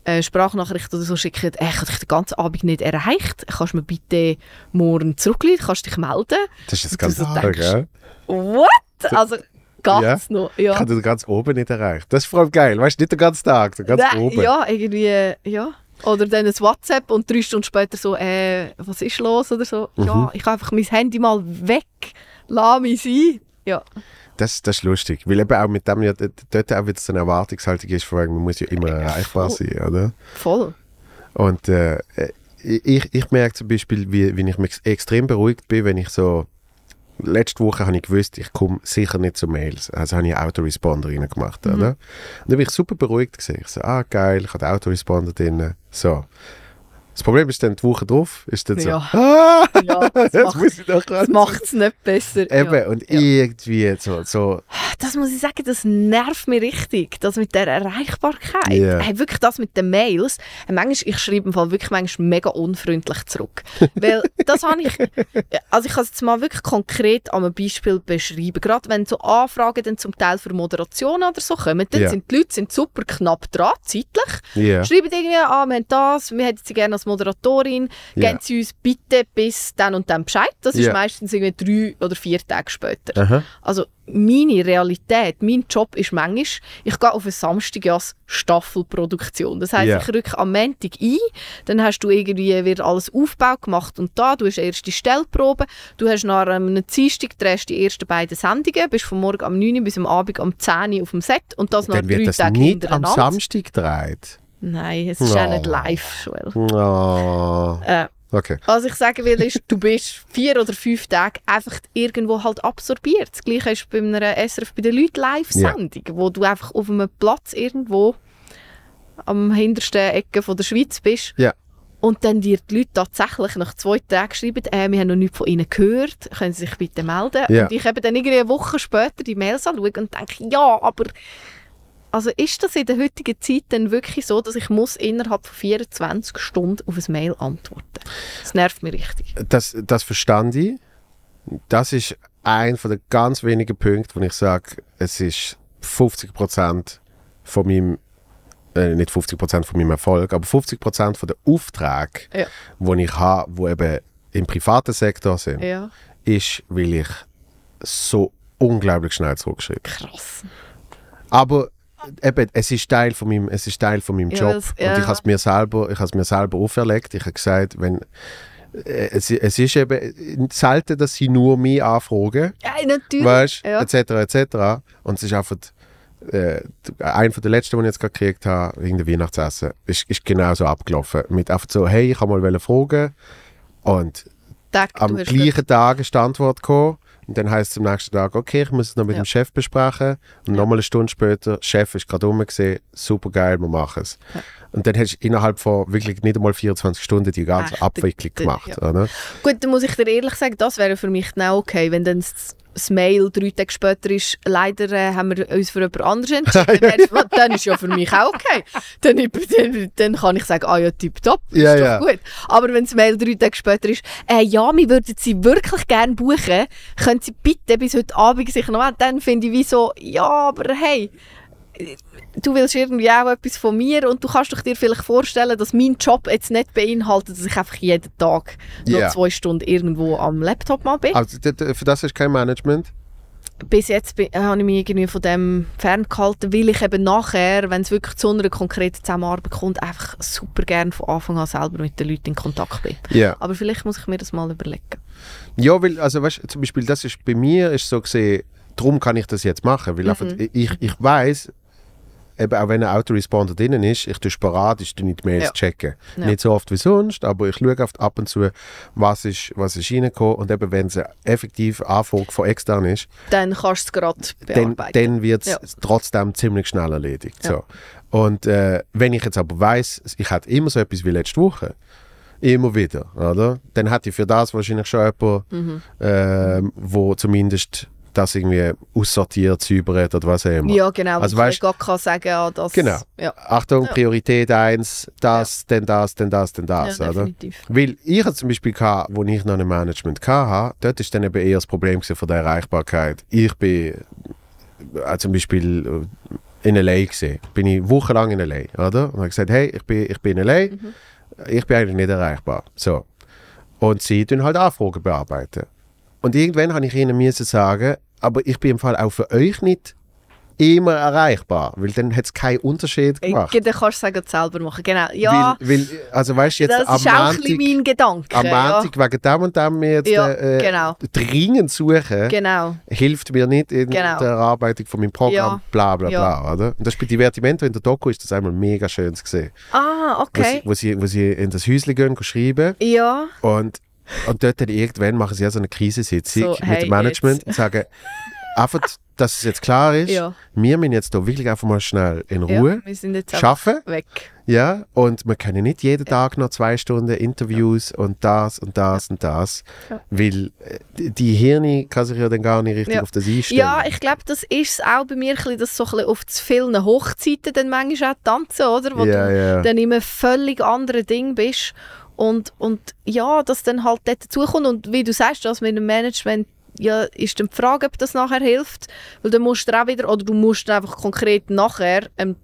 [SPEAKER 2] äh, Sprachnachrichten oder so schicken, ich habe dich den ganzen Abend nicht erreicht, kannst du mir bitte morgen zurückrufen, kannst dich melden?
[SPEAKER 1] das ist
[SPEAKER 2] Und
[SPEAKER 1] ganz
[SPEAKER 2] du so
[SPEAKER 1] so
[SPEAKER 2] denkst? What? Also,
[SPEAKER 1] Ja.
[SPEAKER 2] ganz noch.
[SPEAKER 1] Ich
[SPEAKER 2] Ja.
[SPEAKER 1] habe den ganz oben nicht erreicht. Das ist vor allem geil, weißt du, nicht den ganzen Tag, den ganz oben.
[SPEAKER 2] Ja, irgendwie, ja. Oder dann ein WhatsApp und drei Stunden später so, äh, was ist los oder so.
[SPEAKER 1] Mhm.
[SPEAKER 2] Ja, ich habe einfach mein Handy mal weg, lass mich sein. Ja,
[SPEAKER 1] Das, das ist lustig, weil eben auch mit dem ja dort auch wieder so eine Erwartungshaltung ist, von wegen, man muss ja immer erreichbar
[SPEAKER 2] voll.
[SPEAKER 1] sein, oder?
[SPEAKER 2] Voll.
[SPEAKER 1] Und äh, ich, ich merke zum Beispiel, wie, wie ich mich extrem beruhigt bin, wenn ich so. Letzte Woche habe ich gewusst, ich komme sicher nicht zu Mails. Also habe ich Autoresponder reingemacht. Oder? Und dann bin ich super beruhigt. Gewesen. Ich so, ah geil, ich habe Autoresponder drin. So. Das Problem ist dann die Woche drauf, ist dann so,
[SPEAKER 2] Ja.
[SPEAKER 1] ah,
[SPEAKER 2] Ja, das macht
[SPEAKER 1] muss ich doch
[SPEAKER 2] das macht es nicht besser.
[SPEAKER 1] Eben,
[SPEAKER 2] ja.
[SPEAKER 1] und irgendwie so, so
[SPEAKER 2] Das muss ich sagen, das nervt mich richtig. Das mit der Erreichbarkeit.
[SPEAKER 1] Ja.
[SPEAKER 2] Hey, wirklich das mit den Mails. Hey, manchmal, ich schreibe im Fall wirklich manchmal mega unfreundlich zurück. Weil das habe ich, also ich kann es jetzt mal wirklich konkret an einem Beispiel beschreiben. Gerade wenn so Anfragen dann zum Teil für Moderation oder so kommen, dann
[SPEAKER 1] Ja.
[SPEAKER 2] sind die Leute sind super knapp dran, zeitlich.
[SPEAKER 1] ja.
[SPEAKER 2] Schreiben irgendwie, ah, wir haben das, wir hätten sie gerne als Moderatorin,
[SPEAKER 1] Ja.
[SPEAKER 2] geben sie uns bitte bis dann und dann Bescheid. Das ist
[SPEAKER 1] Ja.
[SPEAKER 2] meistens irgendwie drei oder vier Tage später.
[SPEAKER 1] Aha.
[SPEAKER 2] Also meine Realität, mein Job ist manchmal, ich gehe auf einen Samstag als Staffelproduktion. Das heisst,
[SPEAKER 1] Ja.
[SPEAKER 2] ich rücke am Montag ein, dann hast du irgendwie wird alles Aufbau gemacht und da, du hast die erste Stellprobe, du hast nach einem Dienstag drehst die ersten beiden Sendungen, bist von morgen am 9 Uhr bis am Abend am 10 Uhr auf dem Set und das noch
[SPEAKER 1] Dann
[SPEAKER 2] drei
[SPEAKER 1] wird das nicht am
[SPEAKER 2] hintereinander.
[SPEAKER 1] Samstag gedreht.
[SPEAKER 2] Nein, es ist auch nicht
[SPEAKER 1] Oh.
[SPEAKER 2] live, Joel.
[SPEAKER 1] Oh.
[SPEAKER 2] Äh,
[SPEAKER 1] Okay.
[SPEAKER 2] was ich sagen will, ist, du bist vier oder fünf Tage einfach irgendwo halt absorbiert. Das Gleiche ist bei einer SRF bei den Leuten Live-Sendung, wo du einfach auf einem Platz irgendwo am hintersten Ecke von der Schweiz bist.
[SPEAKER 1] Ja.
[SPEAKER 2] Und dann dir die Leute tatsächlich nach zwei Tagen schreiben, äh, wir haben noch nichts von ihnen gehört, können sie sich bitte melden?
[SPEAKER 1] Ja.
[SPEAKER 2] Und ich eben dann irgendwie eine Woche später die Mails anschaue und denke, ja, aber also ist das in der heutigen Zeit dann wirklich so, dass ich muss innerhalb von 24 Stunden auf ein Mail antworten? Das nervt mich richtig.
[SPEAKER 1] Das, das verstand ich. Das ist ein von den ganz wenigen Punkten, wo ich sage, es ist 50% von meinem, äh, nicht 50% von meinem Erfolg, aber 50% von den Aufträgen,
[SPEAKER 2] Ja.
[SPEAKER 1] die ich habe, die eben im privaten Sektor sind,
[SPEAKER 2] Ja,
[SPEAKER 1] ist, weil ich so unglaublich schnell zurückschreibe.
[SPEAKER 2] krass.
[SPEAKER 1] Aber eben, es ist Teil von meinem, es ist Teil von meinem Job.
[SPEAKER 2] das-
[SPEAKER 1] Und
[SPEAKER 2] ja.
[SPEAKER 1] ich habe es mir selber, ich habe es mir selber auferlegt. Ich habe gesagt, wenn äh, es, es ist eben selten, dass sie nur mich anfragen,
[SPEAKER 2] Ja, natürlich.
[SPEAKER 1] weißt,
[SPEAKER 2] Ja.
[SPEAKER 1] etc. etc. Und es ist einfach äh, ein von der letzten, den ich jetzt gerade gekriegt habe, wegen der Weihnachtsessen, ist, ist genau so abgelaufen. Mit einfach so, hey, ich habe mal fragen und
[SPEAKER 2] Tag,
[SPEAKER 1] am gleichen Tag ist die Antwort gekommen. Und dann heisst es am nächsten Tag, okay, ich muss es noch mit
[SPEAKER 2] Ja.
[SPEAKER 1] dem Chef besprechen. Und nochmal eine Stunde später, der Chef ist gerade rumgesehen, super geil, wir machen es. Und dann hast du innerhalb von wirklich nicht einmal 24 Stunden die ganze
[SPEAKER 2] Echt,
[SPEAKER 1] Abwicklung gemacht.
[SPEAKER 2] ja.
[SPEAKER 1] Oder?
[SPEAKER 2] Gut, dann muss ich dir ehrlich sagen, das wäre für mich auch okay, wenn dann das, das Mail drei Tage später ist, leider äh, haben wir uns für jemand anderes entschieden, dann, wär's- dann ist ja für mich auch okay. Dann, dann, dann kann ich sagen, ah ja, tipptopp, ist
[SPEAKER 1] Ja,
[SPEAKER 2] doch
[SPEAKER 1] ja.
[SPEAKER 2] gut. Aber wenn das Mail drei Tage später ist, äh, ja, wir würden sie wirklich gerne buchen, können sie bitte bis heute Abend sich noch melden, dann finde ich wie so, ja, aber hey, du willst irgendwie auch etwas von mir und du kannst doch dir vielleicht vorstellen, dass mein Job jetzt nicht beinhaltet, dass ich einfach jeden Tag noch
[SPEAKER 1] Ja.
[SPEAKER 2] zwei Stunden irgendwo am Laptop mal bin.
[SPEAKER 1] Also, für das ist kein Management.
[SPEAKER 2] Bis jetzt bin, habe ich mich irgendwie von dem ferngehalten, weil ich eben nachher, wenn es wirklich zu einer konkreten Zusammenarbeit kommt, einfach super gerne von Anfang an selber mit den Leuten in Kontakt bin.
[SPEAKER 1] Ja.
[SPEAKER 2] Aber vielleicht muss ich mir das mal überlegen.
[SPEAKER 1] Ja, weil, also weißt, zum Beispiel, das ist bei mir ist so gesehen, darum kann ich das jetzt machen, weil einfach, ich, ich weiß, eben auch wenn ein Autoresponder drin ist, ich tue sporadisch die Mails
[SPEAKER 2] Ja.
[SPEAKER 1] checken.
[SPEAKER 2] Ja.
[SPEAKER 1] Nicht so oft wie sonst, aber ich schaue oft ab und zu, was ist, was ist reingekommen und eben wenn es eine effektive Anfrage von extern ist,
[SPEAKER 2] Dann kannst du es gerade
[SPEAKER 1] dann,
[SPEAKER 2] bearbeiten.
[SPEAKER 1] dann wird es
[SPEAKER 2] Ja.
[SPEAKER 1] trotzdem ziemlich schnell erledigt. So. Und äh, wenn ich jetzt aber weiß, ich hatte immer so etwas wie letzte Woche, immer wieder, oder? Dann hätte ich für das wahrscheinlich schon jemanden,
[SPEAKER 2] Mhm.
[SPEAKER 1] ähm, wo zumindest das irgendwie aussortiert, säubert oder was auch immer.
[SPEAKER 2] ja, genau.
[SPEAKER 1] Also weißt-
[SPEAKER 2] ich gar kann sagen, ja, das...
[SPEAKER 1] Genau.
[SPEAKER 2] Ja,
[SPEAKER 1] Achtung,
[SPEAKER 2] Ja.
[SPEAKER 1] Priorität 1, das, dann das, dann das, dann das,
[SPEAKER 2] ja
[SPEAKER 1] oder?
[SPEAKER 2] definitiv.
[SPEAKER 1] Weil ich hatte zum Beispiel, gehabt, wo ich noch ein Management hatte, dort ist dann eben eher das Problem von der Erreichbarkeit. Ich bin äh, zum Beispiel äh, in L.A. gesehen. Bin ich wochenlang in L.A., oder? Und habe gesagt, hey, ich bin, ich bin in L.A.,
[SPEAKER 2] Mhm.
[SPEAKER 1] ich bin eigentlich nicht erreichbar. So. Und sie tun halt Anfragen bearbeiten. Und irgendwann habe ich ihnen müssen sagen, aber ich bin im Fall auch für euch nicht immer erreichbar, weil dann hat es keinen Unterschied
[SPEAKER 2] Ich,
[SPEAKER 1] gemacht.
[SPEAKER 2] dann kannst du es selber machen. Genau. Ja,
[SPEAKER 1] Weil, weil, also weißt jetzt
[SPEAKER 2] das
[SPEAKER 1] am
[SPEAKER 2] ist auch
[SPEAKER 1] Montag,
[SPEAKER 2] mein Gedanke.
[SPEAKER 1] am
[SPEAKER 2] ja.
[SPEAKER 1] Montag wegen dem und dem mir jetzt
[SPEAKER 2] Ja,
[SPEAKER 1] äh,
[SPEAKER 2] genau.
[SPEAKER 1] dringend suchen,
[SPEAKER 2] Genau.
[SPEAKER 1] hilft mir nicht in
[SPEAKER 2] Genau.
[SPEAKER 1] der Erarbeitung von meinem Programm,
[SPEAKER 2] Ja.
[SPEAKER 1] bla bla
[SPEAKER 2] Ja.
[SPEAKER 1] bla. Oder? Und das ist bei Divertimento in der Doku ist das einmal mega schön zu sehen.
[SPEAKER 2] Ah,
[SPEAKER 1] Wo,
[SPEAKER 2] okay.
[SPEAKER 1] sie, wo, sie, wo sie in das Häuschen gehen, gehen schreiben
[SPEAKER 2] Ja,
[SPEAKER 1] und, und dort dann irgendwann machen sie ja so eine Krisensitzung
[SPEAKER 2] So,
[SPEAKER 1] mit
[SPEAKER 2] hey,
[SPEAKER 1] dem Management und sagen, einfach, dass es jetzt klar ist,
[SPEAKER 2] Ja.
[SPEAKER 1] wir müssen jetzt hier wirklich einfach mal schnell in
[SPEAKER 2] ja.
[SPEAKER 1] Ruhe
[SPEAKER 2] einfach
[SPEAKER 1] schaffen.
[SPEAKER 2] weg.
[SPEAKER 1] Ja, und wir können nicht jeden Tag noch zwei Stunden Interviews und das und das und das,
[SPEAKER 2] Ja.
[SPEAKER 1] weil äh, die- Hirne kann sich ja dann gar nicht richtig
[SPEAKER 2] Ja.
[SPEAKER 1] auf das einstellen.
[SPEAKER 2] Ja, ich glaube, das ist es auch bei mir, dass so ein bisschen auf zu vielen Hochzeiten dann manchmal auch tanzen, oder? Wo
[SPEAKER 1] ja,
[SPEAKER 2] du
[SPEAKER 1] ja.
[SPEAKER 2] dann einem völlig anderen Ding bist. Und, und ja, das dann halt dort dazukommt. Und wie du sagst, das mit dem Management, ja, ist dann die Frage, ob das nachher hilft. Weil dann musst du auch wieder, oder du musst einfach konkret nachher einen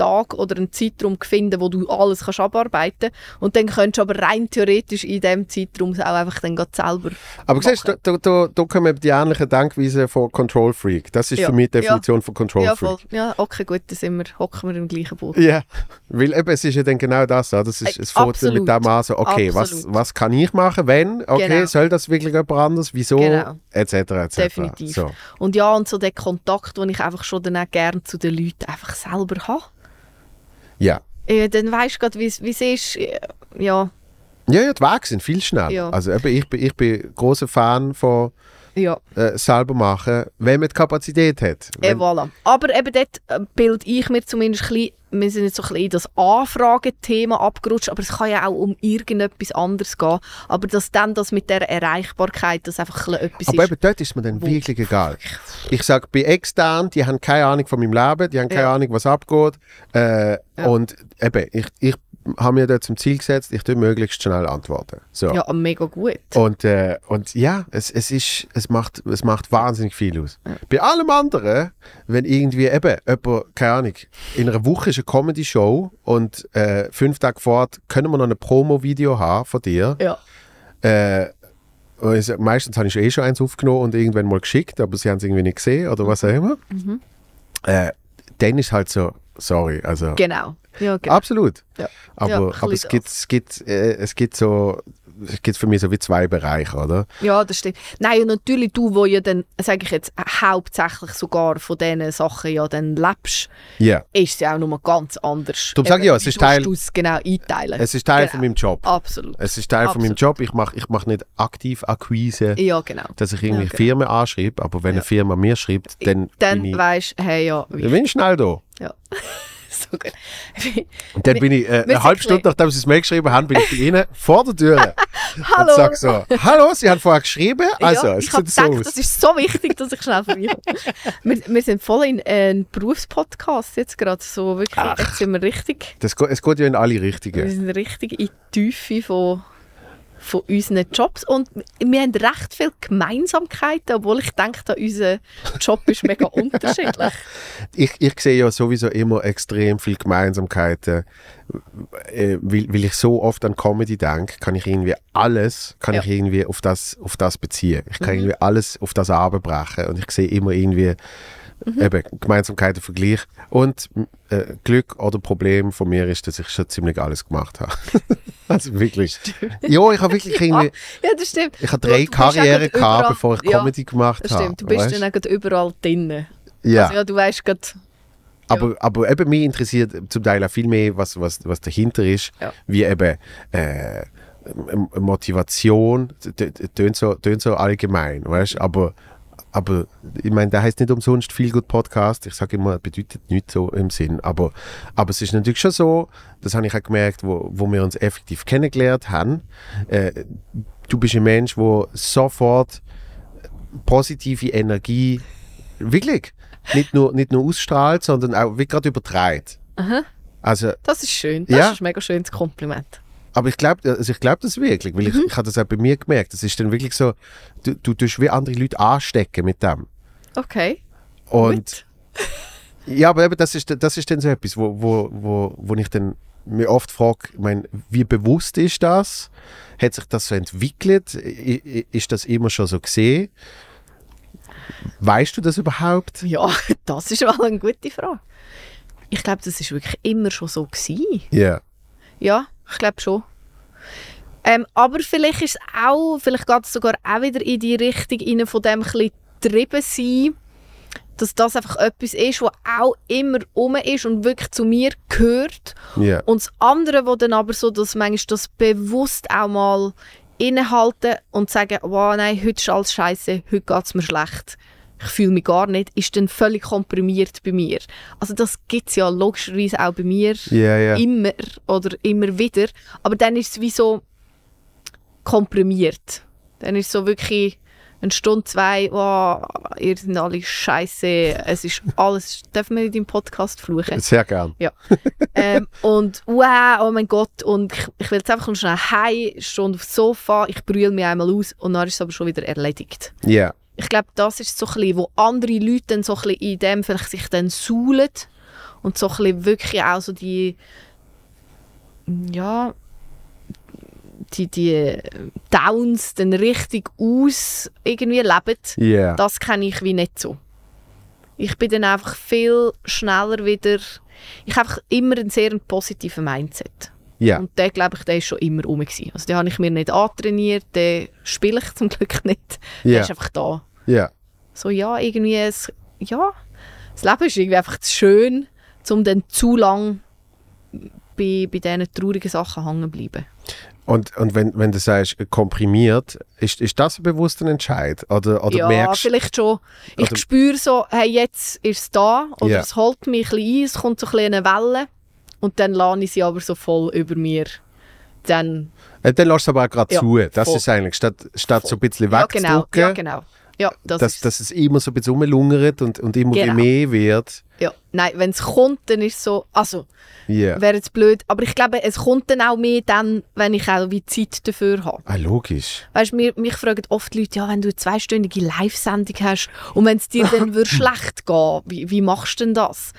[SPEAKER 2] Tag oder einen Zeitraum finden, wo du alles kannst abarbeiten Und dann könntest du aber rein theoretisch in diesem Zeitraum auch einfach dann selber
[SPEAKER 1] Aber siehst du,
[SPEAKER 2] machen.
[SPEAKER 1] da, da, da kommen die ähnlichen Denkweisen von Control Freak. Das ist
[SPEAKER 2] Ja.
[SPEAKER 1] für mich die
[SPEAKER 2] Ja.
[SPEAKER 1] Definition von Control
[SPEAKER 2] Ja, voll.
[SPEAKER 1] Freak.
[SPEAKER 2] Ja, okay, gut, dann sind wir, hocken wir im gleichen Boot.
[SPEAKER 1] Ja, weil eben, es ist ja dann genau das. Es, ist,
[SPEAKER 2] Ey,
[SPEAKER 1] es mit dem an, so, okay, was, was kann ich machen, wenn? Okay,
[SPEAKER 2] Genau.
[SPEAKER 1] soll das wirklich jemand anders? Wieso?
[SPEAKER 2] Genau.
[SPEAKER 1] Etc. etc.
[SPEAKER 2] Definitiv.
[SPEAKER 1] So.
[SPEAKER 2] Und ja, und so der Kontakt, den ich einfach schon dann auch gerne zu den Leuten einfach selber habe.
[SPEAKER 1] Ja.
[SPEAKER 2] Äh, dann weisst du gerade, wie es ist. Äh, Ja,
[SPEAKER 1] Ja, ja, die Wege sind viel schneller.
[SPEAKER 2] Ja.
[SPEAKER 1] Also eben, ich bin, ich bin großer Fan von
[SPEAKER 2] ja,
[SPEAKER 1] äh, selber machen, wenn man die Kapazität hat.
[SPEAKER 2] äh,
[SPEAKER 1] Wenn,
[SPEAKER 2] voilà. Aber eben dort bilde ich mir zumindest ein bisschen, wir sind jetzt so ein bisschen in das Anfragethema abgerutscht, aber es kann ja auch um irgendetwas anderes gehen. Aber dass dann das mit der Erreichbarkeit, das einfach ein etwas
[SPEAKER 1] aber
[SPEAKER 2] ist.
[SPEAKER 1] eben dort ist mir dann wirklich egal. Ich sage, bei extern, die haben keine Ahnung von meinem Leben, die haben keine
[SPEAKER 2] Ja.
[SPEAKER 1] Ahnung, was abgeht. Äh,
[SPEAKER 2] Ja.
[SPEAKER 1] Und eben, ich, ich habe mir dort zum Ziel gesetzt, ich tue möglichst schnell antworten. So.
[SPEAKER 2] Ja, mega gut.
[SPEAKER 1] Und, äh, und ja, es, es, ist, es, macht, es macht wahnsinnig viel aus. Bei allem anderen, wenn irgendwie eben jemand, keine Ahnung, in einer Woche ist eine Comedy-Show und äh, fünf Tage fort können wir noch ein Promo-Video haben von dir.
[SPEAKER 2] Ja.
[SPEAKER 1] Äh, meistens habe ich eh schon eins aufgenommen und irgendwann mal geschickt, aber sie haben es irgendwie nicht gesehen oder was auch immer.
[SPEAKER 2] Mhm.
[SPEAKER 1] Äh, dann ist halt so, sorry, also
[SPEAKER 2] Genau. Ja, genau.
[SPEAKER 1] absolut.
[SPEAKER 2] Ja.
[SPEAKER 1] Aber,
[SPEAKER 2] Ja,
[SPEAKER 1] aber es gibt, es gibt, äh, es gibt so, es gibt für mich so wie zwei Bereiche, oder?
[SPEAKER 2] Ja, das stimmt. Nein, und natürlich du, wo ja dann, sage ich jetzt, hauptsächlich sogar von diesen Sachen ja dann lebst,
[SPEAKER 1] Ja.
[SPEAKER 2] ist es ja auch nochmal ganz anders.
[SPEAKER 1] Sage ich ja, es ist Teil-
[SPEAKER 2] du es genau einteilen.
[SPEAKER 1] Es ist Teil
[SPEAKER 2] Genau.
[SPEAKER 1] von meinem Job.
[SPEAKER 2] Absolut.
[SPEAKER 1] Es ist Teil von meinem
[SPEAKER 2] Absolut.
[SPEAKER 1] Job. Ich mache ich mach nicht aktiv Akquise,
[SPEAKER 2] Ja, genau.
[SPEAKER 1] dass ich irgendwie
[SPEAKER 2] Ja, genau.
[SPEAKER 1] Firmen anschreibe, aber wenn
[SPEAKER 2] Ja.
[SPEAKER 1] eine Firma mir schreibt, dann,
[SPEAKER 2] Dann
[SPEAKER 1] ich,
[SPEAKER 2] weisst du, hey, ja, wie,
[SPEAKER 1] dann bin ich schnell da.
[SPEAKER 2] ja. so gut.
[SPEAKER 1] Und dann
[SPEAKER 2] Wir-
[SPEAKER 1] bin ich, äh,
[SPEAKER 2] wir
[SPEAKER 1] eine halbe Stunde nachdem sie es mir geschrieben haben, bin ich bei ihnen vor der Tür
[SPEAKER 2] Hallo.
[SPEAKER 1] und sage so, hallo, Sie haben vorher geschrieben? Also,
[SPEAKER 2] ja,
[SPEAKER 1] es
[SPEAKER 2] ich habe
[SPEAKER 1] sieht so
[SPEAKER 2] gedacht,
[SPEAKER 1] aus.
[SPEAKER 2] das ist so wichtig, dass ich schnell vorbeikomme. wir, wir sind voll in einem Berufspodcast jetzt gerade. So wirklich,
[SPEAKER 1] Ach.
[SPEAKER 2] jetzt sind wir richtig,
[SPEAKER 1] Das, es geht ja in alle
[SPEAKER 2] wir
[SPEAKER 1] Richtungen.
[SPEAKER 2] sind richtig in die Tiefe von, von unseren Jobs und wir haben recht viele Gemeinsamkeiten, obwohl ich denke, da unser Job ist mega unterschiedlich.
[SPEAKER 1] Ich, ich sehe ja sowieso immer extrem viele Gemeinsamkeiten. Äh, weil, weil ich so oft an Comedy denke, kann ich irgendwie alles, kann
[SPEAKER 2] Ja.
[SPEAKER 1] ich irgendwie auf das, auf das beziehen. Ich kann
[SPEAKER 2] Mhm.
[SPEAKER 1] irgendwie alles auf das abbrechen und ich sehe immer irgendwie
[SPEAKER 2] Mhm.
[SPEAKER 1] eben Gemeinsamkeiten, Vergleich. Und äh, Glück oder Problem von mir ist, dass ich schon ziemlich alles gemacht habe. also wirklich. Ja, ich habe wirklich irgendwie,
[SPEAKER 2] Ja, das stimmt.
[SPEAKER 1] ich habe drei Karrieren gehabt,
[SPEAKER 2] überall-
[SPEAKER 1] bevor ich
[SPEAKER 2] Ja,
[SPEAKER 1] Comedy gemacht
[SPEAKER 2] Das
[SPEAKER 1] habe.
[SPEAKER 2] stimmt, du bist
[SPEAKER 1] weißt?
[SPEAKER 2] dann auch überall drin.
[SPEAKER 1] ja.
[SPEAKER 2] Also, ja, du weißt gerade,
[SPEAKER 1] Aber, aber eben mich interessiert zum Teil auch viel mehr, was, was, was dahinter ist,
[SPEAKER 2] Ja.
[SPEAKER 1] wie eben äh, Motivation, tönt so, tönt so allgemein, weißt aber, aber ich meine, der heißt nicht umsonst viel gut Podcast. Ich sage immer, bedeutet nicht so im Sinn, aber, aber es ist natürlich schon so, das habe ich auch gemerkt, wo, wo wir uns effektiv kennengelernt haben. Äh, du bist ein Mensch, der sofort positive Energie wirklich nicht nur, nicht nur ausstrahlt, sondern auch wie gerade übertreibt.
[SPEAKER 2] Aha.
[SPEAKER 1] Also,
[SPEAKER 2] das ist schön. Das
[SPEAKER 1] Ja.
[SPEAKER 2] ist ein mega schönes Kompliment.
[SPEAKER 1] Aber ich glaube also ich glaub das wirklich, weil ich,
[SPEAKER 2] Mhm.
[SPEAKER 1] ich habe das auch bei mir gemerkt. Das ist dann wirklich so, du, du tust wie andere Leute anstecken mit dem.
[SPEAKER 2] Okay.
[SPEAKER 1] Und ja, aber eben, das ist, das ist dann so etwas, wo, wo, wo, wo ich dann mir oft frage, ich meine, wie bewusst ist das? Hat sich das so entwickelt? I- Ist das immer schon so gesehen? Weißt du das überhaupt?
[SPEAKER 2] Ja, das ist mal eine gute Frage. Ich glaube, das ist wirklich immer schon so gewesen.
[SPEAKER 1] Ja.
[SPEAKER 2] Ja, ich glaube schon. Ähm, aber vielleicht ist es auch, vielleicht geht es sogar auch wieder in die Richtung rein, von dem ein getrieben sein, dass das einfach etwas ist, was auch immer um ist und wirklich zu mir gehört.
[SPEAKER 1] Ja.
[SPEAKER 2] Und das andere, wo dann aber so, dass manchmal das bewusst auch mal innehalten und sagen, wow, nein, heute ist alles scheiße, heute geht es mir schlecht. Ich fühle mich gar nicht, ist dann völlig komprimiert bei mir. Also das gibt es ja logischerweise auch bei mir
[SPEAKER 1] Ja, ja.
[SPEAKER 2] immer oder immer wieder. Aber dann ist es wie so komprimiert. Dann ist es so wirklich eine Stunde, zwei, wow, ihr seid alle scheiße, es ist alles, dürfen wir in deinem Podcast fluchen?
[SPEAKER 1] Sehr gern.
[SPEAKER 2] ähm, und wow, oh mein Gott, und ich, ich will jetzt einfach noch schnell heim, Stunde aufs Sofa, ich brülle mich einmal aus und dann ist es aber schon wieder erledigt.
[SPEAKER 1] Ja.
[SPEAKER 2] Ich glaube, das ist so ein bisschen, wo andere Leute dann so ein bisschen in dem vielleicht sich dann suhlen und so ein bisschen wirklich auch so die, ja, die, die Downs dann richtig aus irgendwie leben.
[SPEAKER 1] Ja.
[SPEAKER 2] Das kenne ich wie nicht so. Ich bin dann einfach viel schneller wieder, ich habe einfach immer einen sehr positiven Mindset.
[SPEAKER 1] Ja.
[SPEAKER 2] Und der, glaube ich, der ist schon immer gewesen. Also den habe ich mir nicht antrainiert, den spiele ich zum Glück nicht. Der
[SPEAKER 1] Ja.
[SPEAKER 2] ist einfach da.
[SPEAKER 1] Ja.
[SPEAKER 2] So, ja, irgendwie, es, ja, das Leben ist irgendwie einfach zu schön, um dann zu lang bei, bei diesen traurigen Sachen hängen zu bleiben.
[SPEAKER 1] Und, und wenn, wenn du sagst, komprimiert, ist, ist das ein bewusster Entscheid? Oder, oder
[SPEAKER 2] ja,
[SPEAKER 1] merkst
[SPEAKER 2] vielleicht schon. Ich spüre so, hey, jetzt ist es da, oder
[SPEAKER 1] Ja.
[SPEAKER 2] es holt mich ein ein, es kommt so ein eine Welle und dann lade ich sie aber so voll über mir. Dann,
[SPEAKER 1] Äh, dann lässt du aber auch gerade
[SPEAKER 2] Ja,
[SPEAKER 1] zu. Das
[SPEAKER 2] voll.
[SPEAKER 1] ist eigentlich, statt, statt so ein bisschen
[SPEAKER 2] ja genau,
[SPEAKER 1] wegzudrücken,
[SPEAKER 2] ja genau. Ja, das
[SPEAKER 1] dass, dass es immer so ein bisschen rumlungert und, und immer
[SPEAKER 2] Genau.
[SPEAKER 1] mehr wird.
[SPEAKER 2] ja. Nein, wenn es kommt, dann ist es so, also,
[SPEAKER 1] Ja.
[SPEAKER 2] wäre jetzt blöd, aber ich glaube, es kommt dann auch mehr dann, wenn ich auch wie Zeit dafür habe.
[SPEAKER 1] Ah, logisch.
[SPEAKER 2] Weißt, mir, mich fragen oft Leute, ja, wenn du eine zweistündige Live-Sendung hast und wenn es dir dann würde schlecht gehen, wie, wie machst du denn das?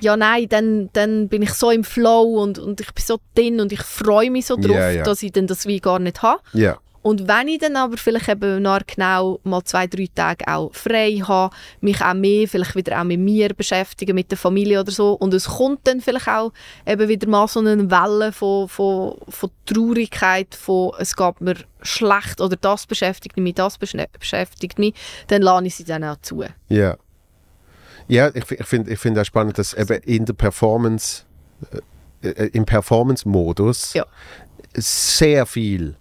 [SPEAKER 2] Ja, nein, dann, dann bin ich so im Flow und, und ich bin so drin und ich freue mich so drauf,
[SPEAKER 1] Ja, ja.
[SPEAKER 2] dass ich dann das wie gar nicht habe.
[SPEAKER 1] Ja.
[SPEAKER 2] Und wenn ich dann aber vielleicht eben nach genau mal zwei, drei Tage auch frei habe, mich auch mehr vielleicht wieder auch mit mir beschäftigen, mit der Familie oder so und es kommt dann vielleicht auch eben wieder mal so eine Welle von, von, von Traurigkeit, von es geht mir schlecht oder das beschäftigt mich, das beschäftigt mich, dann lade ich sie dann auch zu.
[SPEAKER 1] Ja. Ja, ich, ich finde ich find auch spannend, dass eben in der Performance, äh, äh, im Performance-Modus
[SPEAKER 2] Ja.
[SPEAKER 1] sehr viel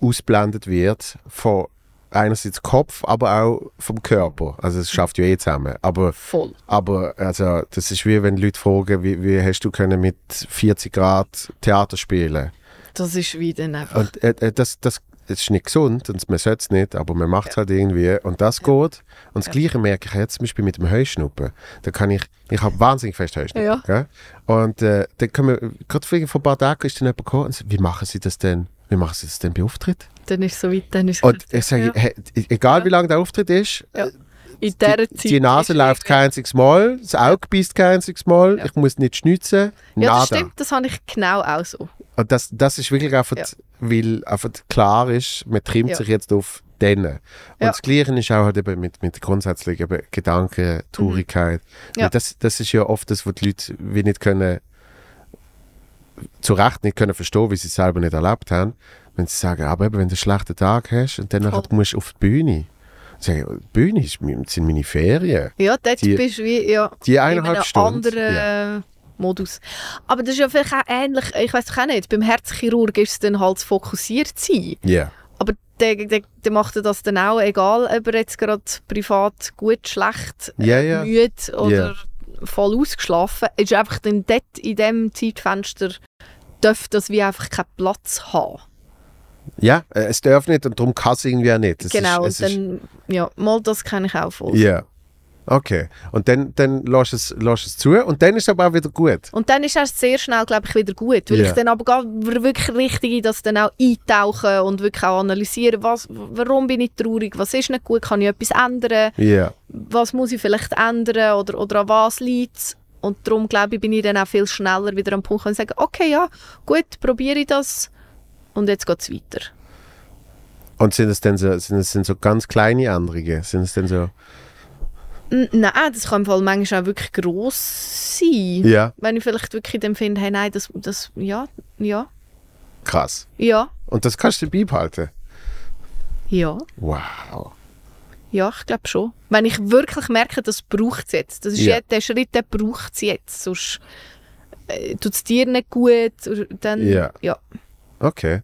[SPEAKER 1] ausblendet wird von einerseits Kopf, aber auch vom Körper. Also es schafft ja eh zusammen. Aber,
[SPEAKER 2] Voll.
[SPEAKER 1] aber also, das ist wie wenn Leute fragen, wie, wie hast du können mit 40 Grad Theater spielen
[SPEAKER 2] Das ist wie dann einfach...
[SPEAKER 1] Und äh, äh, das, das, das ist nicht gesund und man sollte es nicht, aber man macht es halt irgendwie und das geht. Und das
[SPEAKER 2] Ja.
[SPEAKER 1] Gleiche merke ich jetzt zum Beispiel mit dem Heuschnuppen. Da kann ich, ich habe wahnsinnig fest Heuschnuppen.
[SPEAKER 2] Ja.
[SPEAKER 1] Und äh, dann können wir, gerade vor vor ein paar Tagen ist dann jemand gekommen und sagt, wie machen Sie das denn? Wie machen Sie das denn bei Auftritt?
[SPEAKER 2] Dann ist es so weit, dann ist es
[SPEAKER 1] Und ich sage,
[SPEAKER 2] ja.
[SPEAKER 1] hey, egal wie lange der Auftritt ist,
[SPEAKER 2] Ja.
[SPEAKER 1] äh,
[SPEAKER 2] in dieser
[SPEAKER 1] die,
[SPEAKER 2] Zeit
[SPEAKER 1] die Nase läuft kein einziges Mal, das Auge beißt kein einziges Mal,
[SPEAKER 2] Ja.
[SPEAKER 1] ich muss nicht schnitzen,
[SPEAKER 2] Ja,
[SPEAKER 1] nada.
[SPEAKER 2] das stimmt, das habe ich genau auch so.
[SPEAKER 1] Und das, das ist wirklich einfach,
[SPEAKER 2] Ja.
[SPEAKER 1] weil einfach klar ist, man trimmt sich jetzt auf denen. Und das Gleiche ist auch halt eben mit, mit grundsätzlich eben Gedanken, Traurigkeit.
[SPEAKER 2] Mhm. Ja.
[SPEAKER 1] Weil Das, das ist ja oft das, was die Leute wie nicht können, zu Recht nicht können verstehen, wie sie es selber nicht erlebt haben. Wenn sie sagen, aber eben, wenn du einen schlechten Tag hast und dann nachher musst du auf die Bühne. Sagen, die Bühne ist, sind meine Ferien.
[SPEAKER 2] Ja, dort
[SPEAKER 1] Die-
[SPEAKER 2] bist du wie, ja,
[SPEAKER 1] Die
[SPEAKER 2] in
[SPEAKER 1] eineinhalb
[SPEAKER 2] einem
[SPEAKER 1] Stunden.
[SPEAKER 2] anderen
[SPEAKER 1] Ja.
[SPEAKER 2] äh, Modus. Aber das ist ja vielleicht auch ähnlich, ich weiß auch nicht, beim Herzchirurg ist es dann halt fokussiert sein.
[SPEAKER 1] Ja.
[SPEAKER 2] Aber der, der, der macht das dann auch, egal ob er jetzt gerade privat gut, schlecht, äh,
[SPEAKER 1] Ja, ja.
[SPEAKER 2] müde oder voll ausgeschlafen, ist einfach dann dort in diesem Zeitfenster darf das wie einfach keinen Platz haben.
[SPEAKER 1] Ja, äh, es darf nicht und darum kann es irgendwie auch nicht. Es
[SPEAKER 2] genau,
[SPEAKER 1] ist, es ist,
[SPEAKER 2] dann, ja, mal das kenne ich auch voll.
[SPEAKER 1] Ja. Okay. Und dann, dann lässt es, lässt es zu und dann ist es aber auch wieder gut.
[SPEAKER 2] Und dann ist es sehr schnell, glaube ich, wieder gut. Weil
[SPEAKER 1] Ja.
[SPEAKER 2] ich dann aber wirklich richtig in das dann auch eintauchen und wirklich auch analysieren, was, warum bin ich traurig, was ist nicht gut, kann ich etwas ändern,
[SPEAKER 1] Ja.
[SPEAKER 2] was muss ich vielleicht ändern oder, oder an was liegt es. Und darum, glaube ich, bin ich dann auch viel schneller wieder am Punkt und sagen, okay, ja, gut, probiere ich das und jetzt geht es weiter.
[SPEAKER 1] Und sind es denn so, sind es denn so ganz kleine Änderungen? Sind es denn so...
[SPEAKER 2] Nein, das kann im Fall manchmal auch wirklich gross sein.
[SPEAKER 1] Ja,
[SPEAKER 2] Wenn ich vielleicht wirklich dann finde, hey, nein, das, das, ja, ja,
[SPEAKER 1] krass.
[SPEAKER 2] ja,
[SPEAKER 1] Und das kannst du beibehalten?
[SPEAKER 2] ja.
[SPEAKER 1] Wow.
[SPEAKER 2] Ja, ich glaube schon. Wenn ich wirklich merke, das braucht es jetzt. Das ist
[SPEAKER 1] Ja.
[SPEAKER 2] jetzt, der Schritt, der braucht es jetzt. Sonst äh, tut es dir nicht gut. Dann,
[SPEAKER 1] Ja.
[SPEAKER 2] ja.
[SPEAKER 1] Okay.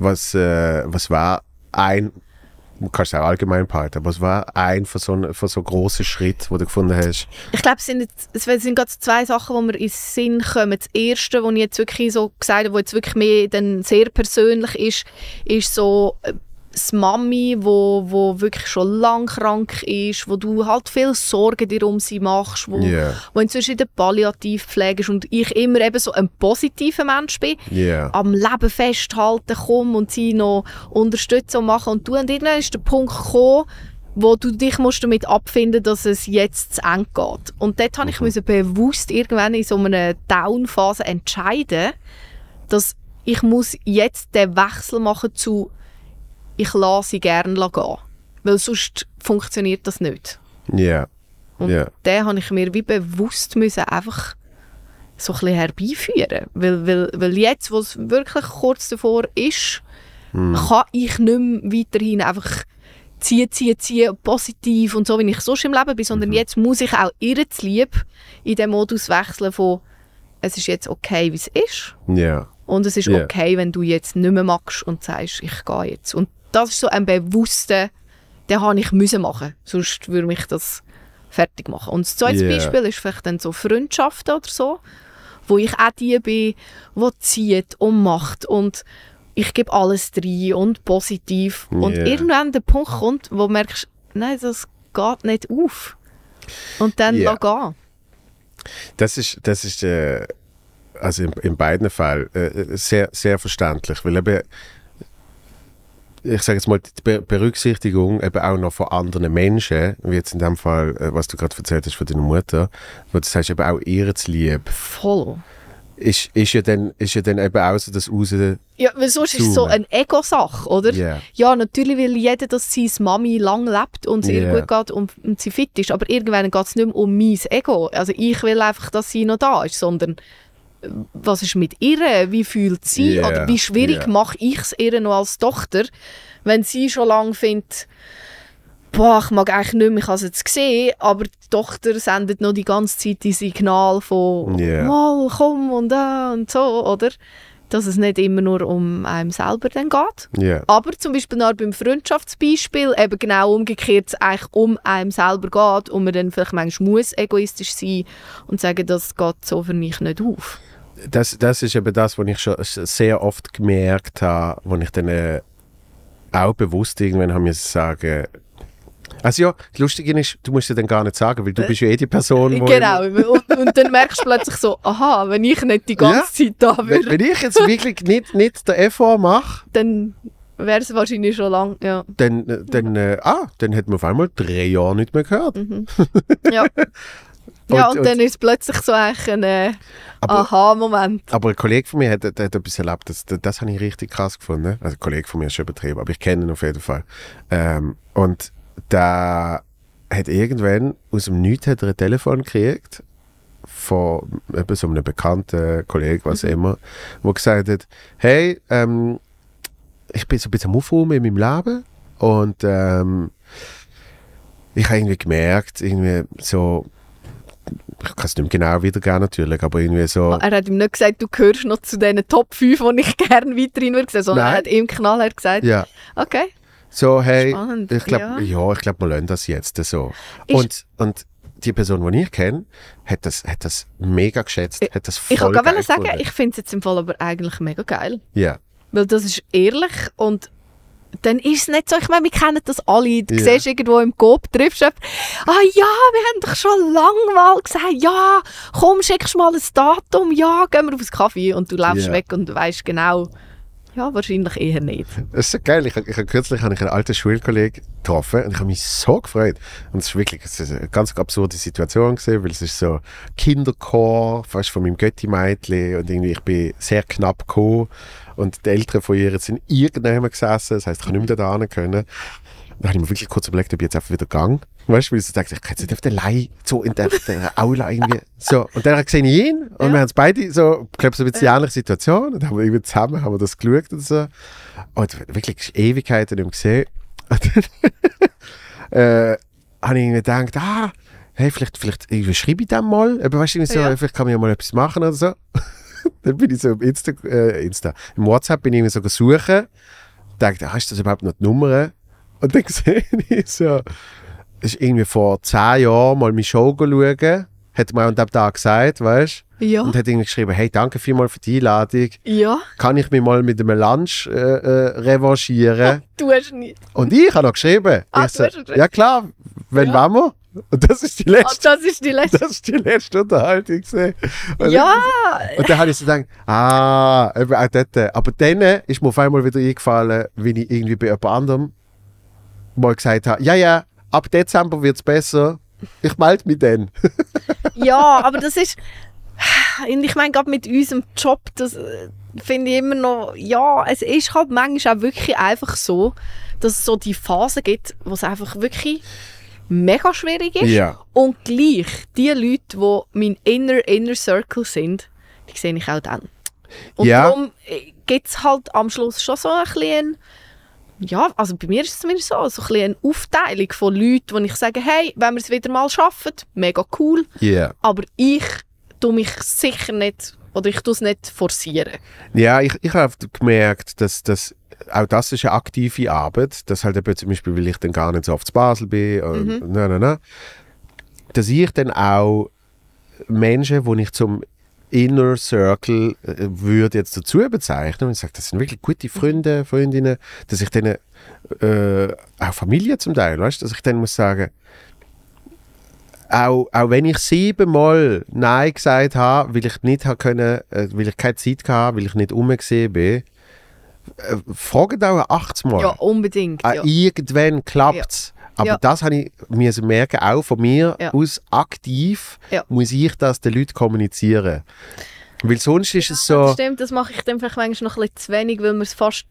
[SPEAKER 1] Was, äh, was war ein, du kannst es auch allgemein behalten, aber was war ein von so, von so grossen Schritt, wo du gefunden hast?
[SPEAKER 2] Ich glaube, es sind, jetzt- es sind gerade zwei Sachen, die mir in den Sinn kommen. Das erste, was ich jetzt wirklich so gesagt habe, was jetzt wirklich mehr dann sehr persönlich ist, ist so äh, das Mami, wo, wo wirklich schon lang krank ist, wo du halt viel Sorgen dir um sie machst, wo,
[SPEAKER 1] Ja,
[SPEAKER 2] wo inzwischen in der Palliativpflege ist und ich immer eben so ein positiver Mensch bin,
[SPEAKER 1] ja,
[SPEAKER 2] am Leben festhalten, komm und sie noch unterstützen und machen und du. Und irgendwann ist der Punkt gekommen, wo du dich musst damit abfinden dass es jetzt zu eng geht. Und dort habe ich müssen bewusst irgendwann in so einer Down-Phase entscheiden, dass ich muss jetzt den Wechsel machen zu ich lasse sie gerne gehen. Weil sonst funktioniert das nicht.
[SPEAKER 1] ja,
[SPEAKER 2] Und
[SPEAKER 1] ja,
[SPEAKER 2] den habe ich mir wie bewusst müssen einfach so ein bisschen herbeiführen. Weil, weil, weil jetzt, wo es wirklich kurz davor ist, kann ich nicht mehr weiterhin einfach ziehen, ziehen, ziehen, positiv und so, wie ich sonst im Leben bin, sondern jetzt muss ich auch ihr lieb in den Modus wechseln von es ist jetzt okay, wie es ist
[SPEAKER 1] ja,
[SPEAKER 2] und es ist
[SPEAKER 1] Ja.
[SPEAKER 2] okay, wenn du jetzt nicht mehr magst und sagst, ich gehe jetzt. Und das ist so ein bewusster, den habe ich müssen machen, sonst würde mich das fertig machen. Und das zweite
[SPEAKER 1] Ja.
[SPEAKER 2] Beispiel ist vielleicht dann so Freundschaften oder so, wo ich auch die bin, die zieht und macht und ich gebe alles rein und positiv. Und
[SPEAKER 1] Ja.
[SPEAKER 2] irgendwann der Punkt kommt, wo du merkst, nein, das geht nicht auf. Und dann lass gehen.
[SPEAKER 1] Das ist, das ist äh, also in, in beiden Fällen äh, sehr, sehr verständlich, weil eben, ich sage jetzt mal, die Be Berücksichtigung eben auch noch von anderen Menschen, wie jetzt in dem Fall, äh, was du gerade erzählt hast von deiner Mutter, wo du sagst, eben auch ihr zu lieb,
[SPEAKER 2] Voll.
[SPEAKER 1] ist, ist, ja dann, ist ja dann eben auch so das raus...
[SPEAKER 2] Ja, weil sonst ist es so eine Ego-Sache, oder?
[SPEAKER 1] Ja.
[SPEAKER 2] Ja, natürlich will jeder, dass seine Mami lang lebt und es ihr
[SPEAKER 1] Ja.
[SPEAKER 2] gut geht und, und sie fit ist. Aber irgendwann geht es nicht mehr um mein Ego. Also ich will einfach, dass sie noch da ist, sondern was ist mit ihr? Wie fühlt sie?
[SPEAKER 1] Ja,
[SPEAKER 2] Oder wie schwierig
[SPEAKER 1] ja.
[SPEAKER 2] mache ich es ihr noch als Tochter, wenn sie schon lange findet, boah, ich mag eigentlich nicht mehr, ich habe es jetzt gesehen, aber die Tochter sendet noch die ganze Zeit die Signal von
[SPEAKER 1] Ja.
[SPEAKER 2] mal, komm und da und so, oder? Dass es nicht immer nur um einem selber dann geht.
[SPEAKER 1] Ja,
[SPEAKER 2] Aber zum Beispiel noch beim Freundschaftsbeispiel eben genau umgekehrt es eigentlich um einem selber geht und man dann vielleicht manchmal muss egoistisch sein und sagen, das geht so für mich nicht auf.
[SPEAKER 1] Das, das ist eben das, was ich schon sehr oft gemerkt habe, wo ich dann äh, auch bewusst irgendwann habe müssen sagen also ja, das Lustige ist, du musst ja dann gar nicht sagen, weil du bist ja eh die Person, wo
[SPEAKER 2] Genau, und, und dann merkst du plötzlich so, aha, wenn ich nicht die ganze
[SPEAKER 1] Ja.
[SPEAKER 2] Zeit da
[SPEAKER 1] Wenn,
[SPEAKER 2] wäre,
[SPEAKER 1] wenn ich jetzt wirklich nicht, nicht den Effort mache,
[SPEAKER 2] dann wäre es wahrscheinlich schon lang, ja.
[SPEAKER 1] dann, äh, dann, äh, ah, dann hat man auf einmal drei Jahre nicht mehr gehört.
[SPEAKER 2] Ja, ja
[SPEAKER 1] Und-
[SPEAKER 2] und, dann ist es plötzlich so ein äh, Aha-Moment.
[SPEAKER 1] Aber ein Kollege von mir hat, der hat etwas erlebt, das, das, das habe ich richtig krass gefunden. Also ein Kollege von mir ist schon übertrieben, aber ich kenne ihn auf jeden Fall. Ähm, und der hat irgendwann aus dem Nichts hat er ein Telefon gekriegt von eben so einem bekannten Kollegen, was immer, wo gesagt hat, hey, ähm, ich bin so ein bisschen am Aufräumen in meinem Leben und ähm, ich habe irgendwie gemerkt, irgendwie so, ich kann es nicht mehr genau wiedergeben natürlich, aber irgendwie so...
[SPEAKER 2] Er hat ihm nicht gesagt, du gehörst noch zu diesen Top 5, die ich gerne weiterhin würde sehen, sondern
[SPEAKER 1] Nein.
[SPEAKER 2] er hat ihm knallhart gesagt,
[SPEAKER 1] Ja,
[SPEAKER 2] okay,
[SPEAKER 1] so hey,
[SPEAKER 2] Spannend,
[SPEAKER 1] ich glaube, ja.
[SPEAKER 2] ja.
[SPEAKER 1] ich glaube, wir lernen das jetzt so.
[SPEAKER 2] Ist-
[SPEAKER 1] Und, und die Person, die ich kenne, hat das, hat das mega geschätzt, hat das voll
[SPEAKER 2] ich gerade sagen, ich finde es jetzt im Fall aber eigentlich mega geil.
[SPEAKER 1] Ja,
[SPEAKER 2] Weil das ist ehrlich und dann ist es nicht so, ich meine, wir kennen das alle. Du
[SPEAKER 1] Ja.
[SPEAKER 2] siehst irgendwo im Coop, triffst jemanden, ah ja, wir haben doch schon lange mal gesagt, ja, komm, schickst mal ein Datum, ja, gehen wir auf einen Kaffee und du läufst
[SPEAKER 1] Ja.
[SPEAKER 2] weg und weißt genau, Ja, wahrscheinlich eher nicht.
[SPEAKER 1] Das ist so geil. Ich, ich, kürzlich habe ich einen alten Schulkollegen getroffen und ich habe mich so gefreut. Und es ist wirklich es ist eine ganz absurde Situation gesehen, weil es ist so Kinderchor, fast von meinem Götti-Mädchen und irgendwie ich bin sehr knapp gekommen und die Eltern von ihr sind irgendjemand gesessen, das heißt, ich kann nicht mehr da können. Dann habe ich mir wirklich kurz überlegt, ob ich jetzt einfach wieder gang. Weißt du, weil sie sagt, ich kann jetzt nicht auf der Leih, so in der, der Aula irgendwie. So. Und dann sehe ich ihn und
[SPEAKER 2] Ja.
[SPEAKER 1] wir haben es beide so, ich glaube, so ein bisschen die ähnliche Situation. Und dann haben wir irgendwie zusammen haben wir das geschaut und so. Und wirklich Ewigkeiten nicht mehr gesehen. Und dann äh, habe ich irgendwie gedacht, ah, hey, vielleicht, vielleicht schreibe ich dem mal. Aber weißt du, so,
[SPEAKER 2] Ja.
[SPEAKER 1] vielleicht kann man ja mal etwas machen oder so. dann bin ich so im Insta, äh, Insta, im WhatsApp bin ich irgendwie so gesucht. Dachte, ah, ist das überhaupt noch die Nummer? Und dann sehe ich so, ist irgendwie vor zehn Jahren mal meine Show schauen. Hat mir an dem Tag gesagt, weißt du?
[SPEAKER 2] Ja.
[SPEAKER 1] Und hat irgendwie geschrieben, hey, danke vielmals für die Einladung.
[SPEAKER 2] Ja.
[SPEAKER 1] Kann ich mich mal mit einem Lunch äh, äh, revanchieren?
[SPEAKER 2] Du hast nie.
[SPEAKER 1] Und ich habe noch geschrieben.
[SPEAKER 2] Ah,
[SPEAKER 1] ich
[SPEAKER 2] geschrieben.
[SPEAKER 1] ja klar, wenn
[SPEAKER 2] Ja.
[SPEAKER 1] wollen wir? Und das ist die
[SPEAKER 2] Ah,
[SPEAKER 1] letzte,
[SPEAKER 2] das ist die letzte.
[SPEAKER 1] das ist die letzte Unterhaltung gewesen. Und
[SPEAKER 2] Ja.
[SPEAKER 1] und dann habe ich so gedacht, ah, eben auch dort. Aber dann ist mir auf einmal wieder eingefallen, wie ich irgendwie bei jemand anderem mal gesagt habe, ja, ja, ab Dezember wird es besser. Ich melde mich dann.
[SPEAKER 2] Ja, aber das ist. Und ich meine, gerade mit unserem Job, das äh, finde ich immer noch. Ja, es ist halt manchmal auch wirklich einfach so, dass es so die Phase gibt, wo es einfach wirklich mega schwierig ist.
[SPEAKER 1] Ja.
[SPEAKER 2] Und gleich, die Leute, die mein inner, inner Circle sind, die sehe ich auch dann. Und
[SPEAKER 1] Ja.
[SPEAKER 2] darum gibt es halt am Schluss schon so ein bisschen, ja, also bei mir ist es zumindest so, so ein eine Aufteilung von Leuten, wo ich sage, hey, wenn wir es wieder mal schaffen, mega cool,
[SPEAKER 1] Ja.
[SPEAKER 2] aber ich tue mich sicher nicht, oder ich tue es nicht forcieren.
[SPEAKER 1] Ja, ich, ich habe gemerkt, dass das auch das ist eine aktive Arbeit, dass halt eben zum Beispiel, weil ich dann gar nicht so oft zu Basel bin, und
[SPEAKER 2] Mhm.
[SPEAKER 1] nein, nein, nein, dass ich dann auch Menschen, die ich zum Inner Circle äh, würde jetzt dazu bezeichnen und ich sage, das sind wirklich gute. Freunde, Freundinnen, dass ich denen äh, auch Familie zum Teil, weißt, dass ich dann muss sagen, auch, auch wenn ich siebenmal Nein gesagt habe, weil ich nicht können, äh, weil ich keine Zeit hatte, weil ich nicht umgesehen bin, äh, fragt auch 80 Mal.
[SPEAKER 2] Ja, unbedingt.
[SPEAKER 1] Ah,
[SPEAKER 2] Ja.
[SPEAKER 1] Irgendwann klappt es. Aber
[SPEAKER 2] Ja.
[SPEAKER 1] das habe ich müssen merken, auch von mir
[SPEAKER 2] Ja.
[SPEAKER 1] aus aktiv
[SPEAKER 2] Ja.
[SPEAKER 1] muss ich das den Leuten kommunizieren. Weil sonst ist es
[SPEAKER 2] Das
[SPEAKER 1] so,
[SPEAKER 2] stimmt, das mache ich dann vielleicht manchmal noch ein bisschen zu wenig, weil man es fast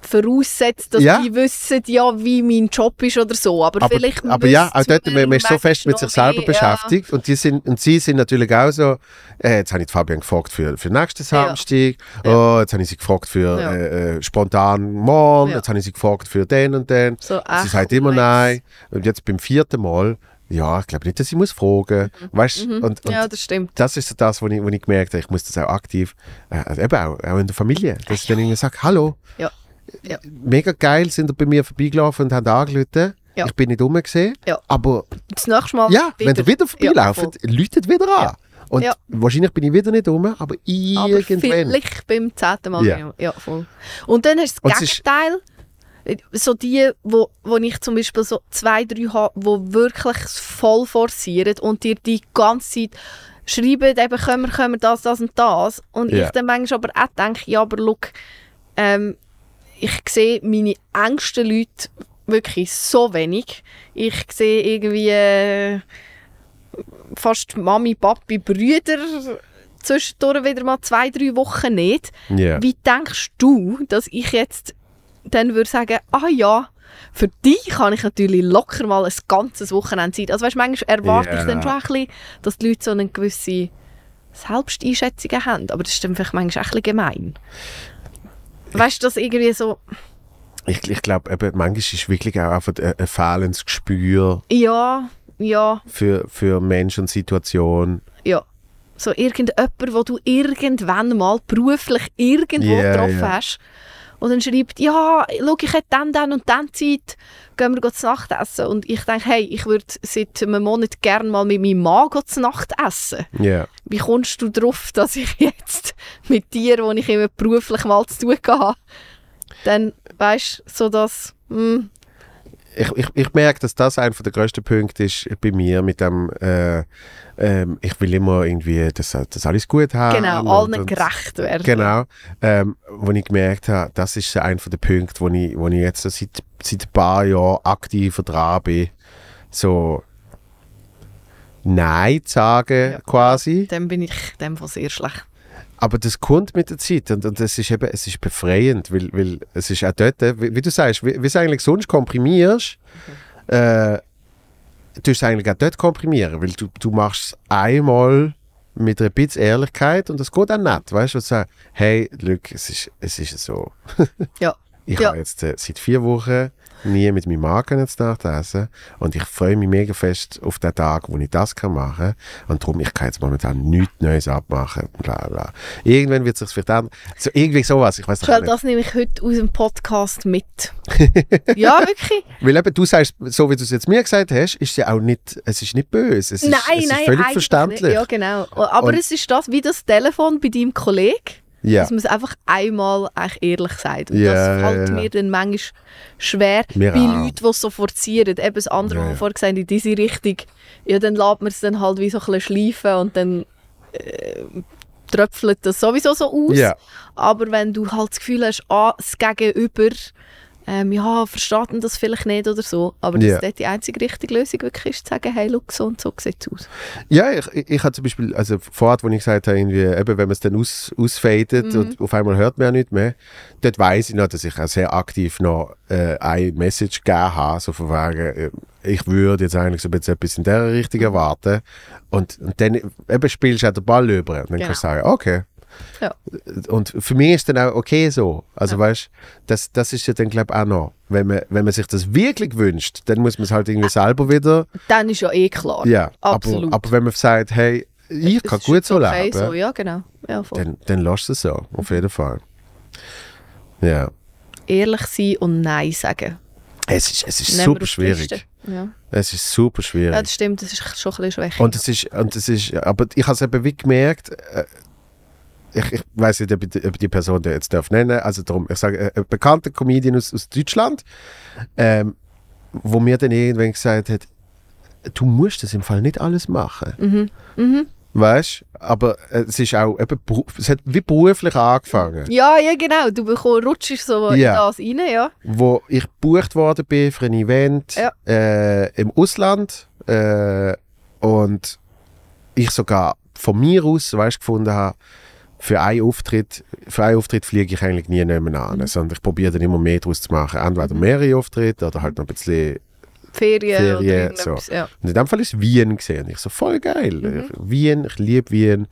[SPEAKER 2] voraussetzt, dass
[SPEAKER 1] Ja.
[SPEAKER 2] die wissen, ja, wie mein Job ist oder so. Aber,
[SPEAKER 1] aber,
[SPEAKER 2] vielleicht
[SPEAKER 1] aber ja, auch dort, man, man ist so fest mit sich selber
[SPEAKER 2] mehr,
[SPEAKER 1] beschäftigt und, die sind, und sie sind natürlich auch so, äh, jetzt habe ich Fabian gefragt für, für nächsten
[SPEAKER 2] Ja.
[SPEAKER 1] Samstag,
[SPEAKER 2] Ja.
[SPEAKER 1] oh, jetzt habe ich sie gefragt für
[SPEAKER 2] Ja.
[SPEAKER 1] äh, äh, spontan morgen,
[SPEAKER 2] Ja.
[SPEAKER 1] jetzt habe ich sie gefragt für den und den.
[SPEAKER 2] So,
[SPEAKER 1] sie
[SPEAKER 2] ach,
[SPEAKER 1] sagt immer nein und jetzt beim vierten Mal, ja, ich glaube nicht, dass ich muss fragen, weißt
[SPEAKER 2] Mhm.
[SPEAKER 1] und, und
[SPEAKER 2] Ja, das stimmt.
[SPEAKER 1] das ist so das, wo ich, wo ich gemerkt habe, ich muss das auch aktiv, äh, eben auch, auch in der Familie, dass ich dann irgendwie sage, hallo,
[SPEAKER 2] Ja. Ja.
[SPEAKER 1] mega geil, sind bei mir vorbeigelaufen und haben angerufen.
[SPEAKER 2] Ja.
[SPEAKER 1] Ich bin nicht rumgesehen,
[SPEAKER 2] Ja.
[SPEAKER 1] aber
[SPEAKER 2] Das nächste Mal
[SPEAKER 1] ja, wenn ihr wieder
[SPEAKER 2] Ja,
[SPEAKER 1] vorbeilauft, läutet wieder an.
[SPEAKER 2] Ja.
[SPEAKER 1] Und
[SPEAKER 2] Ja.
[SPEAKER 1] wahrscheinlich bin ich wieder nicht rum, aber
[SPEAKER 2] Aber
[SPEAKER 1] irgendwann.
[SPEAKER 2] vielleicht beim zehnten Mal.
[SPEAKER 1] Ja.
[SPEAKER 2] Ja. ja, voll. Und dann hast du das Gegenteil. So die, wo, wo ich zum Beispiel so zwei, drei habe, die wirklich voll forcieren und dir die ganze Zeit schreiben, eben können wir, können wir das, das und das. Und
[SPEAKER 1] Ja.
[SPEAKER 2] ich dann manchmal aber auch denke, ja, aber look, ähm, ich sehe meine engsten Leute wirklich so wenig. Ich sehe irgendwie äh, fast Mami, Papi, Brüder zwischendurch wieder mal zwei, drei Wochen nicht.
[SPEAKER 1] Ja.
[SPEAKER 2] Wie denkst du, dass ich jetzt dann würde sagen, ah ja, für dich kann ich natürlich locker mal ein ganzes Wochenende Zeit. Also weißt, manchmal erwarte
[SPEAKER 1] Ja.
[SPEAKER 2] ich dann schon ein bisschen, dass die Leute so eine gewisse Selbsteinschätzung haben. Aber das ist dann vielleicht manchmal auch ein bisschen gemein. Weißt du, dass irgendwie so,
[SPEAKER 1] Ich, ich glaube, manchmal ist wirklich auch einfach ein, ein fehlendes Gespür
[SPEAKER 2] ja, ja,
[SPEAKER 1] für, für Mensch und Situation.
[SPEAKER 2] ja. So irgendjemand, wo du irgendwann mal beruflich irgendwo
[SPEAKER 1] Ja,
[SPEAKER 2] getroffen
[SPEAKER 1] ja.
[SPEAKER 2] hast. Und dann schreibt, ja, schau, ich hätte dann, dann und dann Zeit, gehen wir zu Nacht essen. Und ich denke, hey, ich würde seit einem Monat gerne mal mit meinem Mann zu Nacht essen.
[SPEAKER 1] Ja.
[SPEAKER 2] Wie kommst du darauf, dass ich jetzt mit dir, wo ich immer beruflich mal zu tun habe, dann, weißt du, so dass, hm,
[SPEAKER 1] ich, ich, ich merke, dass das einer der grössten Punkte ist bei mir mit dem, äh, ähm, ich will immer irgendwie, dass, dass alles gut haben.
[SPEAKER 2] Genau, allen
[SPEAKER 1] und-
[SPEAKER 2] gerecht werden.
[SPEAKER 1] Genau, ähm, wo ich gemerkt habe, das ist einer der Punkte, wo ich, wo ich jetzt seit, seit ein paar Jahren aktiv dran bin, so Nein zu sagen
[SPEAKER 2] Ja.
[SPEAKER 1] quasi.
[SPEAKER 2] Dann bin ich dem sehr schlecht.
[SPEAKER 1] Aber das kommt mit der Zeit und, und das ist eben, es ist befreiend, weil, weil es ist auch dort, wie, wie du sagst, wie, wie es eigentlich sonst komprimierst, äh, du es eigentlich auch dort komprimieren, weil du, du machst es einmal mit einer bisschen Ehrlichkeit und das geht auch nicht, weißt du, und sagst, hey, Luke, es ist, es ist so.
[SPEAKER 2] Ja.
[SPEAKER 1] Ich
[SPEAKER 2] Ja.
[SPEAKER 1] habe jetzt äh, seit vier Wochen nie mit meinem Mann jetzt nachlesen und ich freue mich mega fest auf den Tag, wo ich das kann machen und darum, ich kann jetzt momentan nichts Neues abmachen, bla bla. Irgendwann wird es sich vielleicht ändern. So, irgendwie sowas, ich weiß
[SPEAKER 2] Schau,
[SPEAKER 1] nicht.
[SPEAKER 2] das nehme ich heute aus dem Podcast mit. ja, wirklich.
[SPEAKER 1] Weil eben, du sagst, so wie du es jetzt mir gesagt hast, ist es ja auch nicht, es ist nicht böse, es ist,
[SPEAKER 2] nein,
[SPEAKER 1] es ist
[SPEAKER 2] nein,
[SPEAKER 1] völlig verständlich.
[SPEAKER 2] Nicht. Ja, genau. Aber
[SPEAKER 1] Und-
[SPEAKER 2] es ist das wie das Telefon bei deinem Kollegen,
[SPEAKER 1] Ja.
[SPEAKER 2] dass man es einfach einmal ehrlich sagt. Und
[SPEAKER 1] Ja,
[SPEAKER 2] das fällt
[SPEAKER 1] ja.
[SPEAKER 2] mir dann manchmal schwer
[SPEAKER 1] Mir
[SPEAKER 2] bei
[SPEAKER 1] auch.
[SPEAKER 2] Leuten, die es so forcieren. Eben das andere,
[SPEAKER 1] Ja,
[SPEAKER 2] was vorher gesagt in diese Richtung, ja, dann lässt man es dann halt wie so ein bisschen schleifen und dann äh, tröpfelt das sowieso so aus. Aber wenn du halt das Gefühl hast, ah, das Gegenüber, ähm, ja, versteht denn das vielleicht nicht oder so, aber dass
[SPEAKER 1] Ja.
[SPEAKER 2] dort die einzige richtige Lösung wirklich ist, zu sagen, hey, look, so und so sieht es aus.
[SPEAKER 1] Ja, ich, ich, ich habe zum Beispiel, also vorher, wo ich gesagt habe, irgendwie, eben, wenn man es dann aus, ausfadet
[SPEAKER 2] Mhm.
[SPEAKER 1] und auf einmal hört man ja nicht mehr, dort weiss ich noch, dass ich auch sehr aktiv noch äh, eine Message gegeben habe, so von wegen, äh, ich würde jetzt eigentlich so ein bisschen etwas in dieser Richtung erwarten. Und, und dann eben spielst du auch den Ball über. Und dann kannst du sagen, okay.
[SPEAKER 2] Ja.
[SPEAKER 1] Und für mich ist dann auch okay so. Also
[SPEAKER 2] Ja.
[SPEAKER 1] weißt das, das ist ja dann, glaube ich, auch noch. Wenn man, wenn man sich das wirklich wünscht, dann muss man es halt irgendwie selber wieder
[SPEAKER 2] Dann ist ja eh klar.
[SPEAKER 1] ja,
[SPEAKER 2] absolut.
[SPEAKER 1] Aber, aber wenn man sagt, hey, ich
[SPEAKER 2] Es
[SPEAKER 1] kann
[SPEAKER 2] ist
[SPEAKER 1] gut so
[SPEAKER 2] okay
[SPEAKER 1] leben,
[SPEAKER 2] So, ja, genau. Ja,
[SPEAKER 1] dann, dann lass es so, auf jeden Fall. Ja.
[SPEAKER 2] Ehrlich sein und Nein sagen.
[SPEAKER 1] Es ist, es ist
[SPEAKER 2] Nehmen
[SPEAKER 1] super schwierig.
[SPEAKER 2] Ja.
[SPEAKER 1] Es ist super schwierig.
[SPEAKER 2] ja, das stimmt, das ist schon ein bisschen schwächer.
[SPEAKER 1] und es ist, und es ist, aber ich habe es eben wie gemerkt, äh, ich, ich weiß nicht, ob ich, die- ob ich die Person jetzt darf nennen, also darum, ich sage, äh, ein bekannter Comedian aus, aus Deutschland, ähm, wo mir dann irgendwann gesagt hat, du musst das im Fall nicht alles machen.
[SPEAKER 2] Mhm. Mhm.
[SPEAKER 1] Weißt aber äh, es ist auch eben, es hat wie beruflich angefangen.
[SPEAKER 2] Ja, ja, genau. Du bekomm, rutschst so
[SPEAKER 1] Ja.
[SPEAKER 2] in das rein, ja.
[SPEAKER 1] Wo ich gebucht worden bin für ein Event
[SPEAKER 2] Ja.
[SPEAKER 1] äh, im Ausland äh, und ich sogar von mir aus weißt, gefunden habe, für einen Auftritt, für einen Auftritt fliege ich eigentlich nie mehr an,
[SPEAKER 2] Mhm.
[SPEAKER 1] sondern ich probiere dann immer mehr daraus zu machen. Entweder mehrere Auftritte oder halt noch ein bisschen
[SPEAKER 2] Ferien,
[SPEAKER 1] Ferien,
[SPEAKER 2] irgendetwas. Ja.
[SPEAKER 1] Und in dem Fall ist Wien gesehen. Ich so, voll geil.
[SPEAKER 2] Mhm.
[SPEAKER 1] Wien, ich liebe Wien.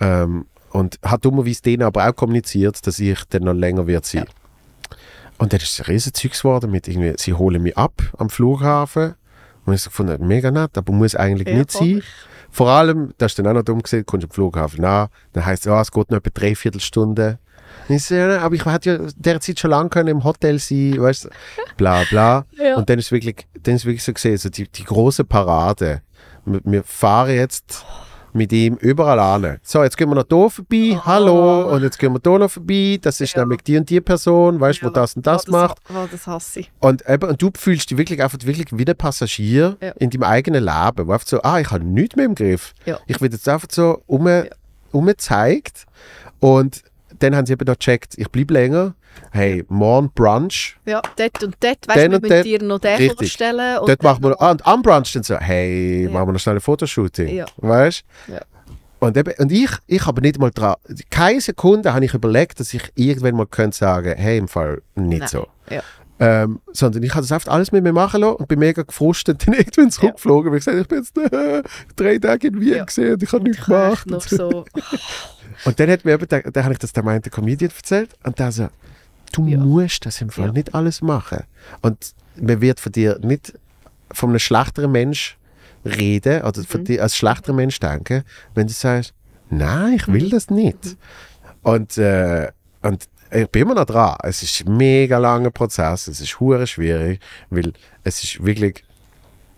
[SPEAKER 1] Ähm, und hat dummerweise denen aber auch kommuniziert, dass ich dann noch länger wird sein. Und dann ist es ein riesen Zeugs geworden mit irgendwie, sie holen mich ab am Flughafen. Und ich so gefunden, mega nett, aber muss eigentlich
[SPEAKER 2] Ja,
[SPEAKER 1] nicht sein. Vor allem, das ist dann auch noch dumm gesehen, kommst am Flughafen an, dann heisst es, ja, es geht noch etwa dreiviertel Stunde. Und Ich so, ja, aber ich hätte ja derzeit schon lange können im Hotel sein, weißt du, bla bla.
[SPEAKER 2] Ja.
[SPEAKER 1] Und dann ist wirklich, dann ist wirklich so gesehen, so die, die große Parade. Wir, wir fahren jetzt mit ihm überall an. So, jetzt gehen wir noch hier vorbei, hallo, und jetzt gehen wir hier noch vorbei. Das ist
[SPEAKER 2] Oh. Ja.
[SPEAKER 1] nämlich die und die Person, weißt du, wo das und das
[SPEAKER 2] oh,
[SPEAKER 1] macht.
[SPEAKER 2] Oh, das hasse ich.
[SPEAKER 1] Und, eben, und du fühlst dich wirklich einfach wirklich wie ein Passagier
[SPEAKER 2] Ja.
[SPEAKER 1] in deinem eigenen Leben, wo einfach so, ah, ich habe nichts mehr im Griff.
[SPEAKER 2] Ja.
[SPEAKER 1] Ich werde jetzt einfach so um, umgezeigt und dann haben sie eben noch gecheckt, ich bleibe länger. Hey, morgen Brunch.
[SPEAKER 2] Ja, dort und dort, weißt du,
[SPEAKER 1] und
[SPEAKER 2] wir müssen dir noch den
[SPEAKER 1] Richtig.
[SPEAKER 2] vorstellen. Und
[SPEAKER 1] Dort machen wir, ah, und am Brunch dann so, hey,
[SPEAKER 2] Ja.
[SPEAKER 1] machen wir noch schnell ein Fotoshooting.
[SPEAKER 2] Ja.
[SPEAKER 1] Weißt
[SPEAKER 2] Ja.
[SPEAKER 1] Und, eben, und ich, ich habe nicht mal dran, keine Sekunde habe ich überlegt, dass ich irgendwann mal könnte sagen, hey, im Fall nicht
[SPEAKER 2] Nein.
[SPEAKER 1] so.
[SPEAKER 2] Ja.
[SPEAKER 1] Ähm, sondern ich habe das einfach alles mit mir machen lassen und bin mega gefrustet dann irgendwann zurückgeflogen, weil ich gesagt ich bin jetzt äh, drei Tage in Wien
[SPEAKER 2] Ja.
[SPEAKER 1] gesehen und ich habe nichts gemacht.
[SPEAKER 2] noch so...
[SPEAKER 1] Und dann hat mir eben, der, dann habe ich das der meinte Comedian erzählt und der so, du
[SPEAKER 2] Ja.
[SPEAKER 1] musst das im Fall
[SPEAKER 2] Ja.
[SPEAKER 1] nicht alles machen. Und man wird von dir nicht von einem schlechteren Mensch reden oder
[SPEAKER 2] Mhm.
[SPEAKER 1] von dir als schlechterer Mensch denken, wenn du sagst, nein, ich
[SPEAKER 2] Mhm.
[SPEAKER 1] will das nicht. Und, äh, und ich bin immer noch dran. Es ist ein mega langer Prozess, es ist hure schwierig, weil es ist wirklich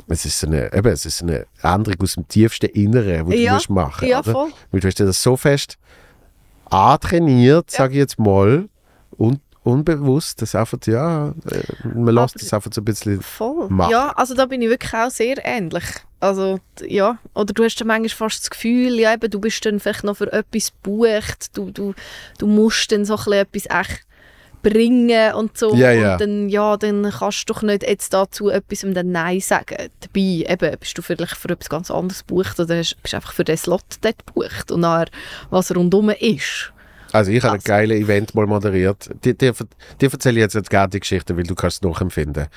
[SPEAKER 1] es ist eine, eben, es ist eine Änderung aus dem tiefsten Inneren, die du
[SPEAKER 2] Ja.
[SPEAKER 1] musst machen
[SPEAKER 2] Ja, voll.
[SPEAKER 1] Weil du hast dir das so fest antrainiert,
[SPEAKER 2] Ja.
[SPEAKER 1] sage ich jetzt mal, unbewusst, das einfach, ja, äh, man lässt das einfach so ein bisschen
[SPEAKER 2] Voll.
[SPEAKER 1] machen.
[SPEAKER 2] Ja, also da bin ich wirklich auch sehr ähnlich. Also, ja, oder du hast dann manchmal fast das Gefühl, ja, eben, du bist dann vielleicht noch für etwas gebucht, du, du, du musst dann so ein bisschen etwas echt bringen und so.
[SPEAKER 1] Ja, ja.
[SPEAKER 2] Und dann, ja, dann kannst du doch nicht jetzt dazu etwas dann Nein sagen. Dabei eben, bist du vielleicht für etwas ganz anderes gebucht oder bist einfach für den Slot dort gebucht und nachher, was rundum ist.
[SPEAKER 1] Also ich habe ein geiles Event mal moderiert. Dir, dir, dir erzähle ich jetzt nicht gerne die Geschichte, weil du kannst es nachempfinden.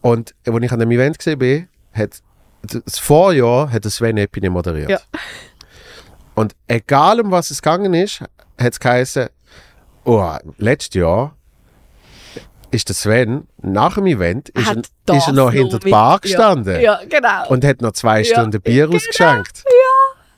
[SPEAKER 1] Und als ich an dem Event gesehen bin, hat das Vorjahr hat der Sven Epine moderiert.
[SPEAKER 2] Ja.
[SPEAKER 1] Und egal um was es gegangen ist, hat es geheißen, oh, letztes Jahr ist der Sven nach dem Event ist, er, ist er noch hinter der Bar
[SPEAKER 2] ja.
[SPEAKER 1] gestanden
[SPEAKER 2] Ja, genau.
[SPEAKER 1] und hat noch zwei
[SPEAKER 2] Ja,
[SPEAKER 1] Stunden Bier
[SPEAKER 2] genau,
[SPEAKER 1] ausgeschenkt.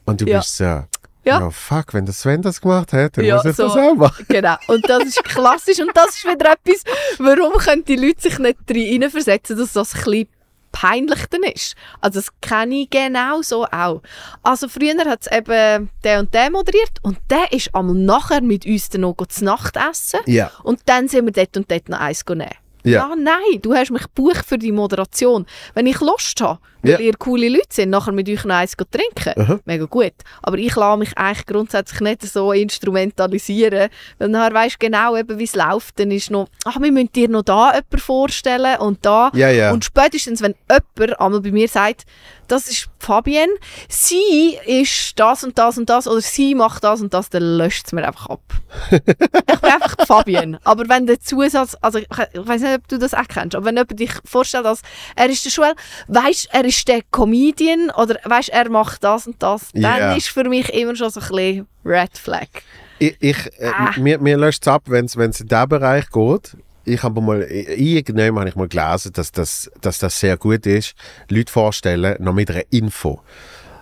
[SPEAKER 1] Und du
[SPEAKER 2] Ja.
[SPEAKER 1] bist so, ja.
[SPEAKER 2] Ja.
[SPEAKER 1] fuck, wenn der Sven das gemacht hat, dann
[SPEAKER 2] Ja,
[SPEAKER 1] muss ich das
[SPEAKER 2] so.
[SPEAKER 1] auch machen.
[SPEAKER 2] Genau. Und das ist klassisch. Und das ist wieder etwas, warum können die Leute sich nicht reinversetzen, dass das ein bisschen peinlich dann ist. Also das kenne ich genau so auch. Also früher hat es eben der und der moderiert und der ist einmal nachher mit uns dann noch zu Nacht essen
[SPEAKER 1] Ja.
[SPEAKER 2] und dann sind wir dort und dort noch eins nehmen.
[SPEAKER 1] Ja.
[SPEAKER 2] Ja, nein, du hast mich gebucht für die Moderation. Wenn ich Lust habe, weil
[SPEAKER 1] Ja.
[SPEAKER 2] ihr coole Leute sind, nachher mit euch noch eins trinken,
[SPEAKER 1] Aha.
[SPEAKER 2] mega gut. Aber ich lasse mich eigentlich grundsätzlich nicht so instrumentalisieren, weil nachher weisst du genau, eben, wie es läuft. Dann ist noch, ach, wir müssen dir noch da jemanden vorstellen und da.
[SPEAKER 1] Ja, ja.
[SPEAKER 2] Und spätestens, wenn jemand einmal bei mir sagt, das ist Fabienne, sie ist das und das und das oder sie macht das und das, dann löscht es mir einfach ab. ich bin einfach Fabienne. Aber wenn der Zusatz, also ich, ich weiß nicht, ob du das auch kennst, aber wenn jemand dich vorstellt, als er ist der Schule, weißt er ist der Comedian oder weißt er macht das und das, dann
[SPEAKER 1] Ja.
[SPEAKER 2] ist für mich immer schon so ein bisschen Red Flag.
[SPEAKER 1] Ich, ich, äh,
[SPEAKER 2] Ah.
[SPEAKER 1] mir, mir löscht es ab, wenn es in diesen Bereich geht. Ich habe mal, irgendwann habe ich mal gelesen, dass das, dass das sehr gut ist, Leute vorstellen, noch mit einer Info.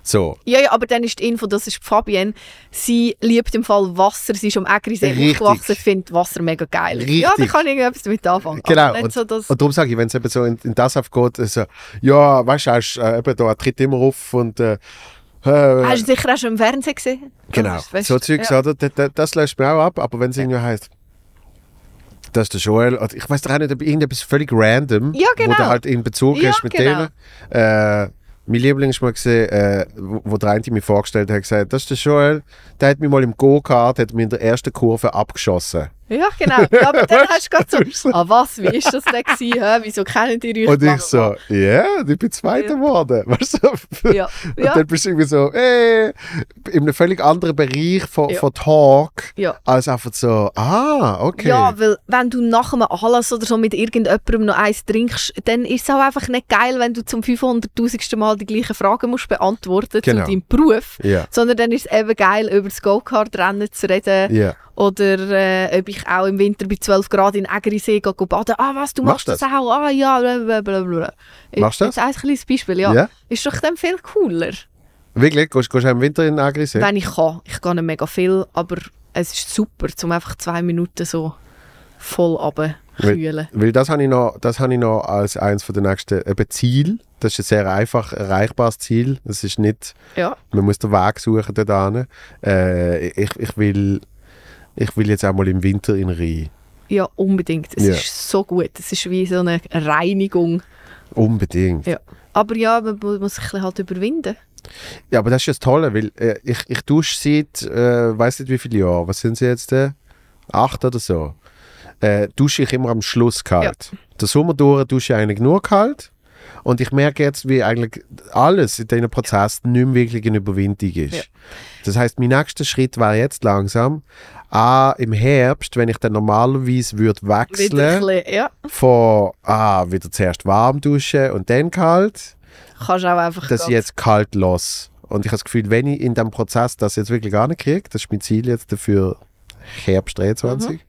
[SPEAKER 1] So,
[SPEAKER 2] Ja, ja, aber dann ist die Info, das ist Fabienne. Sie liebt im Fall Wasser. Sie ist am Eggerisee
[SPEAKER 1] Richtig.
[SPEAKER 2] aufgewachsen, findet Wasser mega geil. Ja, da
[SPEAKER 1] Richtig.
[SPEAKER 2] kann ich irgendetwas damit anfangen.
[SPEAKER 1] genau. Und,
[SPEAKER 2] so,
[SPEAKER 1] und darum sage ich, wenn es eben so in, in das aufgeht, so, ja, weißt du, äh, eben da, tritt immer auf und äh, äh,
[SPEAKER 2] Hast du sicher auch schon im Fernsehen gesehen?
[SPEAKER 1] Genau, so Zeugs,
[SPEAKER 2] ja.
[SPEAKER 1] oder? Das, das, löscht mir auch ab, aber wenn es irgendwie heisst, das ist der Joel, oder ich weiß doch auch nicht, ob irgendetwas völlig random,
[SPEAKER 2] Ja,
[SPEAKER 1] wo
[SPEAKER 2] genau.
[SPEAKER 1] du halt in Bezug
[SPEAKER 2] Ja,
[SPEAKER 1] hast mit
[SPEAKER 2] genau.
[SPEAKER 1] denen. Äh, mein Liebling ist mal gesehen, äh, wo, wo der eine mir vorgestellt hat, gesagt, das ist der Joel, der hat mich mal im Go-Kart, hat mich in der ersten Kurve abgeschossen.
[SPEAKER 2] Ja, genau. Ja, aber dann hast du gerade so, ah was, wie ist das denn gewesen? Hä? Wieso kennen die euch?
[SPEAKER 1] Und ich so, ja, ich bin Zweiter
[SPEAKER 2] Ja.
[SPEAKER 1] geworden. Weißt du?
[SPEAKER 2] Ja,
[SPEAKER 1] Und
[SPEAKER 2] ja,
[SPEAKER 1] dann bist du irgendwie so, äh, in einem völlig anderen Bereich von,
[SPEAKER 2] Ja.
[SPEAKER 1] von Talk,
[SPEAKER 2] ja.
[SPEAKER 1] als einfach so, ah, okay.
[SPEAKER 2] Ja, weil wenn du nach einem Anlass oder so mit irgendjemandem noch eins trinkst, dann ist es auch einfach nicht geil, wenn du zum 500'000. Mal die gleichen Fragen musst beantworten
[SPEAKER 1] Genau.
[SPEAKER 2] zu deinem Beruf.
[SPEAKER 1] Ja,
[SPEAKER 2] Sondern dann ist es eben geil, über das Go-Kart-Rennen zu reden. Oder äh, ob ich auch im Winter bei 12 Grad in Ägerisee gehe go baden. Ah, was, du
[SPEAKER 1] Machst
[SPEAKER 2] machst das,
[SPEAKER 1] das?
[SPEAKER 2] auch? Ah, ja, blablabla.
[SPEAKER 1] Machst du
[SPEAKER 2] Jetzt ein kleines Beispiel, ja.
[SPEAKER 1] Ja?
[SPEAKER 2] Ist doch dann viel cooler,
[SPEAKER 1] Wirklich? Gehst, gehst du im Winter in Agrisee?
[SPEAKER 2] wenn ich kann. Ich gehe nicht mega viel, aber es ist super, um einfach zwei Minuten so voll runterkühlen.
[SPEAKER 1] Weil das habe ich noch, das habe ich noch als eines der nächsten eben Ziel. Das ist ein sehr einfach erreichbares Ziel. Das ist nicht,
[SPEAKER 2] Ja.
[SPEAKER 1] man muss den Weg suchen dort hin. Äh, ich, ich, will, ich will jetzt auch mal im Winter in Rhein.
[SPEAKER 2] Ja, unbedingt. Es
[SPEAKER 1] Ja.
[SPEAKER 2] ist so gut. Es ist wie so eine Reinigung.
[SPEAKER 1] Unbedingt.
[SPEAKER 2] Ja. Aber ja, man mu- muss sich ein bisschen halt überwinden.
[SPEAKER 1] Ja, aber das ist ja das Tolle, weil äh, ich, ich dusche seit, äh, weiß nicht wie viele Jahre, was sind sie jetzt? Äh? Acht oder so. Äh, dusche ich immer am Schluss kalt. Der Sommer durch dusche ich eigentlich nur kalt. Und ich merke jetzt, wie eigentlich alles in diesem Prozess nicht mehr wirklich eine Überwindung ist.
[SPEAKER 2] Ja.
[SPEAKER 1] Das heißt, mein nächster Schritt wäre jetzt langsam, ah, im Herbst, wenn ich dann normalerweise würde wechseln
[SPEAKER 2] bisschen, ja.
[SPEAKER 1] von, ah, wieder zuerst warm duschen und dann kalt,
[SPEAKER 2] Kannst auch einfach
[SPEAKER 1] dass ich jetzt kalt los. Und ich habe das Gefühl, wenn ich in diesem Prozess das jetzt wirklich gar nicht kriege, das ist mein Ziel jetzt dafür Herbst 23,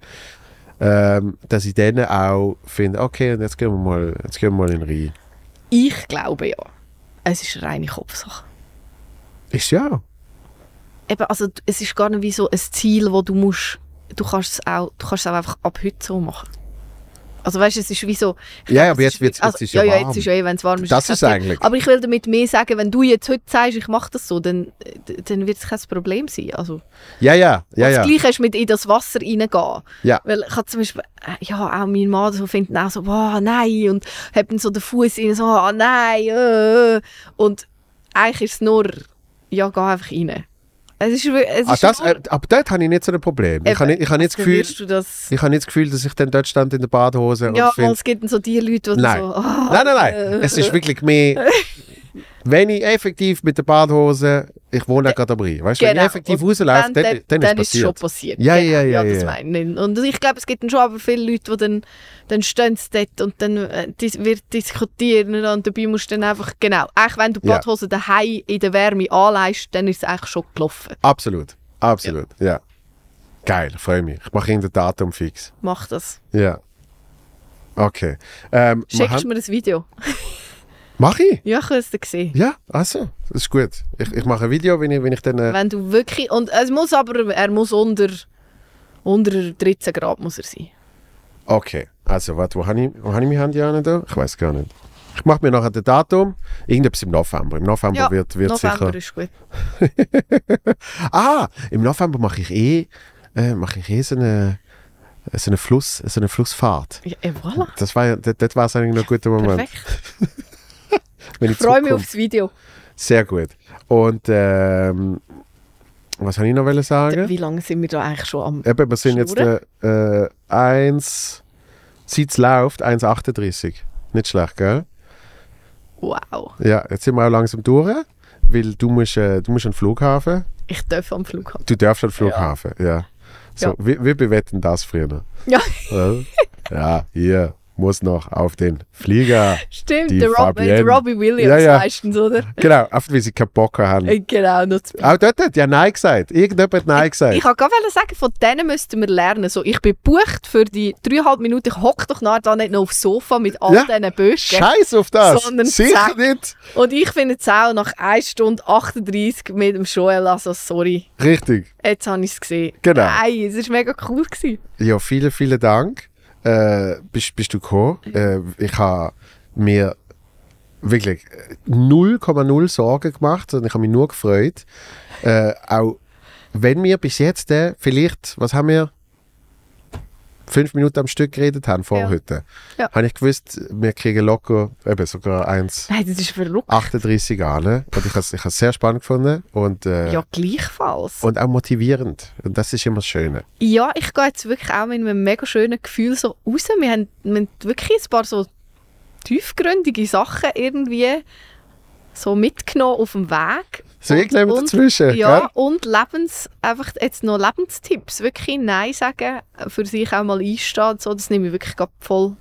[SPEAKER 1] ähm, dass ich dann auch finde, okay, und jetzt gehen wir mal, jetzt gehen wir mal in den Rhein.
[SPEAKER 2] Ich glaube ja. Es ist eine reine Kopfsache.
[SPEAKER 1] Ist ja.
[SPEAKER 2] Eben, also es ist gar nicht wie so ein Ziel, wo du musst, du kannst es auch, du kannst es auch einfach ab heute so machen. Also weißt du, es ist wie so...
[SPEAKER 1] Ja,
[SPEAKER 2] glaube,
[SPEAKER 1] aber
[SPEAKER 2] es
[SPEAKER 1] jetzt wird's-
[SPEAKER 2] wie- also,
[SPEAKER 1] ja
[SPEAKER 2] ja, ja, jetzt ist ja eh, wenn es warm ist.
[SPEAKER 1] Das ist eigentlich-
[SPEAKER 2] Aber ich will damit mehr sagen, wenn du jetzt heute sagst, ich mache das so, dann, äh, dann wird es kein Problem sein. Also,
[SPEAKER 1] Ja, ja, ja,
[SPEAKER 2] und
[SPEAKER 1] ja.
[SPEAKER 2] das Gleiche ist mit in das Wasser reingehen.
[SPEAKER 1] Ja.
[SPEAKER 2] Weil ich habe zum Beispiel, äh, ja, auch mein Mann so findet auch so, wow, nein, und hat dann so den Fuß in so, ah, nein, äh. und eigentlich ist es nur, ja, geh einfach rein. Es ist, es
[SPEAKER 1] Ah,
[SPEAKER 2] ist
[SPEAKER 1] das, äh, aber dort habe ich nicht so ein Problem. Ich habe nicht, ich habe nicht das
[SPEAKER 2] dann
[SPEAKER 1] Gefühl, ich habe nicht das Gefühl, dass ich dann dort stand in der Badehose und
[SPEAKER 2] ja,
[SPEAKER 1] finde,
[SPEAKER 2] mal, es gibt so die Leute, die
[SPEAKER 1] Nein.
[SPEAKER 2] so, ah,
[SPEAKER 1] Nein, nein, nein.
[SPEAKER 2] äh,
[SPEAKER 1] Es ist wirklich mehr, wenn ich effektiv mit der Badehose, ich wohne auch gerade am Rhein, weißt du, wenn ich
[SPEAKER 2] Genau.
[SPEAKER 1] effektiv
[SPEAKER 2] Und
[SPEAKER 1] rauslaufe, dann, dann, dann,
[SPEAKER 2] dann
[SPEAKER 1] ist
[SPEAKER 2] es schon
[SPEAKER 1] passiert. Ja,
[SPEAKER 2] Genau,
[SPEAKER 1] ja, ja,
[SPEAKER 2] das
[SPEAKER 1] ja.
[SPEAKER 2] meine ich. Und ich glaube, es gibt dann schon aber viele Leute, die dann, dann stehen dort und dann äh, wird diskutieren und dabei musst du dann einfach, genau, eigentlich wenn du die
[SPEAKER 1] Ja.
[SPEAKER 2] Badhose daheim in der Wärme anleihst, dann ist es eigentlich schon gelaufen.
[SPEAKER 1] Absolut, absolut, ja. Geil, freue mich. Ich mache irgendein Datum fix.
[SPEAKER 2] Mach das.
[SPEAKER 1] Ja. Okay. Ähm,
[SPEAKER 2] Schickst du mir das Video?
[SPEAKER 1] Mach ich?
[SPEAKER 2] Ja, ich habe es gesehen.
[SPEAKER 1] Ja, also, das ist gut. Ich, ich mache ein Video, wenn ich, wenn ich dann... Äh,
[SPEAKER 2] Wenn du wirklich, und es muss aber, er muss unter, unter 13 Grad muss er sein.
[SPEAKER 1] okay, also, warte, wo habe ich, wo habe ich mein Handy an? Da? Ich weiß gar nicht. Ich mache mir nachher das Datum. Irgendetwas im November. Im November
[SPEAKER 2] Ja,
[SPEAKER 1] wird, wird
[SPEAKER 2] November
[SPEAKER 1] sicher...
[SPEAKER 2] ist gut.
[SPEAKER 1] Ah, im November mache ich eh, äh, mache ich eh so eine, so eine, Fluss, so eine Flussfahrt.
[SPEAKER 2] Ja, eh, voilà.
[SPEAKER 1] Das war, ja- das, das war eigentlich noch ein guter Moment.
[SPEAKER 2] Perfekt. Ich freue mich aufs Video.
[SPEAKER 1] Sehr gut. Und ähm, was soll ich noch sagen?
[SPEAKER 2] Wie lange sind wir da eigentlich schon am...
[SPEAKER 1] Eben, wir sind jetzt
[SPEAKER 2] Schnurren?
[SPEAKER 1] äh, äh, 1, seit es läuft, 1,38. Nicht schlecht, gell?
[SPEAKER 2] Wow.
[SPEAKER 1] Ja, jetzt sind wir auch langsam durch, weil du musst, äh, du musst an den Flughafen.
[SPEAKER 2] Ich darf am Flughafen.
[SPEAKER 1] Du darfst den Flughafen, ja. So,
[SPEAKER 2] Ja.
[SPEAKER 1] Wie, wie bewetten das früher?
[SPEAKER 2] Ja,
[SPEAKER 1] Ja, ja, hier muss noch auf den Flieger.
[SPEAKER 2] stimmt.
[SPEAKER 1] Die
[SPEAKER 2] Der, Rob, der Robbie Williams
[SPEAKER 1] Ja, ja.
[SPEAKER 2] meistens, oder?
[SPEAKER 1] Genau, oft weil sie keinen Bock haben.
[SPEAKER 2] Äh, Genau, noch
[SPEAKER 1] Auch dort hat ja Nein gesagt. Irgendjemand hat Nein gesagt.
[SPEAKER 2] Ich wollte gerade sagen, von denen müssten wir lernen. So, ich bin gebucht für die dreieinhalb Minuten. Ich hocke doch nachher da nicht noch aufs Sofa mit all
[SPEAKER 1] Ja.
[SPEAKER 2] diesen Böcken.
[SPEAKER 1] Scheiß auf das.
[SPEAKER 2] Sondern
[SPEAKER 1] Sicher
[SPEAKER 2] zack.
[SPEAKER 1] nicht.
[SPEAKER 2] Und ich finde es auch nach 1 Stunde 38 mit dem Joel, also sorry,
[SPEAKER 1] Richtig.
[SPEAKER 2] jetzt habe ich es gesehen.
[SPEAKER 1] Genau.
[SPEAKER 2] Nein, es war mega cool. Gewesen.
[SPEAKER 1] Ja, vielen, vielen Dank. Äh, bist, bist du gekommen? Äh, ich habe mir wirklich 0,0 Sorgen gemacht, sondern ich habe mich nur gefreut. Äh, auch wenn wir bis jetzt äh, vielleicht, was haben wir? Fünf Minuten am Stück geredet haben vor
[SPEAKER 2] Ja.
[SPEAKER 1] heute.
[SPEAKER 2] Ja.
[SPEAKER 1] Habe ich gewusst, wir kriegen locker eben sogar 1,38
[SPEAKER 2] Nein, das ist verrückt.
[SPEAKER 1] an. ne? Und ich habe es ich has sehr spannend gefunden und, äh,
[SPEAKER 2] Ja, gleichfalls.
[SPEAKER 1] und auch motivierend. Und das ist immer das Schöne.
[SPEAKER 2] Ja, ich gehe jetzt wirklich auch mit einem mega schönen Gefühl so raus. Wir haben, wir haben wirklich ein paar so tiefgründige Sachen irgendwie so mitgenommen auf dem Weg.
[SPEAKER 1] So irgendjemand
[SPEAKER 2] und-
[SPEAKER 1] dazwischen.
[SPEAKER 2] Ja,
[SPEAKER 1] gell?
[SPEAKER 2] und Lebens, einfach jetzt noch Lebenstipps. Wirklich Nein sagen, für sich auch mal einstehen. So, das nehme ich wirklich voll,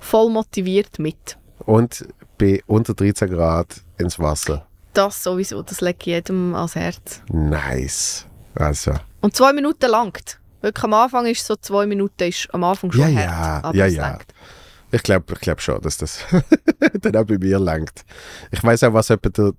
[SPEAKER 2] voll motiviert mit.
[SPEAKER 1] Und bei unter 13 Grad ins Wasser.
[SPEAKER 2] Das sowieso, das lege ich jedem ans Herz.
[SPEAKER 1] Nice. Also,
[SPEAKER 2] Und zwei Minuten langt. Wirklich am Anfang ist so zwei Minuten ist am Anfang schon
[SPEAKER 1] Ja,
[SPEAKER 2] hart,
[SPEAKER 1] ja,
[SPEAKER 2] aber
[SPEAKER 1] ja,
[SPEAKER 2] es
[SPEAKER 1] ja.
[SPEAKER 2] langt.
[SPEAKER 1] ich glaube ich glaub schon, dass das dann auch bei mir langt. Ich weiß auch, was etwa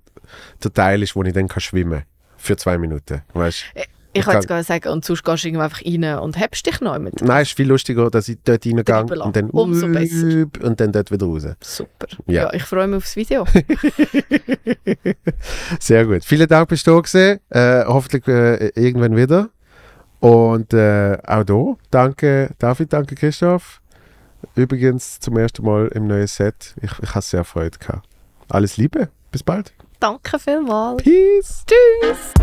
[SPEAKER 1] der, Teil ist, wo ich dann kann schwimmen kann. Für zwei Minuten. Weißt?
[SPEAKER 2] Ich
[SPEAKER 1] Ich
[SPEAKER 2] wollte jetzt
[SPEAKER 1] kann-
[SPEAKER 2] gerade sagen, und sonst gehst du einfach rein und hebst dich noch mit.
[SPEAKER 1] Nein, es ist viel lustiger, dass ich dort reingehe und dann
[SPEAKER 2] Umso besser.
[SPEAKER 1] und dann dort wieder raus.
[SPEAKER 2] Super.
[SPEAKER 1] Ja.
[SPEAKER 2] Ja. ich freue mich aufs Video.
[SPEAKER 1] Sehr gut. Vielen Dank, bist du da. Äh, hoffentlich äh, irgendwann wieder. Und äh, auch da, danke David, danke Christoph. Übrigens zum ersten Mal im neuen Set. Ich, ich habe sehr Freude gehabt. Alles Liebe, bis bald.
[SPEAKER 2] Danke vielmals.
[SPEAKER 1] Peace.
[SPEAKER 2] Tschüss.